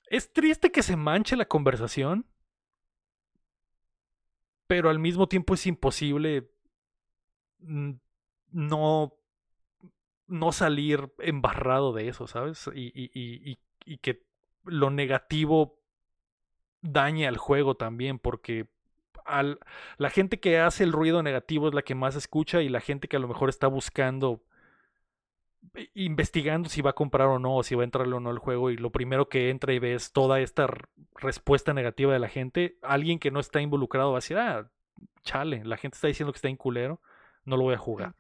es triste que se manche la conversación, pero al mismo tiempo es imposible mm, no, no salir embarrado de eso, ¿sabes? Y, y- y- y- que lo negativo dañe al juego también, porque al, la gente que hace el ruido negativo es la que más escucha y la gente que a lo mejor está buscando, investigando si va a comprar o no, o si va a entrarle o no al juego, y lo primero que entra y ve es toda esta respuesta negativa de la gente, alguien que no está involucrado va a decir, ah, chale, la gente está diciendo que está en culero, no lo voy a jugar.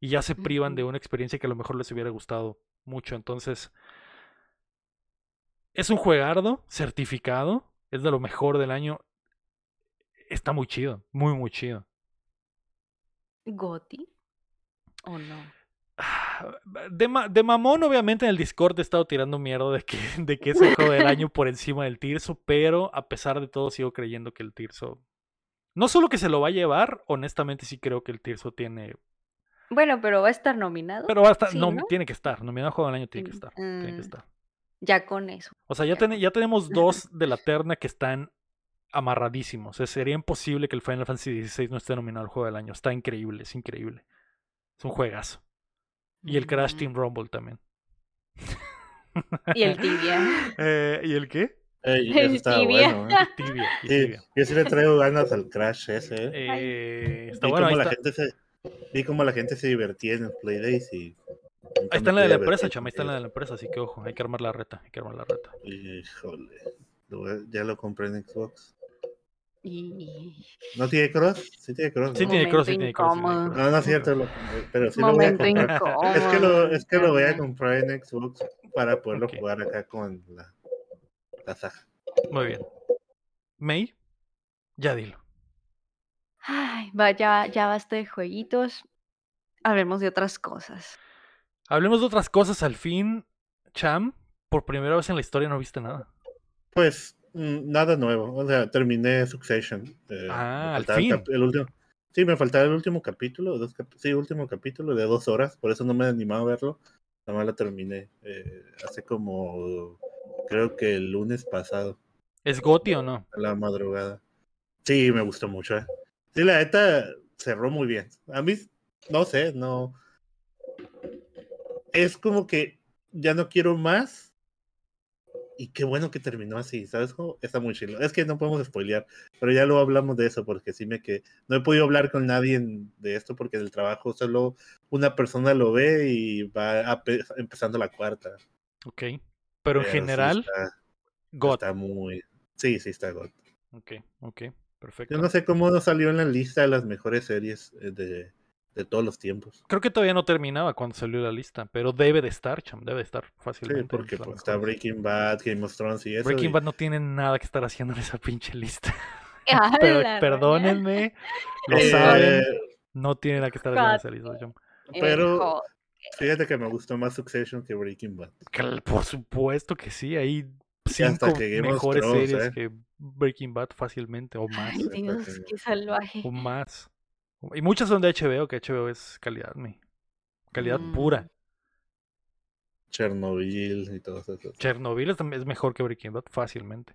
Y ya se privan de una experiencia que a lo mejor les hubiera gustado mucho. Entonces, es un juegardo certificado, es de lo mejor del año. Está muy chido, muy, muy chido. ¿Goti? ¿O no? Ah, De, ma- de mamón, obviamente, en el Discord he estado tirando mierda de que, (laughs) de que es el juego del año por encima del Tirso, pero a pesar de todo, sigo creyendo que el Tirso. No solo que se lo va a llevar, honestamente sí creo que el Tirso tiene. Bueno, pero va a estar nominado. Pero va a estar, Sí, no, ¿no? tiene que estar. Nominado a juego del año tiene que Mm, estar. Tiene que estar. Ya con eso. O sea, ya, Ya. ten- ya tenemos dos de la terna que están amarradísimos. O sea, sería imposible que el Final Fantasy XVI no esté nominado al juego del año. Está increíble, es increíble. Es un juegazo. Y el Crash Mm. Team Rumble también. Y el tibia. (laughs) Eh, ¿Y el qué? Ey, eso El tibia. bueno, ¿eh? Y Tibia. y Sí, Tibia. yo sí le traigo ganas al Crash ese. ¿eh? Eh, está vi, bueno, ahí cómo la está. gente se, vi cómo la gente se divertía en el Playdays y... Ahí está en la de la empresa, chama. Ahí está en la de la empresa, así que ojo, hay que armar la reta. Hay que armar la reta. Híjole. Ya lo compré en Xbox. Y... ¿No tiene cross? Sí tiene cross. Sí ¿no? tiene cross, sí tiene cross. sí tiene incómodo. cross. No, no es cierto, lo- pero sí lo voy a comprar. incómodo. Es que lo, es que lo voy a comprar en Xbox para poderlo jugar acá con la, la Saja. Muy bien. May, ya dilo. Ay, vaya, ya basta de jueguitos. Hablemos de otras cosas. Hablemos de otras cosas al fin. Cham, por primera vez en la historia no viste nada. Pues nada nuevo. O sea, terminé Succession. eh, Ah, al fin. el último. Sí, me faltaba el último capítulo. Dos cap- sí, último capítulo de dos horas. Por eso no me he animado a verlo. Nada más la terminé. eh, hace como. Creo que el lunes pasado. ¿Es Goti o no? a la madrugada. Sí, me gustó mucho. eh. Sí, la neta cerró muy bien. A mí, no sé, no. Es como que ya no quiero más, y qué bueno que terminó así, ¿sabes? cómo? Está muy chido. Es que no podemos spoilear, pero ya lo hablamos de eso porque sí me que no he podido hablar con nadie en- de esto porque del trabajo solo una persona lo ve y va empezando la cuarta. Ok. Pero en sí general, está, God. está muy... Sí, sí está God. Ok, ok. Perfecto. Yo no sé cómo no salió en la lista de las mejores series eh, de, de todos los tiempos. Creo que todavía no terminaba cuando salió la lista, pero debe de estar, cham, debe de estar Sí, fácilmente. porque entre las pues, está. Breaking Bad, Game of Thrones y eso. Breaking y- Bad no tiene nada que estar haciendo en esa pinche lista. (laughs) (laughs) Pero perdónenme, lo Eh, saben, no tiene nada que estar haciendo en esa lista, cham. Pero fíjate que me gustó más Succession que Breaking Bad. Por supuesto que sí, hasta cinco que mejores Thrones, series ¿eh? que Breaking Bad fácilmente, o más, Ay, Dios, Porque- qué salvaje. o más. Y muchas son de HBO, que HBO es calidad, mi. Calidad Mm. pura. Chernobyl y todo eso. Chernobyl es, mejor que Breaking Bad, fácilmente.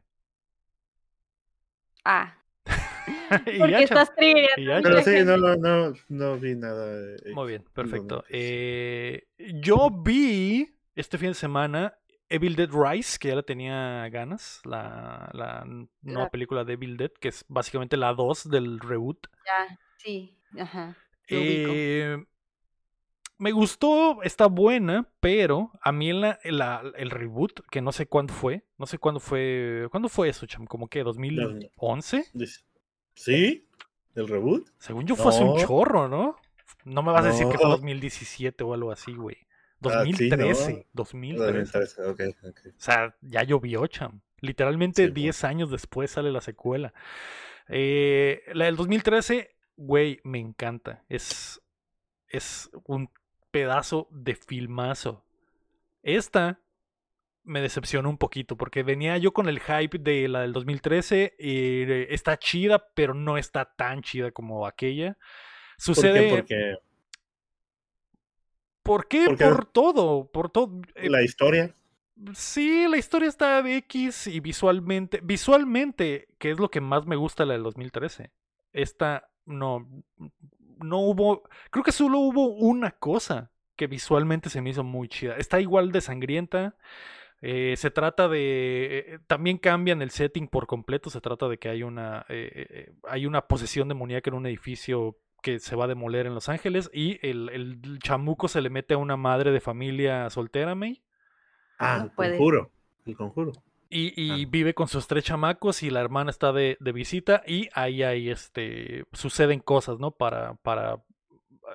Ah, (laughs) Y porque ya, estás ya, Pero sí, no, no, no, no vi nada. eh, Muy bien, perfecto. Eh, yo vi este fin de semana Evil Dead Rise, que ya le tenía ganas, la, la nueva La- película de Evil Dead, que es básicamente la 2 del reboot. Ya, sí, ajá. Eh, me gustó, está buena, pero a mí la- la- el reboot, que no sé cuándo fue, no sé cuándo fue, ¿cuándo fue eso, cham? ¿Como que 2011? Dice, ¿Sí? ¿El reboot? Según yo fue hace un chorro, ¿no? No me vas a decir que fue No. 2017 o algo así, güey. Ah, sí, 2013, no. 2013. Ok, ok. O sea, ya llovió, cham. Literalmente Sí, pues. 10 años después sale la secuela. Eh, la del 2013, güey, me encanta. Es, es un pedazo de filmazo. Esta me decepcionó un poquito porque venía yo con el hype de la del 2013 y está chida, pero no está tan chida como aquella. ¿Por Sucede... qué? ¿Por qué? ¿Por qué? Por todo, por todo. eh, la historia. Sí, la historia está de X y visualmente, visualmente, que es lo que más me gusta la del 2013. Esta no, no hubo, creo que solo hubo una cosa que visualmente se me hizo muy chida. Está igual de sangrienta. eh, se trata de, eh, también cambian el setting por completo. Se trata de que hay una, eh, hay una posesión demoníaca en un edificio que se va a demoler en Los Ángeles y el, el chamuco se le mete a una madre de familia soltera, May. Ah, el conjuro. El conjuro. Y, y Ah. vive con sus tres chamacos y la hermana está de, de visita y ahí hay este suceden cosas, ¿no? Para, para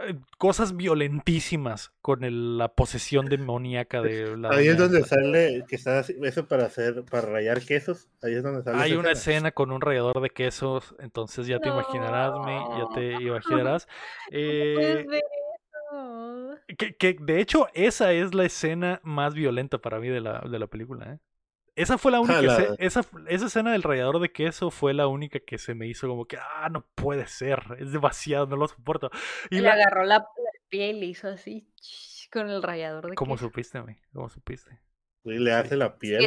eh, cosas violentísimas con el- la posesión demoníaca de la Ahí es donde esta. sale que está eso para hacer, para rayar quesos. Ahí es donde sale. Hay una escena con un rallador de quesos, entonces ya te imaginarás, me, ya te imaginarás. (laughs) Eh, que, que, de hecho esa es la escena más violenta para mí de la, de la película, ¿eh? Esa fue la (laughs) única, esa, esa escena del rallador de queso fue la única que se me hizo como que, ah, no puede ser, es demasiado, no lo soporto. Y Le la- agarró la, la piel y le hizo así con el rallador de ¿Cómo queso. supiste, me? ¿Cómo supiste? Y le hace la piel.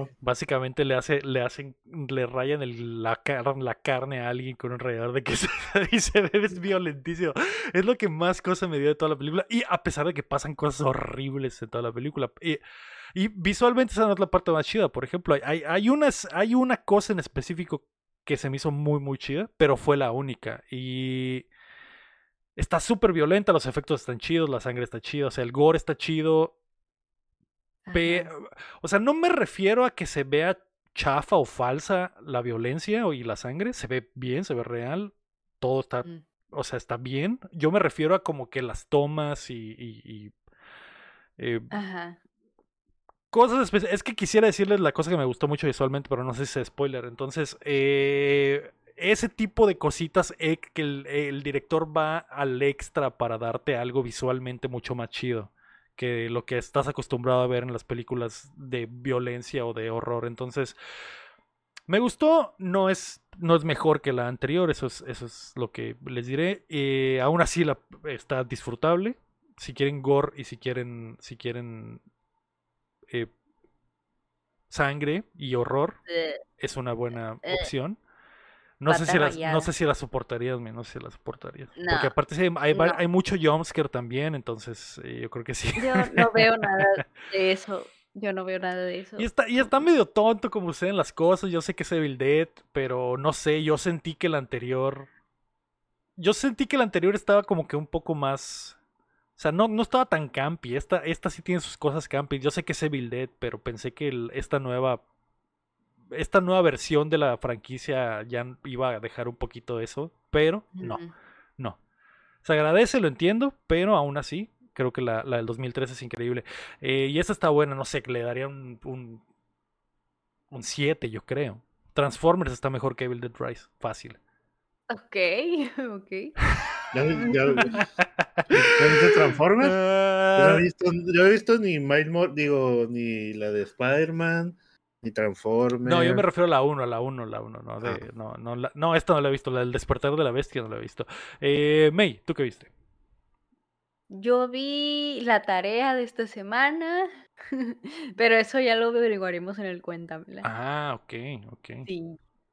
Oh, Básicamente le hace, le hacen, le rayan el- la, car- la carne a alguien con un rallador de queso (laughs) y se ve es violentísimo. Es lo que más cosa me dio de toda la película. Y a pesar de que pasan cosas horribles en toda la película. Y, y visualmente esa no es la parte más chida. Por ejemplo, hay, hay, hay unas, hay una cosa en específico que se me hizo muy, muy chida, pero fue la única. Y está súper violenta, los efectos están chidos, la sangre está chida, o sea, el gore está chido. O sea, no me refiero a que se vea chafa o falsa la violencia y la sangre. Se ve bien, se ve real. Todo está, Mm. o sea, está bien. Yo me refiero a como que las tomas y, y- y, eh, Ajá. cosas especiales. Es que quisiera decirles la cosa que me gustó mucho visualmente, pero no sé si es spoiler. Entonces, eh, ese tipo de cositas eh, que el, el director va al extra para darte algo visualmente mucho más chido que lo que estás acostumbrado a ver en las películas de violencia o de horror. Entonces, me gustó, no es, no es mejor que la anterior, eso es, eso es lo que les diré. Eh, aún así la, está disfrutable. Si quieren gore y si quieren, si quieren eh, sangre y horror, es una buena Eh, opción. No sé, si las, no sé si la soportarías, no sé si la soportarías. No, Porque aparte sí hay, hay, va- no. hay mucho jumpscare también, entonces eh, yo creo que sí. Yo no veo (laughs) nada de eso. Yo no veo nada de eso. Y está, y está medio tonto como suceden las cosas. Yo sé que es Evil Dead, pero no sé, yo sentí que el anterior. Yo sentí que el anterior estaba como que un poco más. O sea, no, no estaba tan campi. Esta, esta sí tiene sus cosas campi. Yo sé que es Evil Dead, pero pensé que el- esta nueva. Esta nueva versión de la franquicia ya iba a dejar un poquito de eso. Pero no. No. Se agradece, lo entiendo, pero aún así, creo que la, la del 2013 es increíble. Eh, y esta está buena, no sé, le daría un, un, un 7, yo creo. Transformers está mejor que Evil Dead Rise, fácil. Ok, (laughs) ok. ¿Ya, ya, ¿ya viste Transformers? (laughs) Yo no he visto, yo no he visto ni Miles digo, ni la de Spider-Man, ni Transformers. no, yo me refiero a la 1, a la 1, la 1, no, de, Ah. no, no, la- no, esta no la he visto, la del despertar de la bestia no la he visto. Eh, May, ¿tú qué viste? Yo vi la tarea de esta semana, (laughs) pero eso ya lo averiguaremos en el Cuéntamela. Ah, ok, ok, Sí,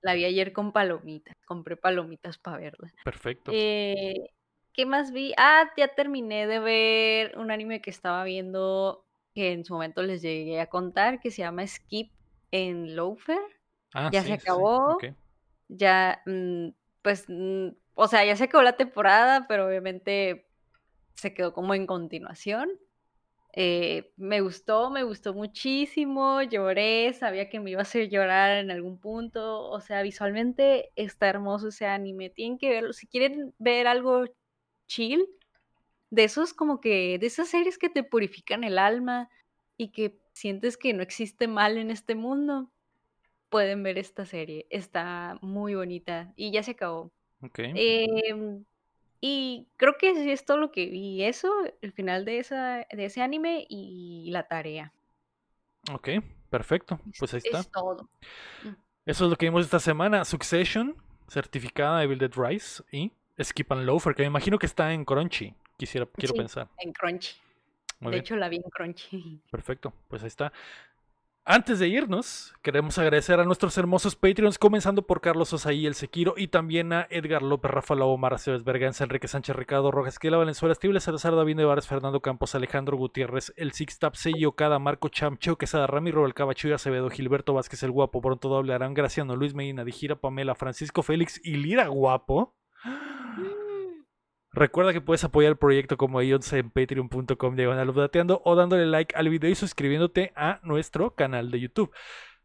la vi ayer con palomitas. Compré palomitas para verla. perfecto. Eh, ¿qué más vi? Ah, ya terminé de ver un anime que estaba viendo que en su momento les llegué a contar que se llama Skip en Loafer. Ah, ya sí, se sí, acabó. Ya, mm, pues, mm, o sea, ya se acabó la temporada, pero obviamente se quedó como en continuación. Eh, me gustó, me gustó muchísimo, lloré, sabía que me iba a hacer llorar en algún punto, o sea, visualmente está hermoso ese anime, tienen que verlo, si quieren ver algo chill, de esos como que, de esas series que te purifican el alma y que sientes que no existe mal en este mundo, pueden ver esta serie, está muy bonita y ya se acabó. Ok. Em, y creo que sí es todo lo que vi. Eso, el final de, esa, de ese anime y la tarea. Ok, perfecto. Es, Pues ahí está. es todo. Eso es lo que vimos esta semana. Succession, certificada Evil Dead Rise y Skip and Loafer, que me imagino que está en Crunchy. Quisiera, quiero Sí, pensar. en Crunchy. Muy de bien, hecho, la vi en Crunchy. (laughs) perfecto. Pues ahí está. Antes de irnos, queremos agradecer a nuestros hermosos Patreons, comenzando por Carlos Osaí, el Sequiro, y también a Edgar López, Rafa Lobo, Mara Cebes Berganza, Enrique Sánchez, Ricardo Rojas, Esquela, Valenzuela, Estible, Salazar, David Nevares, Fernando Campos, Alejandro Gutiérrez, el Six Tap, Seyi Okada, Marco Cham, Cheo Quesada, Ramiro, El Cabachuya, Acevedo, Gilberto Vázquez, el Guapo, Pronto Doble, Arán, Graciano, Luis Medina, Dijira, Pamela, Francisco Félix y Lira Guapo. Recuerda que puedes apoyar el proyecto como ellos en patreon.com diagonal updateando o dándole like al video y suscribiéndote a nuestro canal de YouTube.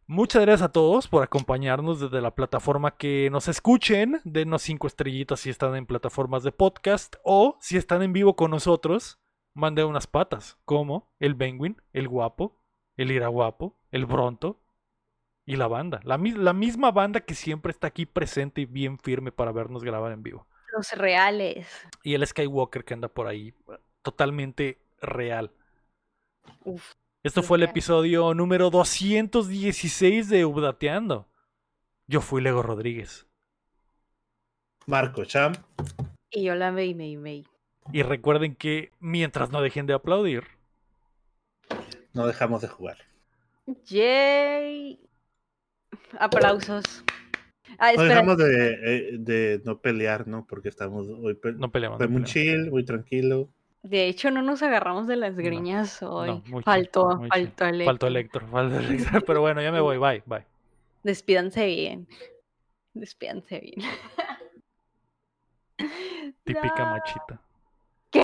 Muchas gracias a todos por acompañarnos desde la plataforma que nos escuchen. Denos cinco estrellitas si están en plataformas de podcast o si están en vivo con nosotros, manden unas patas como el Penguin, el Guapo, el Ira Guapo, el Bronto y la banda. La misma banda que siempre está aquí presente y bien firme para vernos grabar en vivo Los reales. y el Skywalker que anda por ahí, totalmente real. Uf. Esto fue el episodio número 216 de Updateando. Yo fui Lego Rodríguez. Marco Cham. Y yo la May May May. Y recuerden que mientras no dejen de aplaudir, No dejamos de jugar. Yay. Aplausos. Ah, No dejamos de, eh, de no pelear, ¿no? Porque estamos hoy pe- no peleamos. fue no muy chill, muy tranquilo. De hecho, no nos agarramos de las No, greñas hoy. Chill, faltó, muy chill. faltó el Faltó faltó el Héctor. Pero bueno, ya me voy. Bye, bye. Despídanse bien. Despídanse bien. (laughs) Típica No. machita.